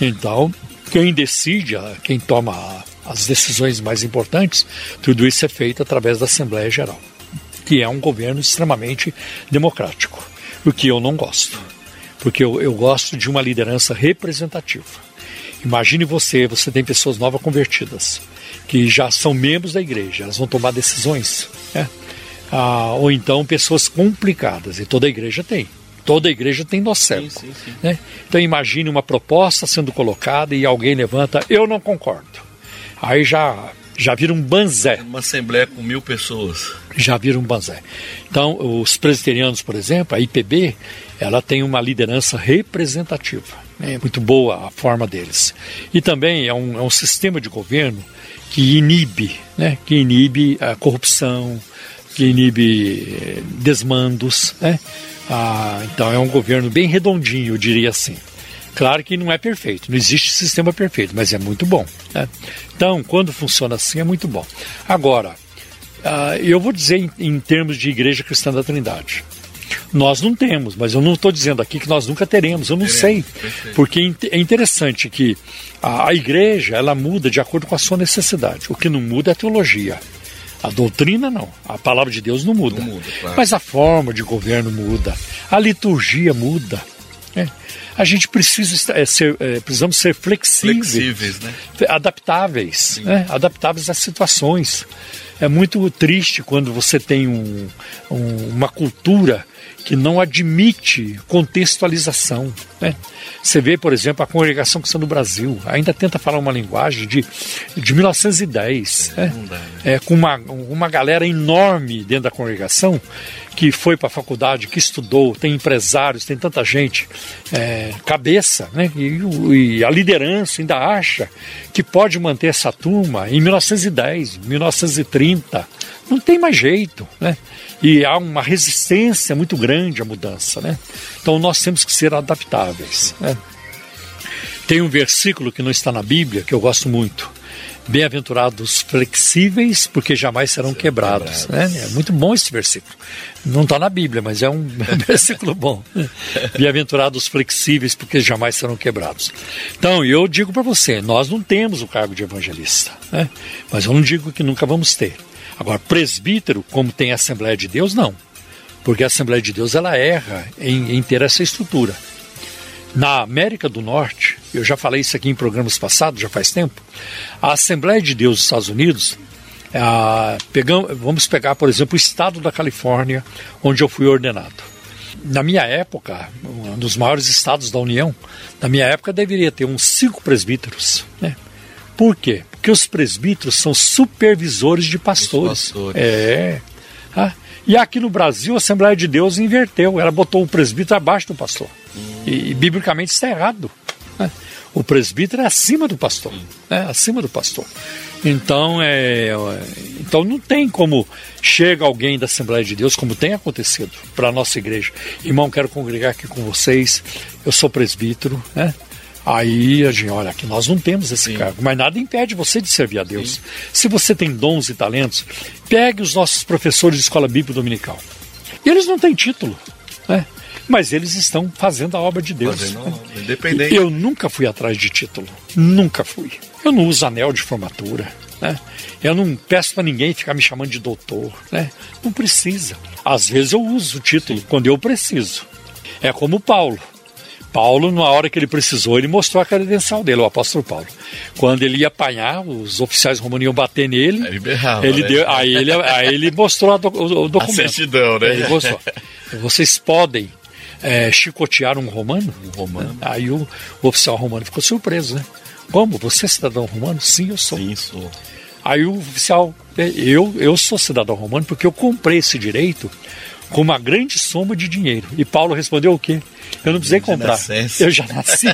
Então, quem decide, quem toma as decisões mais importantes, tudo isso é feito através da Assembleia Geral que é um governo extremamente democrático, o que eu não gosto, porque eu, eu gosto de uma liderança representativa. Imagine você, você tem pessoas novas convertidas, que já são membros da igreja, elas vão tomar decisões, né? ah, ou então pessoas complicadas, e toda igreja tem. Toda igreja tem. Sim, sim, sim. Né? Então imagine uma proposta sendo colocada e alguém levanta, eu não concordo. Aí já já vira um banzé. Uma assembleia com mil pessoas. Já vira um banzé. Então, os presbiterianos, por exemplo, a IPB, ela tem uma liderança representativa. É muito boa a forma deles. E também é um, é um sistema de governo que inibe, né, que inibe a corrupção, que inibe eh, desmandos. Né? Ah, então é um governo bem redondinho, eu diria assim. Claro que não é perfeito, não existe sistema perfeito, mas é muito bom. Né? Então, quando funciona assim, é muito bom. Agora, uh, eu vou dizer em, em, termos de Igreja Cristã da Trindade. Nós não temos, mas eu não estou dizendo aqui que nós nunca teremos, eu não teremos, sei. Perfeito. Porque é interessante que a, a igreja ela muda de acordo com a sua necessidade. O que não muda é a teologia. A doutrina não, a palavra de Deus não muda. Não muda claro. Mas a forma de governo muda, a liturgia muda. Né? a gente precisa é, ser, é, precisamos ser flexíveis, flexíveis né? adaptáveis, né? adaptáveis às situações. É muito triste quando você tem um, um, uma cultura que não admite contextualização. Né? Você vê, por exemplo, a congregação cristã do Brasil ainda tenta falar uma linguagem de, de 1910, é, né? né? é, com uma, uma galera enorme dentro da congregação que foi para a faculdade, que estudou, tem empresários, tem tanta gente, é, cabeça, né? E, e, a liderança ainda acha que pode manter essa turma em 1910, 1930. Não tem mais jeito, né? E há uma resistência muito grande à mudança, né? Então nós temos que ser adaptáveis, né? Tem um versículo que não está na Bíblia que eu gosto muito. Bem-aventurados flexíveis, porque jamais serão quebrados. Né? É muito bom esse versículo. Não está na Bíblia, mas é um versículo bom. Bem-aventurados flexíveis, porque jamais serão quebrados. Então, eu digo para você: nós não temos o cargo de evangelista, né? mas eu não digo que nunca vamos ter. Agora, presbítero, como tem a Assembleia de Deus, não. Porque a Assembleia de Deus ela erra em, em ter essa estrutura. Na América do Norte, eu já falei isso aqui em programas passados, já faz tempo, a Assembleia de Deus dos Estados Unidos, pegamos, vamos pegar, por exemplo, o estado da Califórnia, onde eu fui ordenado. Na minha época, um dos maiores estados da União, na minha época deveria ter uns cinco presbíteros. Né? Por quê? Porque os presbíteros são supervisores de pastores. pastores. É. Ah, e aqui no Brasil, a Assembleia de Deus inverteu. Ela botou o presbítero abaixo do pastor. Hum. E, e, biblicamente está errado. Né? O presbítero é acima do pastor. É acima do pastor. Então, é, então não tem como chega alguém da Assembleia de Deus, como tem acontecido para a nossa igreja. Irmão, quero congregar aqui com vocês. Eu sou presbítero, né? Aí a gente, olha, aqui nós não temos esse Sim. cargo, mas nada impede você de servir a Deus. Sim. Se você tem dons e talentos, pegue os nossos professores de escola bíblica dominical. Eles não têm título, né? mas eles estão fazendo a obra de Deus. Independente. Eu nunca fui atrás de título, nunca fui. Eu não uso anel de formatura, né? Eu não peço para ninguém ficar me chamando de doutor, né? Não precisa. Às vezes eu uso o título quando eu preciso. É como Paulo. Paulo, na hora que ele precisou, ele mostrou a credencial dele, o apóstolo Paulo. Quando ele ia apanhar, os oficiais romanos iam bater nele. Ele berrava, ele né? deu, aí, ele, aí ele mostrou do, o, documento. A certidão, né? Ele mostrou. Vocês podem é, chicotear um romano? Um romano. Aí o, o, oficial romano ficou surpreso, né? Como? Você é cidadão romano? Sim, eu sou. Sim, sou. Aí o oficial, eu, eu sou cidadão romano porque eu comprei esse direito com uma grande soma de dinheiro. E Paulo respondeu o quê? Eu não precisei comprar. Eu já nasci.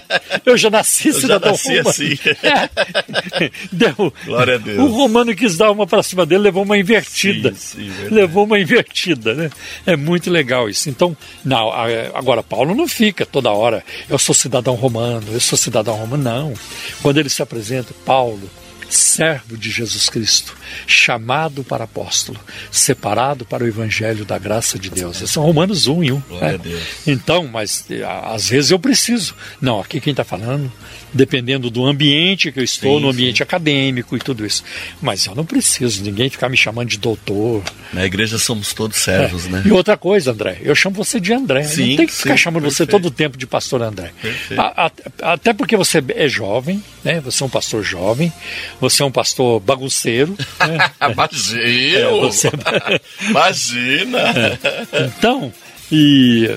Eu já nasci eu cidadão já nasci romano. Assim. É. Deu. Glória a Deus. O romano quis dar uma para cima dele, levou uma invertida. Sim, sim, levou uma invertida, né? É muito legal isso. Então, não, agora Paulo não fica toda hora, eu sou cidadão romano, eu sou cidadão romano. Não. Quando ele se apresenta, Paulo, servo de Jesus Cristo, chamado para apóstolo, separado para o evangelho da graça de Deus. São Romanos 1 e 1. Né? Então, mas às vezes eu preciso. Não, aqui quem está falando, dependendo do ambiente que eu estou, sim, no ambiente sim. acadêmico e tudo isso. Mas eu não preciso, ninguém ficar me chamando de doutor. Na igreja somos todos servos, é. né? E outra coisa, André, eu chamo você de André. Sim, não tem que ficar chamando perfeito. você todo o tempo de pastor André. A, a, até porque você é jovem, né? Você é um pastor jovem, você é um pastor bagunceiro. Né? Imagina! É, você... Imagina! É. Então, e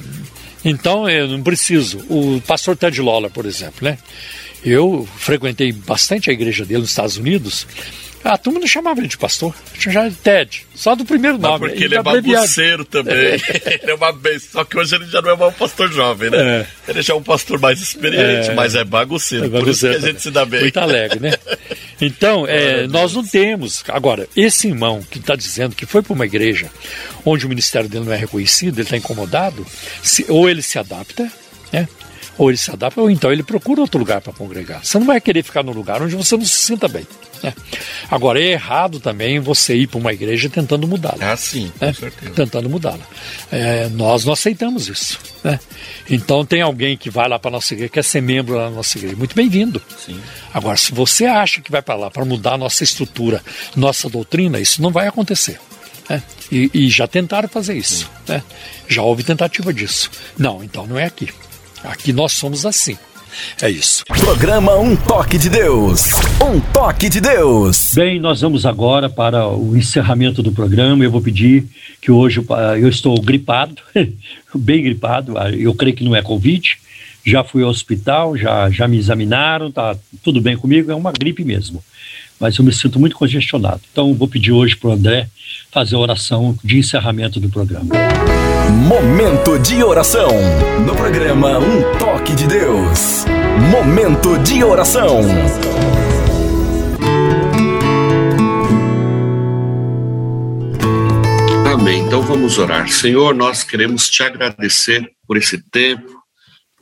então eu não preciso. O pastor Ted Lawler, por exemplo, né? Eu frequentei bastante a igreja dele nos Estados Unidos a turma não chamava ele de pastor, chamava de Ted, só do primeiro nome. Mas porque ele, é bagunceiro também. É. ele é uma benção. Só que hoje ele já não é mais um pastor jovem, né? É. Ele já é um pastor mais experiente, é. mas é bagunceiro. É bagunceiro. Por isso que a gente se dá bem. Muito alegre, né? Então, é, nós não temos. Agora, esse irmão que está dizendo que foi para uma igreja onde o ministério dele não é reconhecido, ele está incomodado, se, ou ele se adapta, né? Ou ele se adapta, ou então ele procura outro lugar para congregar. Você não vai querer ficar num lugar onde você não se sinta bem. Né? Agora, é errado também você ir para uma igreja tentando mudá-la. Ah, sim, com né? certeza. Tentando mudá-la. É, nós não aceitamos isso. Né? Então, tem alguém que vai lá para a nossa igreja, quer ser membro da nossa igreja. Muito bem-vindo. Agora, se você acha que vai para lá para mudar a nossa estrutura, nossa doutrina, isso não vai acontecer. Né? E, e, já tentaram fazer isso. Né? Já houve tentativa disso. Não, então não é aqui. Aqui nós somos assim. É isso. Programa Um Toque de Deus. Um Toque de Deus. Bem, nós vamos agora para o encerramento do programa. Eu vou pedir que hoje eu estou gripado, bem gripado. Eu creio que não é Covid. Já fui ao hospital, já, já me examinaram, tá tudo bem comigo. É uma gripe mesmo. Mas eu me sinto muito congestionado. Então, vou pedir hoje para o André fazer a oração de encerramento do programa. Momento de oração. No programa Um Toque de Deus. Momento de oração. Amém. Então vamos orar. Senhor, nós queremos te agradecer por esse tempo,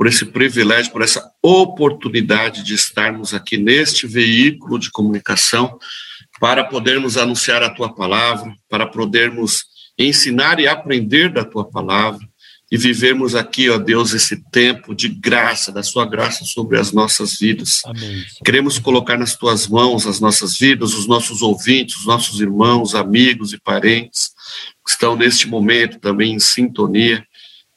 por esse privilégio, por essa oportunidade de estarmos aqui neste veículo de comunicação para podermos anunciar a tua palavra, para podermos ensinar e aprender da tua palavra e vivermos aqui, ó Deus, esse tempo de graça, da sua graça sobre as nossas vidas. Amém. Queremos colocar nas tuas mãos as nossas vidas, os nossos ouvintes, os nossos irmãos, amigos e parentes que estão neste momento também em sintonia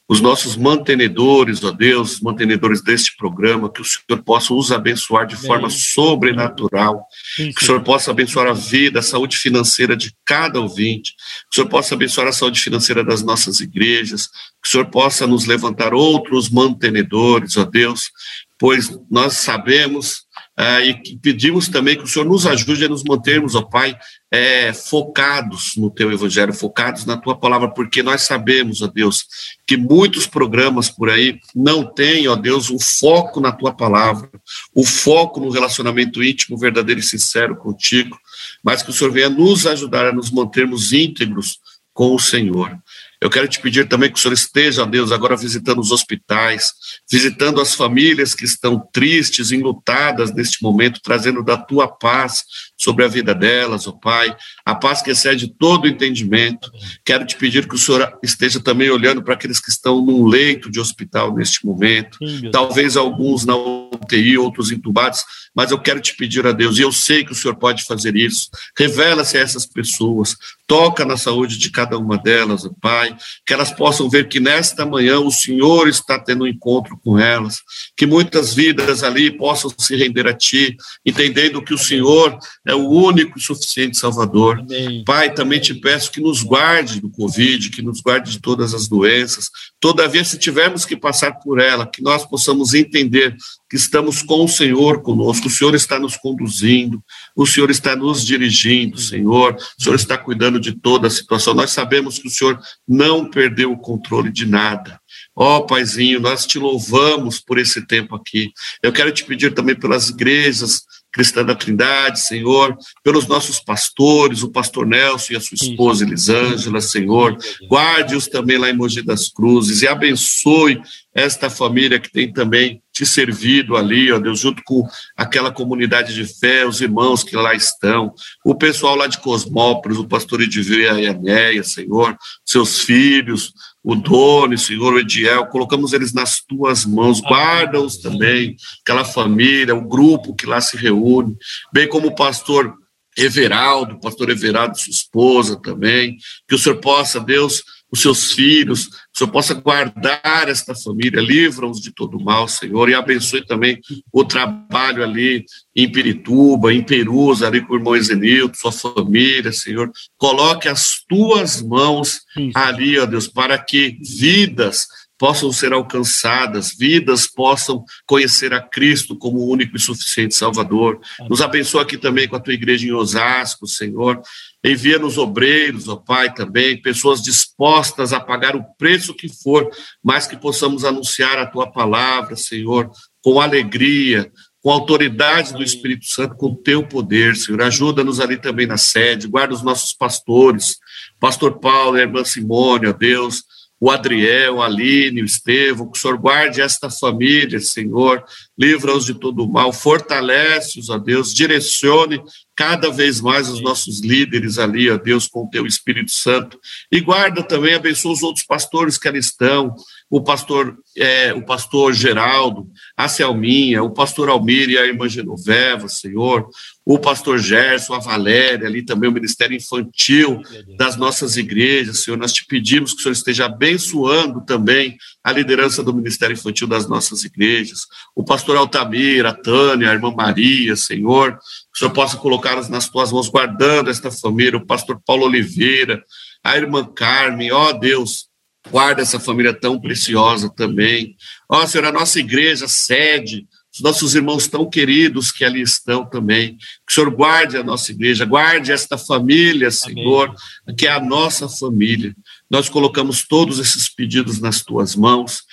os nossos mantenedores, ó Deus, mantenedores deste programa, que o Senhor possa os abençoar de forma sobrenatural, que o Senhor possa abençoar a vida, a saúde financeira de cada ouvinte, que o Senhor possa abençoar a saúde financeira das nossas igrejas, que o Senhor possa nos levantar outros mantenedores, ó Deus, pois nós sabemos ah, e pedimos também que o Senhor nos ajude a nos mantermos, ó Pai, é, focados no Teu Evangelho, focados na Tua palavra, porque nós sabemos, ó Deus, que muitos programas por aí não têm, ó Deus, o foco na Tua palavra, o foco no relacionamento íntimo, verdadeiro e sincero contigo, mas que o Senhor venha nos ajudar a nos mantermos íntegros com o Senhor. Eu quero te pedir também que o Senhor esteja, Deus, agora visitando os hospitais, visitando as famílias que estão tristes, enlutadas neste momento, trazendo da tua paz sobre a vida delas, ó oh Pai, a paz que excede todo o entendimento. Quero te pedir que o Senhor esteja também olhando para aqueles que estão num leito de hospital neste momento, talvez alguns na UTI, outros entubados, mas eu quero te pedir a Deus, e eu sei que o Senhor pode fazer isso, revela-se a essas pessoas, toca na saúde de cada uma delas, Pai, que elas possam ver que nesta manhã o Senhor está tendo um encontro com elas, que muitas vidas ali possam se render a Ti, entendendo que o Senhor é o único e suficiente Salvador. Amém. Pai, também te peço que nos guarde do Covid, que nos guarde de todas as doenças, todavia, se tivermos que passar por ela, que nós possamos entender que estamos com o Senhor conosco, o Senhor está nos conduzindo, o Senhor está nos dirigindo, Senhor, o Senhor está cuidando de toda a situação. Nós sabemos que o Senhor não perdeu o controle de nada. Ó oh, Paizinho, nós te louvamos por esse tempo aqui. Eu quero te pedir também pelas igrejas Cristã da Trindade, Senhor, pelos nossos pastores, o pastor Nelson e a sua esposa Elisângela, Senhor, guarde-os também lá em Mogi das Cruzes e abençoe esta família que tem também te servido ali, ó Deus, junto com aquela comunidade de fé, os irmãos que lá estão, o pessoal lá de Cosmópolis, o pastor Edivia e Anéia, Senhor, seus filhos, o Doni, Senhor, o Ediel, colocamos eles nas tuas mãos, guarda-os também, aquela família, o grupo que lá se reúne, bem como o pastor Everaldo, pastor Everaldo, sua esposa também, que o Senhor possa, Deus, os seus filhos, o Senhor possa guardar esta família, livra-os de todo mal, Senhor, e abençoe também o trabalho ali em Pirituba, em Perus, ali com o irmão Ezenilton, sua família, Senhor. Coloque as tuas mãos ali, ó Deus, para que vidas possam ser alcançadas, vidas possam conhecer a Cristo como o único e suficiente Salvador. Nos abençoa aqui também com a tua igreja em Osasco, Senhor. Envia-nos obreiros, ó Pai, também, pessoas dispostas a pagar o preço que for, mas que possamos anunciar a tua palavra, Senhor, com alegria, com autoridade do Espírito Santo, com o teu poder, Senhor. Ajuda-nos ali também na sede, guarda os nossos pastores, pastor Paulo, irmã Simone, ó Deus, o Adriel, a Aline, o Estevão, que o Senhor guarde esta família, Senhor, livra-os de todo o mal, fortalece-os, ó Deus, direcione cada vez mais os nossos líderes ali, ó Deus, com o teu Espírito Santo, e guarda também, abençoa os outros pastores que ali estão, o pastor, é, o pastor Geraldo, a Selminha, o pastor Almir e a irmã Genoveva, Senhor, o pastor Gerson, a Valéria, ali também o Ministério Infantil das nossas igrejas, Senhor, nós te pedimos que o Senhor esteja abençoando também a liderança do Ministério Infantil das nossas igrejas, o pastor Altamir, a Tânia, a irmã Maria, Senhor, que o Senhor possa colocá-las nas tuas mãos, guardando esta família, o pastor Paulo Oliveira, a irmã Carmen, ó Deus, guarda essa família tão preciosa também. Ó Senhor, a nossa igreja, sede, os nossos irmãos tão queridos que ali estão também. Que o Senhor guarde a nossa igreja, guarde esta família, Senhor, Amém. que é a nossa família. Nós colocamos todos esses pedidos nas tuas mãos,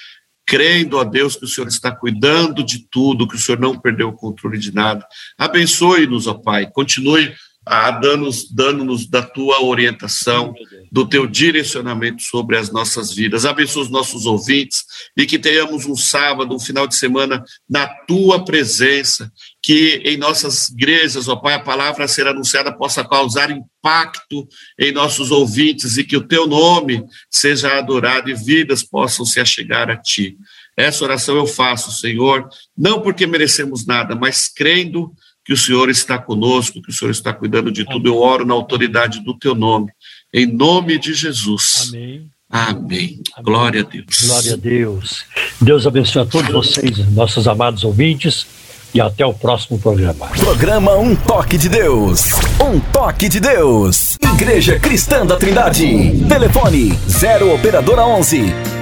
crendo a Deus que o Senhor está cuidando de tudo, que o Senhor não perdeu o controle de nada. Abençoe-nos, ó Pai. Continue ah, dando-nos dando da tua orientação, do teu direcionamento sobre as nossas vidas. Abençoa os nossos ouvintes e que tenhamos um sábado, um final de semana na tua presença, que em nossas igrejas, ó Pai, a palavra a ser anunciada possa causar impacto em nossos ouvintes e que o teu nome seja adorado e vidas possam se achegar a ti. Essa oração eu faço, Senhor, não porque merecemos nada, mas crendo que o Senhor está conosco, que o Senhor está cuidando de tudo. Eu oro na autoridade do teu nome, em nome de Jesus. Amém. Amém. Amém. Glória a Deus. Glória a Deus. Deus abençoe a todos vocês, nossos amados ouvintes, e até o próximo programa. Programa Um Toque de Deus. Um Toque de Deus. Igreja Cristã da Trindade. Telefone 0 Operadora 11